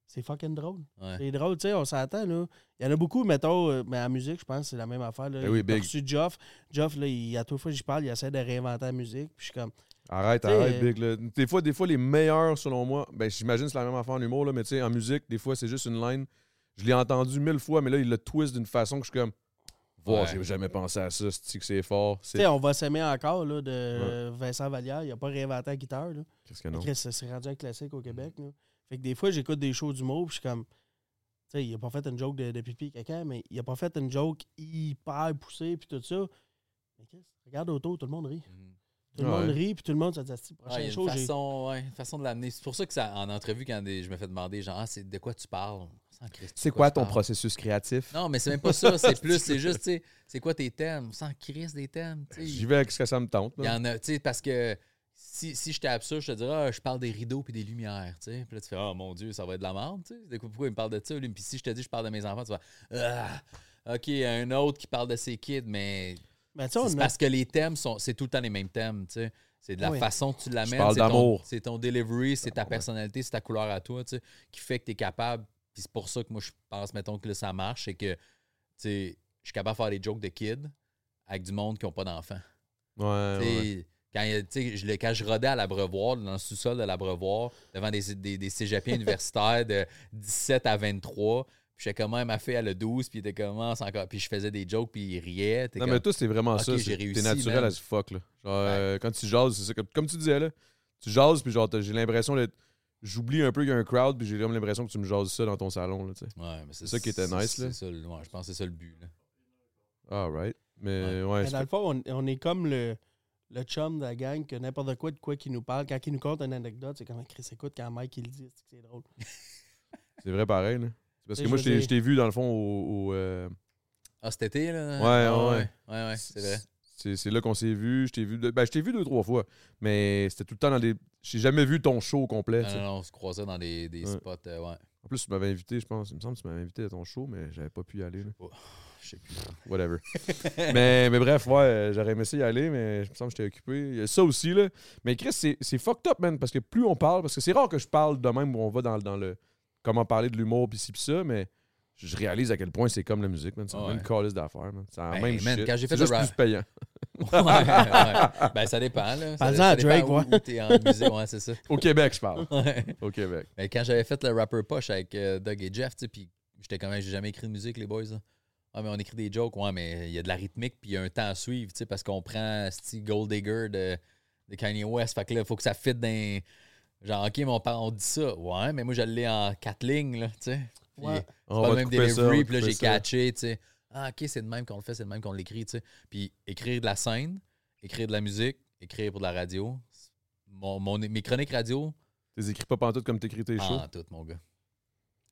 c'est fucking drôle. Ouais. C'est drôle, tu sais, on s'entend, là. Il y en a beaucoup, mettons, euh, mais en musique, je pense que c'est la même affaire. Là. Ben oui, big. reçu Geoff. Geoff, là, il, à toute fois que j'y parle, il essaie de réinventer la musique, puis je suis comme, Arrête, arrête, euh, Big. là. Des, fois, des fois, les meilleurs, selon moi, ben, j'imagine que c'est la même affaire en humour, là, mais tu sais, en musique, des fois, c'est juste une line. Je l'ai entendu mille fois, mais là, il le twist d'une façon que je suis comme. Wow, Ouais. j'ai jamais pensé à ça, c'est que c'est fort. tu sais, on va s'aimer encore, là, de Vincent Vallière. Il n'a pas réinventé la guitare, là. Qu'est-ce que non? Chris, ça s'est rendu un classique au Québec. Là. Fait que des fois, j'écoute des shows d'humour, puis je suis comme. Tu sais, il a pas fait une joke de, de pipi et caca, mais il a pas fait une joke hyper poussée, puis tout ça. Mais regarde autour, tout le monde rit. Mhm. Tout le Ouais. monde rit, puis tout le monde se dit, Asti, Ouais, prochain il y a une show, j'ai. façon, ouais, une façon de l'amener. C'est pour ça que ça, en entrevue, quand des- je me fais demander, genre, ah, c'est de quoi tu parles? C'est quoi ton processus créatif? Non, mais c'est même pas ça. C'est <laughs> plus, c'est juste, tu sais, c'est quoi tes thèmes? Sans Christ des thèmes, tu sais. J'y vais avec ce que ça me tente. Il y en a, tu sais, parce que si, si j'étais absurde, je te dirais, ah, je parle des rideaux puis des lumières, tu sais. Puis là, tu fais, oh mon Dieu, ça va être de la merde, tu sais. Pourquoi il me parle de ça, lui? Puis si je te dis, je parle de mes enfants, tu vas, ah, OK, un autre qui parle de ses kids, mais Mais tu sais, on c'est a- parce que les thèmes, sont, c'est tout le temps les mêmes thèmes, tu sais. C'est de la Oui. façon que tu l'amènes. c'est ton- d'amour. C'est ton delivery, c'est ta personnalité, c'est ta couleur à toi, tu sais, qui fait que tu es capable. Puis c'est pour ça que moi, je pense, mettons, que là, ça marche, c'est que, tu sais, je suis capable de faire des jokes de kids avec du monde qui n'ont pas d'enfants. Ouais. Quand, je, quand je rodais à l'Abreuvoir, dans le sous-sol de l'Abreuvoir, devant des, des, des cégepiens universitaires de 17 à 23, puis j'étais comme, Ah, ma fille, elle a 12, puis était comment, c'est encore. Puis je faisais des jokes, puis il riait. Non, comme- mais toi, c'est vraiment ça. T'es naturel man. as fuck, là. Genre, euh, quand tu jases, c'est ça. Comme, comme tu disais, là. Tu jases, puis genre, j'ai l'impression d'être. J'oublie un peu qu'il y a un crowd, puis j'ai comme l'impression que tu me jases ça dans ton salon, là. Ouais, mais c'est ça qui était nice, c'est là. ça le- ouais, je pense que c'est ça le but. Là. Alright. Mais ouais, Mais c'est dans le fond, on, on est comme le, le chum de la gang que n'importe quoi de quoi qui nous parle. Quand il nous conte une anecdote, c'est comme Chris écoute quand Mike il le dit, c'est que c'est drôle. <laughs> c'est vrai pareil, là. C'est parce que moi, je t'ai- dire- je t'ai vu, dans le fond, au. au, euh, Ah, cet été, là? Ouais, Ah, ouais, ouais. Ouais, ouais, c'est vrai. C'est c'est là qu'on s'est vu. Je t'ai vu, de- ben, je t'ai vu deux, trois fois. Mais c'était tout le temps dans des. J'ai jamais vu ton show au complet. Non, tu sais. non, non, on se croisait dans des, des Ouais. spots, euh, ouais. En plus, tu m'avais invité, je pense. Il me semble que tu m'avais invité à ton show, mais j'avais pas pu y aller. Je sais <sighs> plus. <laughs> Whatever. <laughs> mais, mais bref, ouais, euh, j'aurais aimé ça y aller, mais je me semble que j'étais occupé. Il y a ça aussi, là. Mais Chris, c'est fucked up, man, parce que plus on parle, parce que c'est rare que je parle de même où on va dans, dans le. Comment parler de l'humour, pis ci, pis ça, mais je réalise à quel point c'est comme la musique, man. C'est Ouais. même calice d'affaires, man. C'est la même man, shit. quand j'ai fait C'est le juste rap- plus payant. <laughs> Ouais, ouais. Ben, ça dépend, là. Ça, Parle-en ça à dépend Drake, où- ouais. où t'es en musique, ouais, c'est ça. Au Québec, je parle. Ouais. Au Québec. Mais quand j'avais fait le rapper poche avec euh, Doug et Jeff, tu sais, puis j'étais comme, j'ai jamais écrit de musique, les boys. là. Ah, mais on écrit des jokes, ouais, mais il y a de la rythmique, puis il y a un temps à suivre, tu sais, parce qu'on prend Steve Gold Digger de, de Kanye West. Fait que là, il faut que ça fitte dans. Genre, OK, mais on, parle- on dit ça. Ouais, mais moi, je l'ai en quatre lignes, là, tu sais. Puis, Ouais. C'est On pas va le même delivery, puis là, j'ai catché, tu sais. Ah, OK, c'est de même qu'on le fait, c'est de même qu'on l'écrit, tu sais. Puis écrire de la scène, écrire de la musique, écrire pour de la radio. Mon, mon- mes chroniques radio, T'es écris pas pantoute comme t'écris tes shows? en tout, mon gars.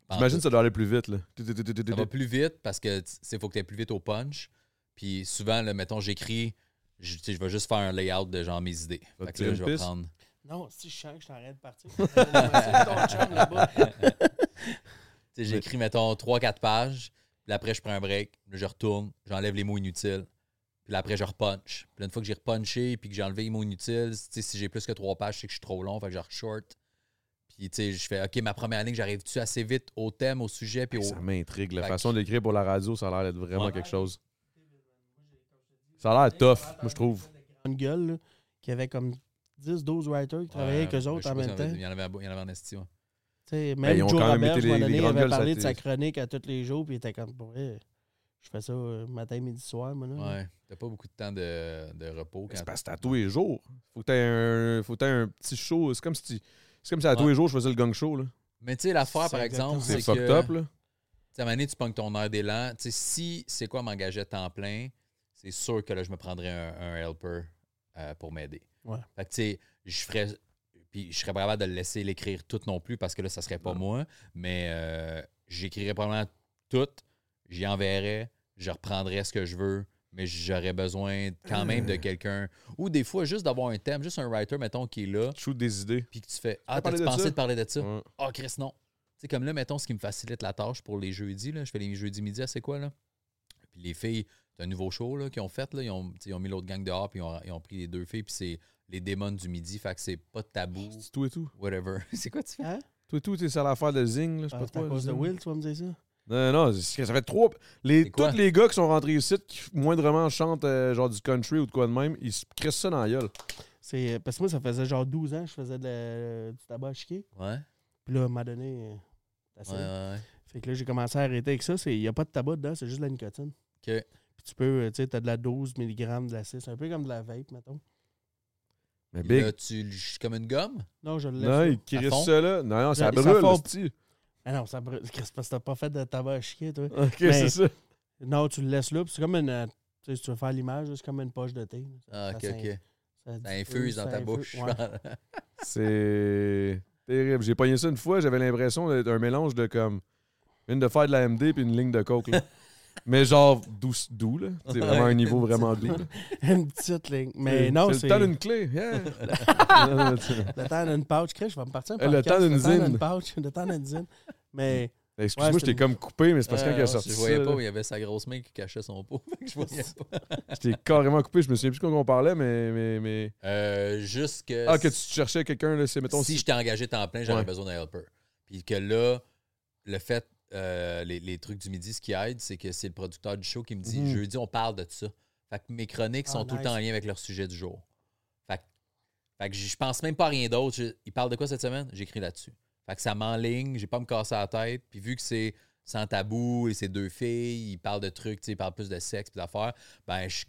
J'imagine Pantoute. que ça doit aller plus vite, là. Ça va plus vite parce que il faut que tu plus vite au punch. Puis souvent, là, mettons, j'écris, je, tu sais, je vais juste faire un layout de genre mes idées. Fait que là, je vais prendre. Non, si je sens que je t'arrête de partir. <laughs> C'est. <laughs> Tu J'écris, mettons, 3-4 pages. Puis après, je prends un break. Je retourne. J'enlève les mots inutiles. Puis là, après, je repunch. Puis là, une fois que j'ai repunché puis que j'ai enlevé les mots inutiles, si j'ai plus que 3 pages, c'est que je suis trop long. Fait que je short. Puis, tu sais, je fais, OK, ma première ligne, j'arrive-tu assez vite au thème, au sujet, puis au. Ça m'intrigue. La Fait façon que- d'écrire pour la radio, ça a l'air d'être vraiment Ouais. quelque chose. Ça a l'air tough, moi, je trouve. Une gueule, là, qui avait comme 10-12 writers qui travaillaient avec eux autres en même temps. Il y en avait, il y en avait en esti, ouais. Tu sais, Ben, même ils ont Joe quand même Robert, été à un les- moment les donné, il grandes avait gueules, parlé de été- sa chronique à tous les jours, puis il était comme, pour vrai, je fais ça euh, matin, midi, soir, moi, là. Ouais. T'as pas beaucoup de temps de, de repos. Quand C'est parce que à tous les jours. Faut que t'aies un, faut que t'aies un petit show. C'est comme si tu- c'est comme si à tous les jours, je faisais le gang show. Là. Mais tu sais, l'affaire, par exemple, C'est que. up. Là. Tu sais, à un moment donné, tu pognes ton heure d'élan. Tu sais, si c'est quoi m'engager à temps plein, c'est sûr que là, je me prendrais un, un helper euh, pour m'aider. Ouais. Fait que, tu sais, je ferais. Puis je serais pas capable de le laisser l'écrire tout non plus parce que là, ça serait pas moi. Mais euh, j'écrirais probablement tout. J'y enverrais. Je reprendrais ce que je veux. Mais j'aurais besoin quand même Euh. de quelqu'un. Ou des fois, juste d'avoir un thème, juste un writer, mettons, qui est là. Shoot des idées. Puis que tu fais Ah, T'as t'as-tu de pensé de parler de ça? Ouais. Ah, Chris, non. Tu sais, comme là, mettons, ce qui me facilite la tâche pour les jeudis, là, je fais les jeudis midi, à c'est quoi, là? Puis les filles, c'est un nouveau show, là, qu'ils ont fait, là, ils ont, tu sais, ils ont mis l'autre gang dehors, puis ils ont, ils ont pris les deux filles, puis c'est les démons du midi, fait que c'est pas de tabou, C'est tout et tout. whatever. <laughs> c'est quoi tu fais? Hein? Tout et tout, c'est ça l'affaire de Zing. Là, je sais Ah, pas à cause de. Will, tu vas me dire ça? Non, non, ça fait trois. Les, tous les gars qui sont rentrés ici, qui moindrement chantent euh, genre du country ou de quoi de même, ils se crissent ça dans la gueule. C'est, euh, parce que moi, ça faisait genre 12 ans que je faisais de la- du tabac à chiquer. Ouais, Puis là, à un moment donné, euh, ouais, assez. ouais. Fait que là, j'ai commencé à arrêter avec ça. Il n'y a pas de tabac dedans, c'est juste de la nicotine. OK. Puis tu peux, tu sais, t'as de la 12 mg de la 6, un peu comme de la vape, mettons. Mais Puis big. Là, tu le comme une gomme? Non, je le laisse. non, crissent fond? ça là. Non, non, ça brûle, hostie. Ah non, ça brûle. Chris, parce que t'as pas fait de tabac à chiquer, toi. Ok, c'est ça. Non, tu le laisses là. puis c'est comme une. euh, Tu sais, si tu veux faire l'image, c'est comme une poche de thé. Ah, OK, OK. Ça, infuse dans ça ta infuse. bouche. Ouais. <laughs> C'est terrible. J'ai pogné ça une fois, j'avais l'impression d'être un mélange de comme. Une de faire de la MD puis une ligne de coke. là. <laughs> Mais genre doux, doux là. C'est vraiment un niveau vraiment doux. là. <laughs> une petite ligne. Mais non, c'est le temps d'une clé. Yeah. <laughs> Le temps d'une pouch. Chris, je vais me partir un Eh, le temps d'une zine. d'une pouch. Le temps d'une zine. Mais. Excuse-moi, Ouais, je t'ai comme coupé, mais c'est parce que quand Ah, il a sorti Je voyais ça, pas, il y avait sa grosse main qui cachait son pot. <laughs> Je voyais pas. je t'ai carrément coupé. Je me souviens plus de quoi on parlait, mais. mais, mais... Euh, juste que. Ah, que tu cherchais quelqu'un, là, c'est mettons. si je t'ai engagé temps plein, j'aurais Ouais. besoin d'un helper. Puis que là, le fait, euh, les, les trucs du midi, ce qui aide, c'est que c'est le producteur du show qui me dit Mhm. jeudi, on parle de ça. Fait que mes chroniques Ah, sont tout le temps en lien avec leur sujet du jour. Fait que, fait que je pense même pas à rien d'autre. Je- Il parle de quoi cette semaine? J'écris là-dessus. Fait que ça m'enligne, j'ai pas à me casser la tête. Puis vu que c'est sans tabou et c'est deux filles, ils parlent de trucs, ils parlent plus de sexe puis d'affaires, ben je suis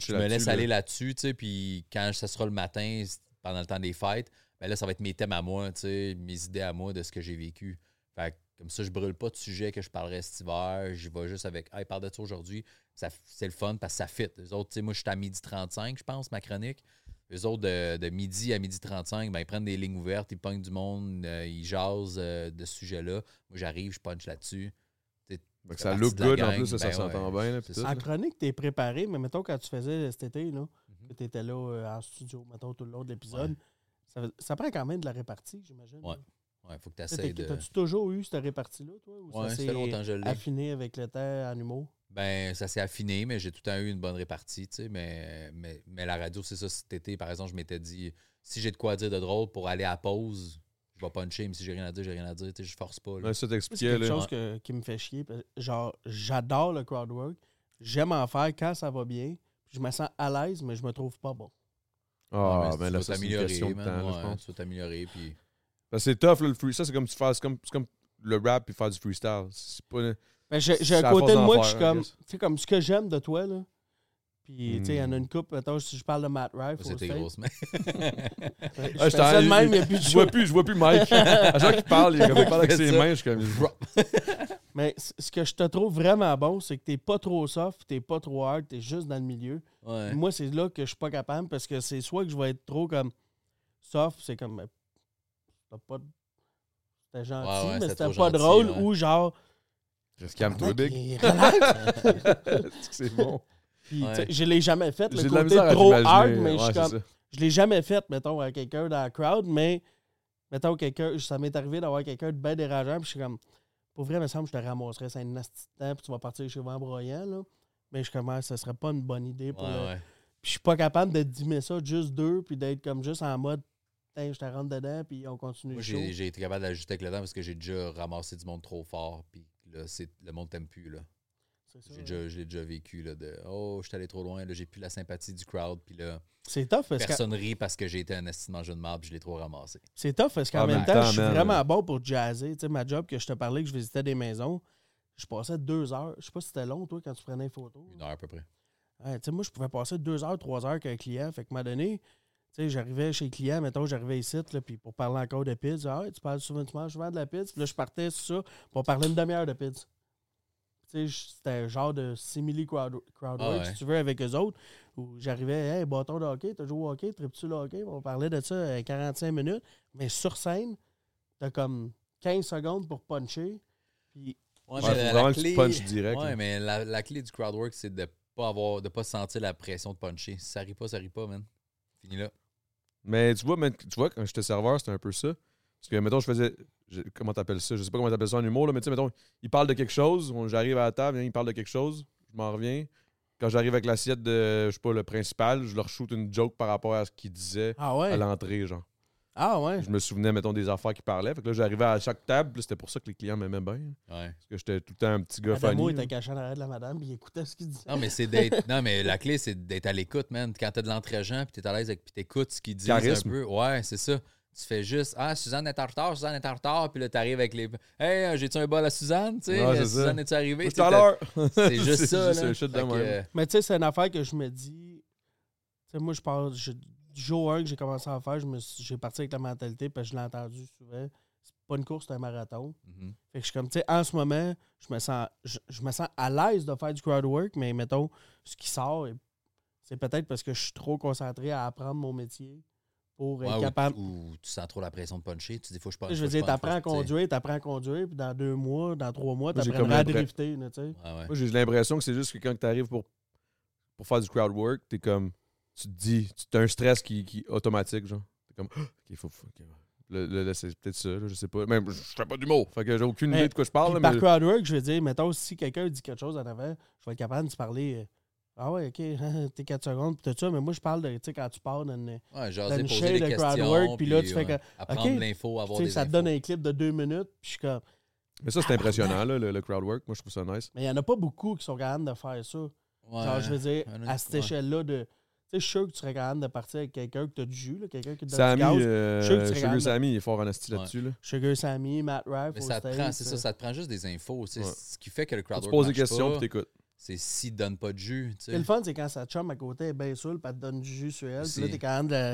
C'est je me- je laisse là. aller là-dessus, puis quand ça sera le matin, pendant le temps des fêtes, ben là, ça va être mes thèmes à moi, mes idées à moi de ce que j'ai vécu. Fait que comme ça, je brûle pas de sujet que je parlerai cet hiver, j'y vais juste avec, ah, il parle de ça aujourd'hui, c'est le fun parce que ça fit. Les autres, tu sais, moi, je suis à midi 35, je pense, ma chronique. Les autres, de, de midi à midi 35, ben, ils prennent des lignes ouvertes, ils pognent du monde, euh, ils jasent euh, de ce sujet-là. Moi, j'arrive, je punch là-dessus. Ça look la good en plus, ça, ça ben s'entend ouais, bien. là, tout, En là. chronique, t'es préparé, mais mettons quand tu faisais cet été, là, Mhm. que t'étais là euh, en studio, mettons tout le long de l'épisode, ça, ça prend quand même de la répartie, j'imagine. Ouais. Ouais, faut que tu de. T'as-tu toujours eu cette répartie-là, toi? Ou Ouais, ça fait longtemps que je l'ai. affiné avec le temps en humour? Ben, ça s'est affiné, mais j'ai tout le temps eu une bonne répartie, tu sais. Mais, mais, mais la radio, c'est ça. Cet été, par exemple, je m'étais dit, si j'ai de quoi dire de drôle pour aller à pause, je vais puncher, mais si j'ai rien à dire, j'ai rien à dire. Tu sais, je force pas. là. Ouais, ça C'est quelque là. chose que- qui me fait chier. parce- Genre, j'adore le crowd work. J'aime en faire quand ça va bien. Je me sens à l'aise, mais je me trouve pas bon. Ah, Ouais, mais tu là, c'est une t'améliorer, question de man. temps, là, je Ouais, pense. Tu vas t'améliorer, puis... Parce que c'est tough, là, le free. Ça, c'est comme tu comme, c'est comme le rap puis faire du freestyle. C'est pas. Mais j'ai C'est j'ai à un côté de moi je suis comme, tu sais, comme ce que j'aime de toi, là. Puis, tu sais, il y en a Hmm. une coupe, mettons, si je parle de Matt Rife, C'était grosse, <laughs> mais... je Ah, fais j'étais ça de en- même, il n'y a plus de Je show. vois plus, je vois plus Mike. <laughs> à chaque fois qu'il parle, il, est comme, il parle avec ses mains. Je suis comme. <laughs> Mais ce que je te trouve vraiment bon, c'est que t'es pas trop soft, t'es pas trop hard, t'es juste dans le milieu. Ouais. Moi, c'est là que je suis pas capable parce que c'est soit que je vais être trop comme soft, c'est comme. T'as pas de- C'était gentil, Ouais, ouais, mais c'était c'était pas gentil, drôle ouais. ou genre. Calme-toi, Big. <laughs> c'est bon. Puis, Ouais. tu sais, je l'ai jamais fait, le J'ai de la côté trop hard, mais Ouais, je suis comme. ça. Je l'ai jamais fait, mettons, à quelqu'un dans la crowd, mais mettons quelqu'un. Ça m'est arrivé d'avoir quelqu'un de bien dérangeant, puis je suis comme. Pour vrai, il me semble que je te ramasserais ça un temps, puis tu vas partir chez en broyant, là. Mais je commence, ce serait pas une bonne idée pour Ouais, le- ouais. Puis je suis pas capable de dimmer ça juste deux, puis d'être comme juste en mode, Je te rentre dedans, puis on continue Moi, j'ai été capable d'ajuster avec le temps parce que j'ai déjà ramassé du monde trop fort, puis là, c'est- le monde t'aime plus, là. J'ai déjà, j'ai déjà vécu, là, de « Oh, je suis allé trop loin, là, j'ai plus la sympathie du crowd, puis là, C'est tough parce que personne rit parce que j'ai été un estimant jeune marde, puis je l'ai trop ramassé. c'est tough parce qu'en En même même temps, temps, je suis vraiment bon pour jazzer. Tu sais, ma job que je te parlais, que je visitais des maisons, je passais deux heures. Je sais pas si c'était long, toi, quand tu prenais une photo. Une heure à peu près. Ouais, tu sais, moi, je pouvais passer deux heures, trois heures avec un client. Fait que, à un moment donné, tu sais, j'arrivais chez le client, mettons, j'arrivais ici, là, puis pour parler encore de pizza, ah, tu parles souvent, tu manges souvent de la pizza. Puis là, je partais sur ça pour parler une demi-heure de pizza. Tu sais, c'était un genre de simili crowd, crowd Ah ouais. si tu veux, avec eux autres, où j'arrivais, hey, bâton de hockey, t'as joué au hockey, tripes-tu le hockey? On parlait de ça euh, 45 minutes, mais sur scène, t'as comme 15 secondes pour puncher. Puis Ouais, Ouais, que tu punches direct, Ouais, là. mais la, la clé du crowd work, c'est de pas avoir, de pas sentir la pression de puncher. Si ça rit pas, ça rit pas, man. Fini là. Mais tu vois, tu vois, quand j'étais serveur, c'était un peu ça. Parce que, mettons, je faisais. je- comment t'appelles ça? Je sais pas comment t'appelles ça en humour, là, mais tu sais, mettons, il parle de quelque chose. J'arrive à la table, il parle de quelque chose. Je m'en reviens. Quand j'arrive avec l'assiette de, je sais pas, le principal, je leur shoot une joke par rapport à ce qu'il disait Ah à l'entrée, genre. Ah ouais? Je me souvenais, mettons, des affaires qu'il parlait. Fait que là, j'arrivais à chaque table, puis c'était pour ça que les clients m'aimaient bien. Ouais. Parce que j'étais tout le temps un petit gars Adamo funny. était caché en arrière de la madame, puis il écoutait ce qu'il disait. Non, mais c'est d'être. non, mais la clé, c'est d'être à l'écoute, man. Quand t'as de l'entraînement, puis t'es à l'aise avec, puis t'écoutes ce qu'ils disent Charisme. un peu. Ouais, c'est ça. Tu fais juste Ah, Suzanne est en retard, Suzanne est en retard, puis là, t'arrives avec les. Hey, euh, j'ai-tu un bol à Suzanne, tu sais? Ouais. Suzanne, es-tu arrivée? Tout à l'heure. C'est juste <laughs> ça, là. que, euh, Mais tu sais, c'est une affaire que je me dis. Tu sais, moi, je parle. je- du jour 1 que j'ai commencé à faire, je me suis- j'ai parti avec la mentalité, parce que je l'ai entendu souvent. C'est pas une course, c'est un marathon. mhm. Fait que je suis comme, tu sais, en ce moment, je me sens, je, je me sens à l'aise de faire du crowd work, mais mettons, ce qui sort, c'est peut-être parce que je suis trop concentré à apprendre mon métier pour être Ouais, ou- capable. Ou, tu sens trop la pression de puncher. Tu dis, faut que je je veux dire, t'apprends à conduire, t'apprends à conduire, puis dans deux mois, dans trois mois, t'apprendras à drifter, tu sais. Ouais, ouais. Moi, j'ai l'impression que c'est juste que quand tu arrives pour, pour faire du crowd work, t'es comme. Tu te dis. Tu as un stress qui, qui est automatique, genre. T'es comme. Ah, OK, faut. là, là, c'est peut-être ça, là, je sais pas. Même, je fais pas d'humour. Fait que j'ai aucune Mais- idée de quoi je parle. Là, par mais- crowd work, je veux dire, mettons, si quelqu'un dit quelque chose en avant, je vais être capable de se parler. euh, ah ouais, ok, <laughs> t'es 4 secondes, puis tout ça, mais moi, je parle de, tu sais, quand tu parles dans une- Ouais, Dans une poser des de crowd questions. work, puis là, tu fais ouais, que, Apprendre l'info, avoir tu des sais, ça te donne un clip de deux minutes, puis je suis comme. Mais ça, c'est impressionnant, là, le, le crowd work. Moi, je trouve ça nice. Mais il n'y en a pas beaucoup qui sont capables de faire ça. Ouais. Genre, je veux dire, Il à cette ouais. échelle-là de. Tu sais, je suis sûr que tu serais capable de partir avec quelqu'un que tu as du jus, là, quelqu'un qui te donne Sammy, du gaz. euh, Je suis sûr tu Sammy, il est fort en Ouais. là-dessus. Là. Sugar Sammy, Matt Rife, Mais ça te prend, c'est ça, euh, ça te prend juste des infos. tu. Ouais. Ce qui fait que le Faut crowd te poses des questions, puis t'écoutes. c'est s'il donne pas de jus. tu sais. Et le fun, c'est quand sa chum à côté est bien saoule, puis elle te donne du jus sur elle, puis là, t'es capable de,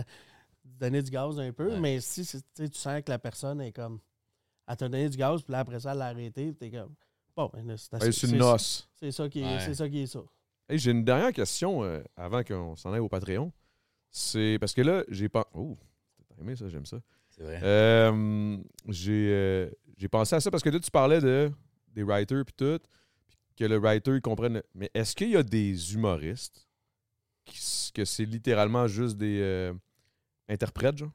de donner du gaz un peu. Ouais. Mais si tu tu sens que la personne est comme. Elle t'a donné du gaz, puis là, après ça, elle l'a arrêté, puis t'es comme. Bon, ben c'est une noce. C'est ça qui est, Ouais. c'est ça qui est ça. Hey, j'ai une dernière question euh, avant qu'on s'en aille au Patreon. C'est parce que là, j'ai pas. Oh, t'as aimé ça, j'aime ça. C'est vrai. Euh, j'ai euh, j'ai pensé à ça parce que là, tu parlais de, des writers puis tout, que le writer, comprenne. Mais est-ce qu'il y a des humoristes qui, que c'est littéralement juste des interprètes, genre?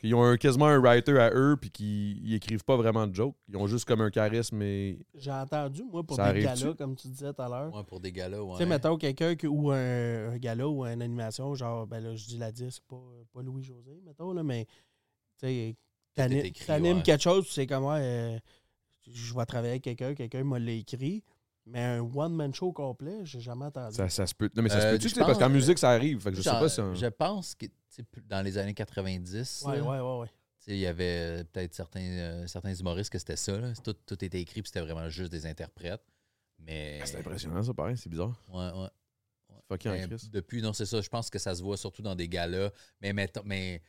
Qu'ils ont un- quasiment un writer à eux puis qu'ils ils écrivent pas vraiment de jokes. Ils ont juste comme un charisme et. J'ai entendu, moi, pour Ça des galas, comme tu disais tout à l'heure. Ouais, pour des gars-là, ouais. Tu sais, mettons quelqu'un ou un, un gala ou une animation, genre, ben là, je dis la disque, pas, pas Louis-José, mettons, là, mais tu sais, T'animes ouais. quelque chose, puis c'est comme, ouais, euh, je vais travailler avec quelqu'un, quelqu'un m'a l'a écrit. Mais un one-man show complet, j'ai jamais entendu. Ça, ça se peut. Non, mais ça se Euh, peut-tu, parce qu'en musique, ça arrive. Fait que je sais pas si. un- Je pense que dans les années 90, ouais, là, ouais, ouais, ouais. tu sais, il y avait peut-être certains, euh, certains humoristes que c'était ça. là. Tout, tout était écrit, puis c'était vraiment juste des interprètes. Mais. Ah, C'est impressionnant, ça, pareil. C'est bizarre. Ouais, ouais. Fucking Mais depuis, non, c'est ça. Je pense que ça se voit surtout dans des galas. Mais, mettons, mais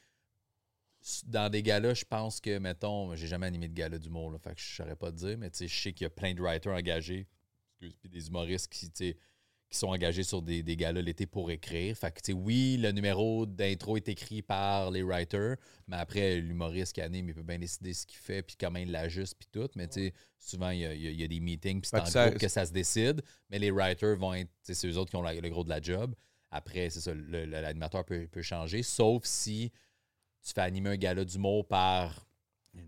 dans des galas, je pense que, mettons, j'ai jamais animé de gala d'humour, là, fait que je saurais pas te dire, mais tu sais, je sais qu'il y a plein de writers engagés, excuse, puis des humoristes qui, qui sont engagés sur des, des galas l'été pour écrire. Fait que, oui, le numéro d'intro est écrit par les writers, mais après, l'humoriste qui anime, il peut bien décider ce qu'il fait, puis comment il l'ajuste, puis tout. Mais, souvent, il y a, il y a- des meetings, puis c'est en que ça- groupe que ça se décide. Mais les writers vont être, c'est eux autres qui ont la- le gros de la job. Après, c'est ça, l'animateur peut, peut changer, sauf si tu fais animer un gala d'humour par.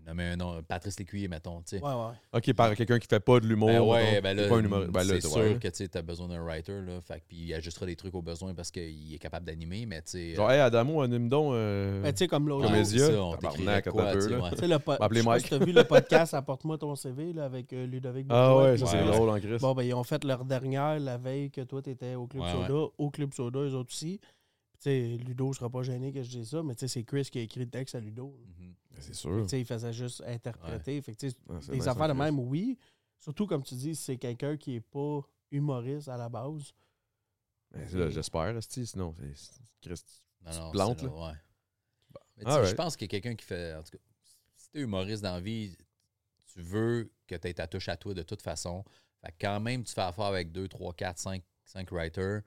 Nommer un nom, Patrice Lécuyer, mettons. tu sais. Ouais, ouais. Ok, par quelqu'un qui fait pas de l'humour. Ben ouais, ben C'est là. Ben c'est sûr que tu as besoin d'un writer, là, fait, que- puis il ajustera des trucs aux besoins parce qu'il est capable d'animer, mais tu sais. Genre, hey, Adamo, anime donc. euh, Ben, tu sais, comme l'autre. Comédia. ça, on attends quoi, un peu, tu sais, là. ouais. Tu le po- je Mike. t'as vu le podcast Apporte-moi ton CV là, avec euh, Ludovic Ah Bourgeois ouais, ça, c'est drôle en Christ. Bon, ben, ils ont fait leur dernière la veille que toi, t'étais au Club Soda. Au Club Soda, eux autres aussi. Puis, Tu sais, Ludo sera pas gêné que je dise ça, mais tu sais, c'est Chris qui a écrit le texte à Ludo. Ben, C'est Fait que, sûr. tu sais, il faisait juste interpréter. Fait que, tu sais, Ah, c'est des bien affaires de même, oui. Surtout, comme tu dis, si c'est quelqu'un qui est pas humoriste à la base. Ben, J'espère, sinon, c'est- c'est- Chris, Non, Tu non, te plantes, c'est là. ouais. Mais tu sais, Alright. je pense qu'il y a quelqu'un qui fait. En tout cas, si t'es humoriste dans la vie, tu veux que tu aies ta touche à toi de toute façon. Fait que quand même, tu fais affaire avec 2, 3, 4, 5, 5 writers.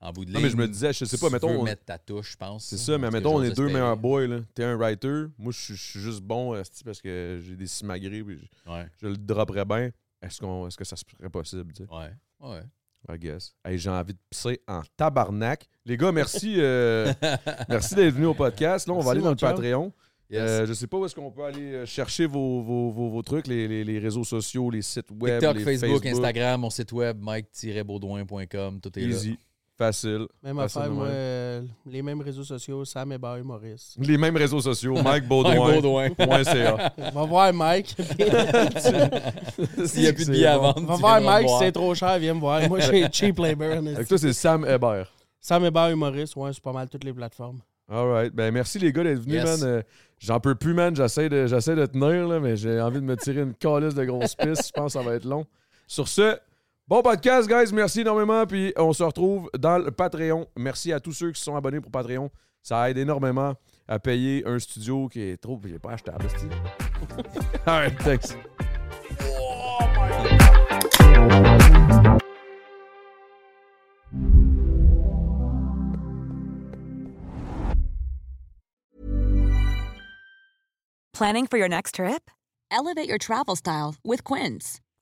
En bout de Non, ligne. mais je me disais, je sais pas, tu mettons, veux on- mettre ta touche, je pense. C'est ça, mais mettons, on est deux meilleurs boys. là. T'es un writer. Moi, je suis- juste bon esti, parce que j'ai des simagrées. Puis je, Ouais, je le dropperais bien. Est-ce qu'on est-ce que ça serait possible? tu sais? ouais, ouais. I guess. Hey, j'ai envie de pisser en tabarnak. Les gars, merci, euh, <laughs> merci d'être venus au podcast. Là, on va aller dans le. Patreon. Yes. Euh, je sais pas où est-ce qu'on peut aller euh, chercher vos, vos, vos, vos trucs, les, les, les réseaux sociaux, les sites web, TikTok, les Facebook, Instagram, mon site web, mike-baudouin.com, tout est là. Facile. Même Facile affaire, moi, euh, les mêmes réseaux sociaux, Sam Hébert Maurice. Les mêmes réseaux sociaux, <laughs> Mike Mike Baudouin. Baudouin. <laughs> point CA. Va voir Mike. <laughs> S'il n'y a plus de billets à vendre, Va voir Mike, si c'est trop cher, viens me voir. Moi, j'ai cheap labor. Avec toi, c'est Sam Hébert. Sam Hébert humoriste, ouais, c'est pas mal toutes les plateformes. All right. Ben, merci les gars d'être venus, Yes. man. Euh, J'en peux plus, man. J'essaie de, j'essaie de tenir, là, mais j'ai envie de me tirer une calice de grosses pistes. Je pense que ça va être long. Sur ce, bon podcast, guys. Merci énormément. Puis on se retrouve dans le Patreon. Merci à tous ceux qui sont abonnés pour Patreon. Ça aide énormément à payer un studio qui est trop. J'ai pas acheté à. All right. Thanks. Planning for your next trip? Elevate your travel style with Quince.